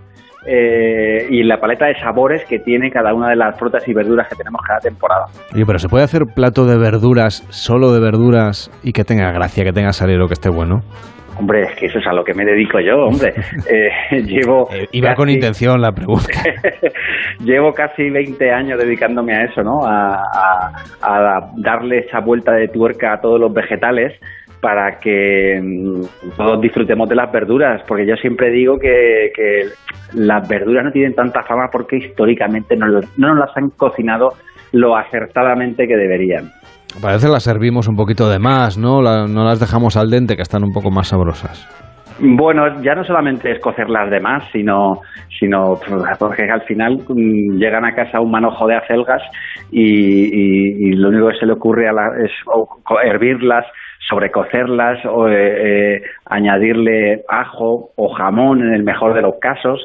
eh, y la paleta de sabores que tiene cada una de las frutas y verduras que tenemos cada temporada. Oye, pero ¿se puede hacer plato de verduras, solo de verduras, y que tenga gracia, que tenga salero, que esté bueno? Hombre, es que eso es a lo que me dedico yo, hombre. Eh, llevo. Eh, iba con intención la pregunta. llevo casi 20 años dedicándome a eso, ¿no? A, a, darle esa vuelta de tuerca a todos los vegetales para que mm, todos disfrutemos de las verduras, porque yo siempre digo que, que las verduras no tienen tanta fama porque históricamente no, no nos las han cocinado lo acertadamente que deberían. Parece las servimos un poquito de más, ¿no? no las dejamos al dente, que están un poco más sabrosas. Bueno, ya no solamente es cocerlas de más, sino, sino porque al final mm, llegan a casa un manojo de acelgas y, lo único que se le ocurre a es hervirlas, sobrecocerlas o eh, eh, añadirle ajo o jamón en el mejor de los casos.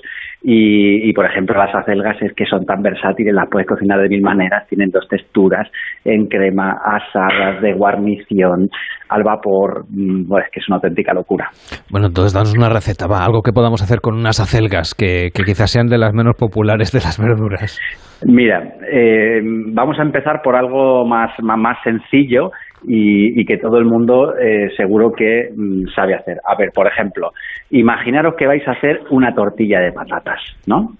Y, por ejemplo las acelgas es que son tan versátiles las puedes cocinar de mil maneras tienen dos texturas en crema asadas de guarnición al vapor mm, es que es una auténtica locura. Bueno entonces danos una receta va algo que podamos hacer con unas acelgas que, quizás sean de las menos populares de las verduras Mira, eh, vamos a empezar por algo más, más sencillo y, que todo el mundo eh, seguro que mm, sabe hacer. A ver, por ejemplo, imaginaros que vais a hacer una tortilla de patatas, ¿no?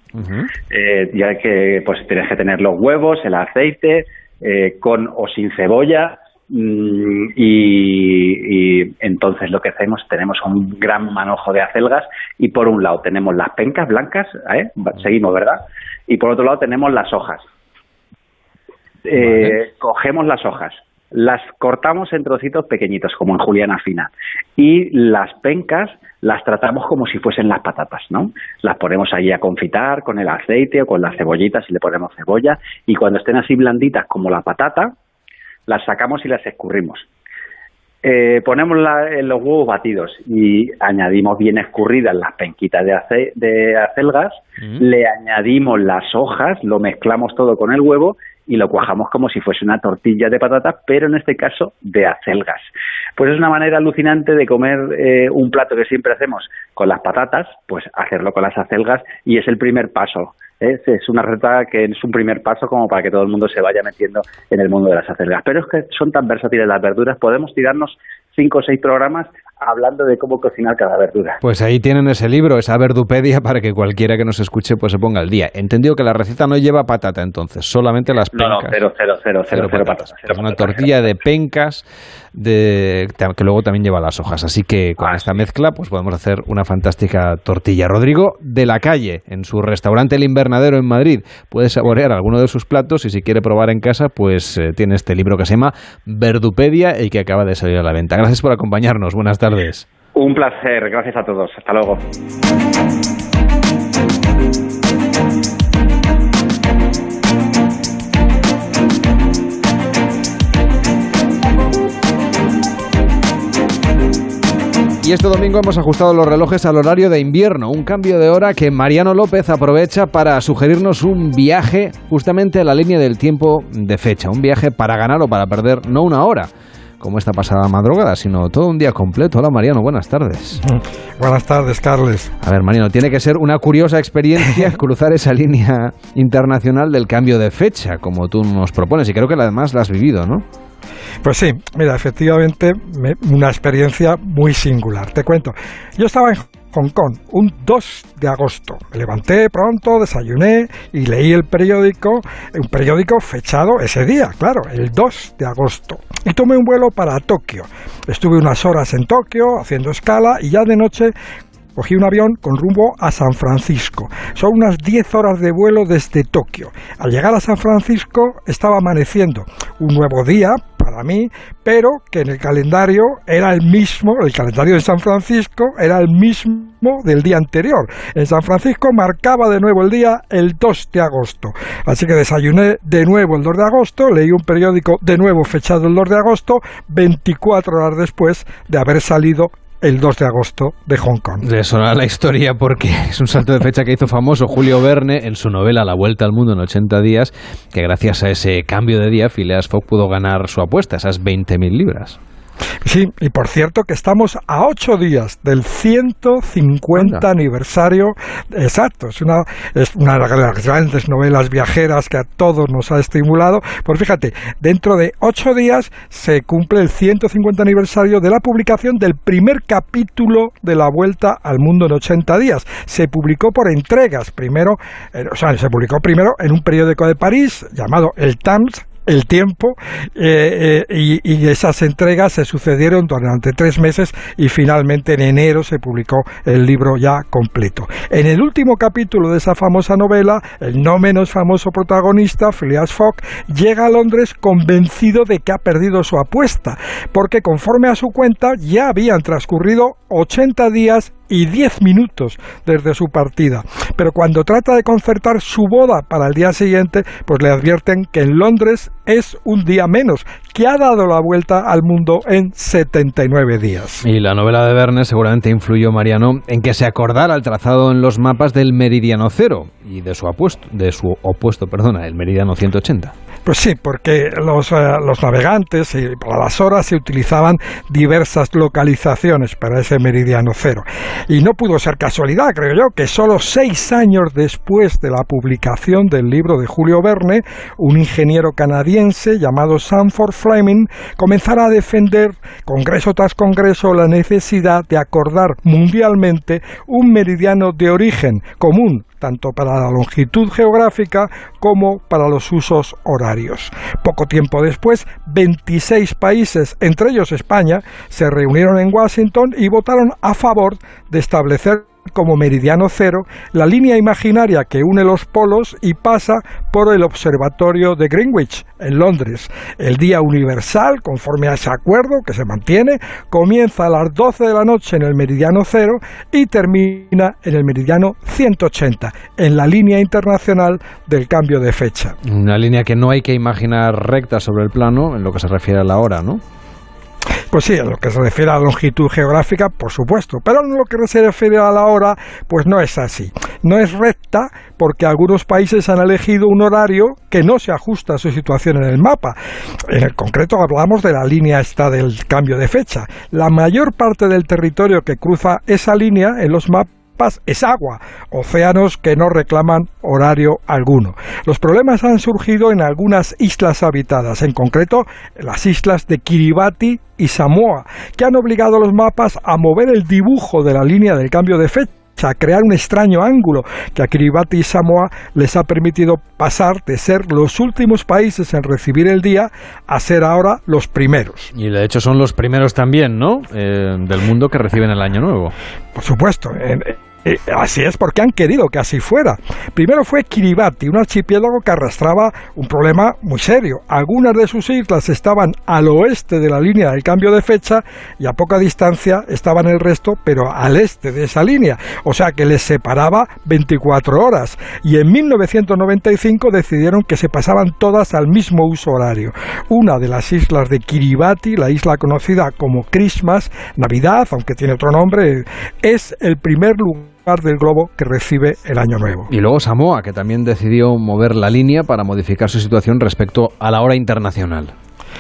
Eh, ya que pues tienes que tener los huevos, el aceite, eh, con o sin cebolla, mm, y, y, entonces lo que hacemos, tenemos un gran manojo de acelgas y por un lado tenemos las pencas blancas, ¿eh? seguimos, ¿verdad? Y por otro lado tenemos las hojas. Cogemos las hojas, las cortamos en trocitos pequeñitos, como en juliana fina, y las pencas las tratamos como si fuesen las patatas, ¿no? Las ponemos ahí a confitar con el aceite o con las cebollitas si le ponemos cebolla, y cuando estén así blanditas como la patata, las sacamos y las escurrimos. Eh, ponemos en los huevos batidos y añadimos bien escurridas las penquitas de, de acelgas, mm. le añadimos las hojas, lo mezclamos todo con el huevo y lo cuajamos como si fuese una tortilla de patatas, pero en este caso de acelgas. Pues es una manera alucinante de comer eh, un plato que siempre hacemos con las patatas, pues hacerlo con las acelgas y es el primer paso. ¿eh? Es una receta que es un primer paso como para que todo el mundo se vaya metiendo en el mundo de las acelgas. Pero es que son tan versátiles las verduras, podemos tirarnos cinco o seis programas hablando de cómo cocinar cada verdura. Pues ahí tienen ese libro, esa verdupedia, para que cualquiera que nos escuche pues se ponga al día. Entendido que la receta no lleva patata entonces, solamente las pencas. No, no, cero, cero, cero, cero, cero patatas. una tortilla de pencas de, que luego también lleva las hojas. Así que con ah, esta mezcla pues podemos hacer una fantástica tortilla. Rodrigo de la calle, en su restaurante El Invernadero en Madrid, puede saborear alguno de sus platos y si quiere probar en casa, pues eh, tiene este libro que se llama Verdupedia y que acaba de salir a la venta. Gracias por acompañarnos. Buenas tardes. Un placer. Gracias a todos. Hasta luego. Y este domingo hemos ajustado los relojes al horario de invierno, un cambio de hora que Mariano López aprovecha para sugerirnos un viaje justamente a la línea del tiempo de fecha, un viaje para ganar o para perder no una hora, como esta pasada madrugada, sino todo un día completo. Hola Mariano, buenas tardes. Buenas tardes, Carles. A ver, Mariano, tiene que ser una curiosa experiencia cruzar esa línea internacional del cambio de fecha, como tú nos propones, y creo que además la has vivido, ¿no? Pues sí, mira, efectivamente, una experiencia muy singular. Te cuento, yo estaba en Hong Kong un 2 de agosto. Me levanté pronto, desayuné y leí el periódico, un periódico fechado ese día, claro, el 2 de agosto. Y tomé un vuelo para Tokio. Estuve unas horas en Tokio haciendo escala y ya de noche Cogí un avión con rumbo a San Francisco. Son unas 10 horas de vuelo desde Tokio. Al llegar a San Francisco estaba amaneciendo. Un nuevo día para mí, pero que en el calendario era el mismo, el calendario de San Francisco era el mismo del día anterior. En San Francisco marcaba de nuevo el día el 2 de agosto. Así que desayuné de nuevo el 2 de agosto, leí un periódico de nuevo fechado el 2 de agosto, 24 horas después de haber salido el 2 de agosto de Hong Kong. De sonar la historia porque es un salto de fecha que hizo famoso Julio Verne en su novela La Vuelta al Mundo en 80 días, que gracias a ese cambio de día Phileas Fogg pudo ganar su apuesta, esas 20.000 libras. Sí, y por cierto que estamos a ocho días del 150 aniversario. Exacto, es una, es una de las grandes novelas viajeras que a todos nos ha estimulado. Pues fíjate, dentro de ocho días se cumple el 150 aniversario de la publicación del primer capítulo de La Vuelta al Mundo en 80 días. Se publicó por entregas, primero, eh, o sea, se publicó primero en un periódico de París llamado El Times, el tiempo eh, eh, y, esas entregas se sucedieron durante tres meses y finalmente en enero se publicó el libro ya completo. En el último capítulo de esa famosa novela, el no menos famoso protagonista, Phileas Fogg, llega a Londres convencido de que ha perdido su apuesta, porque conforme a su cuenta ya habían transcurrido 80 días y 10 minutos desde su partida. Pero cuando trata de concertar su boda para el día siguiente, pues le advierten que en Londres es un día menos, que ha dado la vuelta al mundo en 79 días. Y la novela de Verne seguramente influyó, Mariano, en que se acordara el trazado en los mapas del meridiano cero y de su, apuesto, de su opuesto, perdona, el meridiano 180. Pues sí, porque los, eh, navegantes y para las horas se utilizaban diversas localizaciones para ese meridiano cero. Y no pudo ser casualidad, creo yo, que solo seis años después de la publicación del libro de Julio Verne, un ingeniero canadiense llamado Sanford Fleming comenzara a defender, congreso tras congreso, la necesidad de acordar mundialmente un meridiano de origen común tanto para la longitud geográfica como para los usos horarios. Poco tiempo después, 26 países, entre ellos España, se reunieron en Washington y votaron a favor de establecer como meridiano cero la línea imaginaria que une los polos y pasa por el observatorio de Greenwich, en Londres. El día universal, conforme a ese acuerdo que se mantiene, comienza a las 12 de la noche en el meridiano cero y termina en el meridiano 180, en la línea internacional del cambio de fecha. Una línea que no hay que imaginar recta sobre el plano en lo que se refiere a la hora, ¿no? Pues sí, en lo que se refiere a la longitud geográfica, por supuesto, pero en lo que se refiere a la hora, pues no es así. No es recta porque algunos países han elegido un horario que no se ajusta a su situación en el mapa. En el concreto hablamos de la línea esta del cambio de fecha. La mayor parte del territorio que cruza esa línea en los mapas es agua, océanos que no reclaman horario alguno. Los problemas han surgido en algunas islas habitadas, en concreto las islas de Kiribati y Samoa, que han obligado a los mapas a mover el dibujo de la línea del cambio de fecha a crear un extraño ángulo que a Kiribati y Samoa les ha permitido pasar de ser los últimos países en recibir el día a ser ahora los primeros. Y de hecho son los primeros también, ¿no? Eh, del mundo que reciben el año nuevo. Por supuesto. En, Eh, así es porque han querido que así fuera. Primero fue Kiribati, un archipiélago que arrastraba un problema muy serio. Algunas de sus islas estaban al oeste de la línea del cambio de fecha y a poca distancia estaban el resto, pero al este de esa línea. O sea que les separaba 24 horas. Y en 1995 decidieron que se pasaban todas al mismo uso horario. Una de las islas de Kiribati, la isla conocida como Christmas, Navidad, aunque tiene otro nombre, es el primer lugar del globo que recibe el año nuevo. Y luego Samoa, que también decidió mover la línea para modificar su situación respecto a la hora internacional.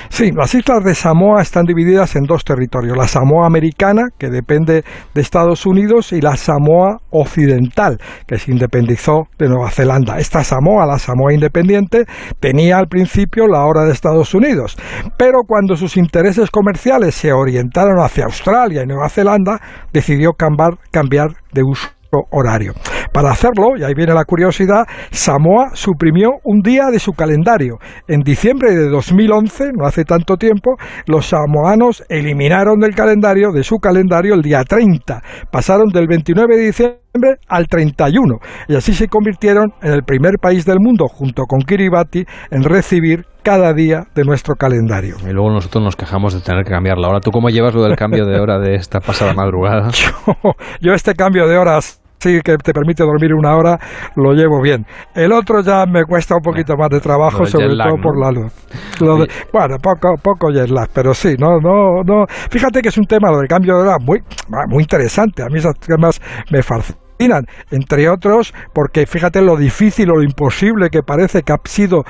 Sí, las islas de Samoa están divididas en dos territorios, la Samoa americana, que depende de Estados Unidos, y la Samoa occidental, que se independizó de Nueva Zelanda. Esta Samoa, la Samoa independiente, tenía al principio la hora de Estados Unidos, pero cuando sus intereses comerciales se orientaron hacia Australia y Nueva Zelanda, decidió cambiar, cambiar de uso horario. Para hacerlo, y ahí viene la curiosidad, Samoa suprimió un día de su calendario. En diciembre de 2011, no hace tanto tiempo, los samoanos eliminaron del calendario, de su calendario, el día 30. Pasaron del 29 de diciembre al 31 y así se convirtieron en el primer país del mundo, junto con Kiribati, en recibir cada día de nuestro calendario. Y luego nosotros nos quejamos de tener que cambiar la hora. ¿Tú cómo llevas lo del cambio de hora de esta pasada madrugada? yo, yo este cambio de horas sí que te permite dormir una hora, lo llevo bien. El otro ya me cuesta un poquito más de trabajo, sobre todo por la luz. bueno, poco, poco jet lag, pero sí, no, no, no. Fíjate que es un tema, lo del cambio de hora, muy, muy interesante. A mí esos temas me entre otros, porque fíjate lo difícil o lo imposible que parece que ha sido,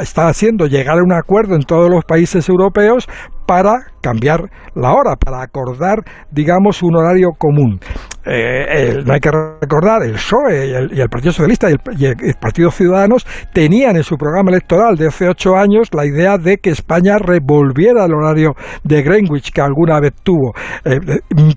está haciendo llegar a un acuerdo en todos los países europeos para cambiar la hora, para acordar, digamos, un horario común. Eh, no hay que recordar, el PSOE y el, Partido Socialista y el, Partido Ciudadanos tenían en su programa electoral de hace ocho años la idea de que España revolviera el horario de Greenwich que alguna vez tuvo. Eh,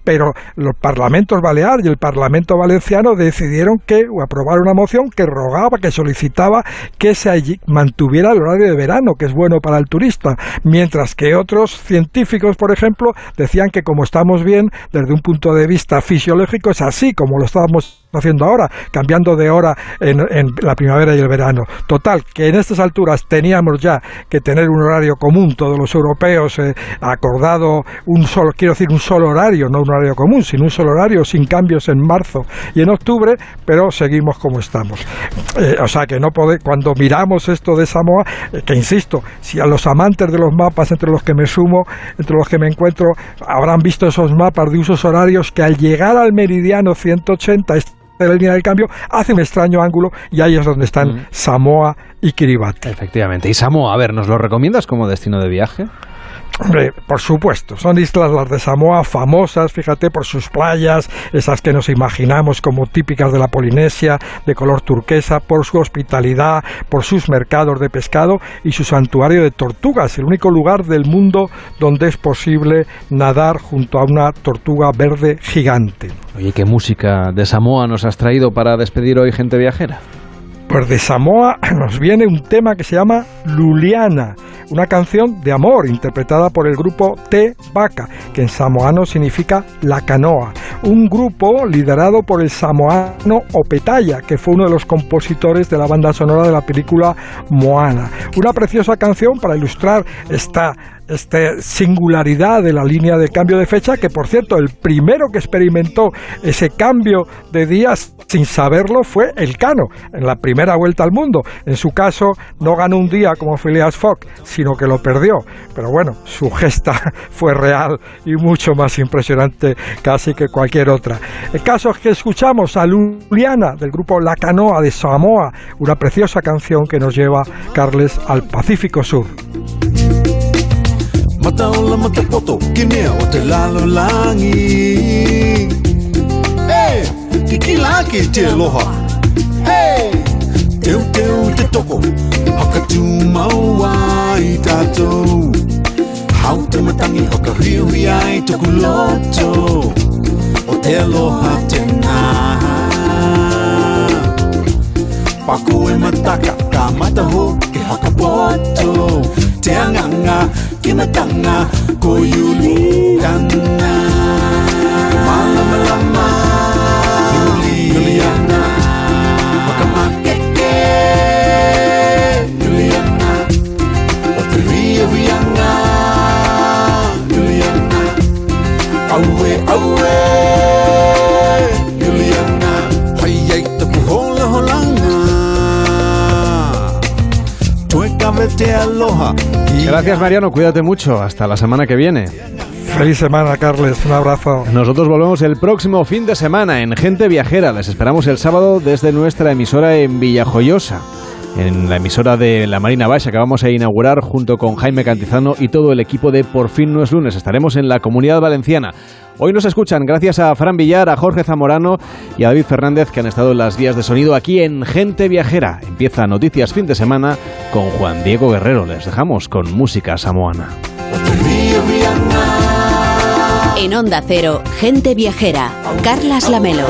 pero los parlamentos baleares y el Parlamento valenciano decidieron que aprobar una moción que rogaba, que solicitaba que se mantuviera el horario de verano, que es bueno para el turista, mientras que otros científicos, por ejemplo, decían que como estamos bien desde un punto de vista fisiológico es así como lo estábamos haciendo ahora, cambiando de hora en, la primavera y el verano. Total, que en estas alturas teníamos ya que tener un horario común, todos los europeos, eh, acordado un solo, quiero decir, un solo horario, no un horario común, sino un solo horario sin cambios en marzo y en octubre, pero seguimos como estamos. Eh, o sea que no puede, cuando miramos esto de Samoa, eh, que insisto, si a los amantes de los mapas entre los que me sumo, entre los que me encuentro, habrán visto esos mapas de usos horarios que al llegar al meridiano 180 de la línea del cambio, hace un extraño ángulo y ahí es donde están mm. Samoa y Kiribati. Efectivamente. Y Samoa, a ver, ¿nos lo recomiendas como destino de viaje? Hombre, por supuesto, son islas las de Samoa famosas, fíjate, por sus playas, esas que nos imaginamos como típicas de la Polinesia, de color turquesa, por su hospitalidad, por sus mercados de pescado y su santuario de tortugas, el único lugar del mundo donde es posible nadar junto a una tortuga verde gigante. Oye, ¿qué música de Samoa nos has traído para despedir hoy gente viajera? Pues de Samoa nos viene un tema que se llama Luliana, una canción de amor interpretada por el grupo Te Vaca, que en samoano significa la canoa, un grupo liderado por el samoano Opetaya, que fue uno de los compositores de la banda sonora de la película Moana. Una preciosa canción para ilustrar esta esta singularidad de la línea de cambio de fecha, que por cierto, el primero que experimentó ese cambio de días sin saberlo fue el Cano, en la primera vuelta al mundo. En su caso, no ganó un día como Phileas Fogg, sino que lo perdió. Pero bueno, su gesta fue real y mucho más impresionante casi que cualquier otra. El caso es que escuchamos a Luliana del grupo La Canoa de Samoa, una preciosa canción que nos lleva Carles al Pacífico Sur. Mataola matapoto kinea o te lalo langi. Hey, ki ki te aloha. Hey, teu teu te toko Haka tu maua i tātou. Hau te matangi haka hiui ai toku loto O te aloha te ngā Paku e mataka, ka mataho ke teanganga kimatanga koyulitanga. Mama malama yuliana. Wakamakeke yuliana. Watiriyewianga yuliana. Aue aue. Gracias Mariano, cuídate mucho. Hasta la semana que viene. Feliz semana, Carles. Un abrazo. Nosotros volvemos el próximo fin de semana en Gente Viajera. Les esperamos el sábado desde nuestra emisora en Villajoyosa en la emisora de la Marina Baixa que vamos a inaugurar junto con Jaime Cantizano y todo el equipo de Por fin no es lunes. Estaremos en la comunidad valenciana. Hoy nos escuchan gracias a Fran Villar, a Jorge Zamorano y a David Fernández que han estado en las vías de sonido aquí en Gente Viajera. Empieza Noticias Fin de Semana con Juan Diego Guerrero. Les dejamos con música samoana. En Onda Cero, Gente Viajera, Carlas Lamelo.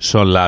Son las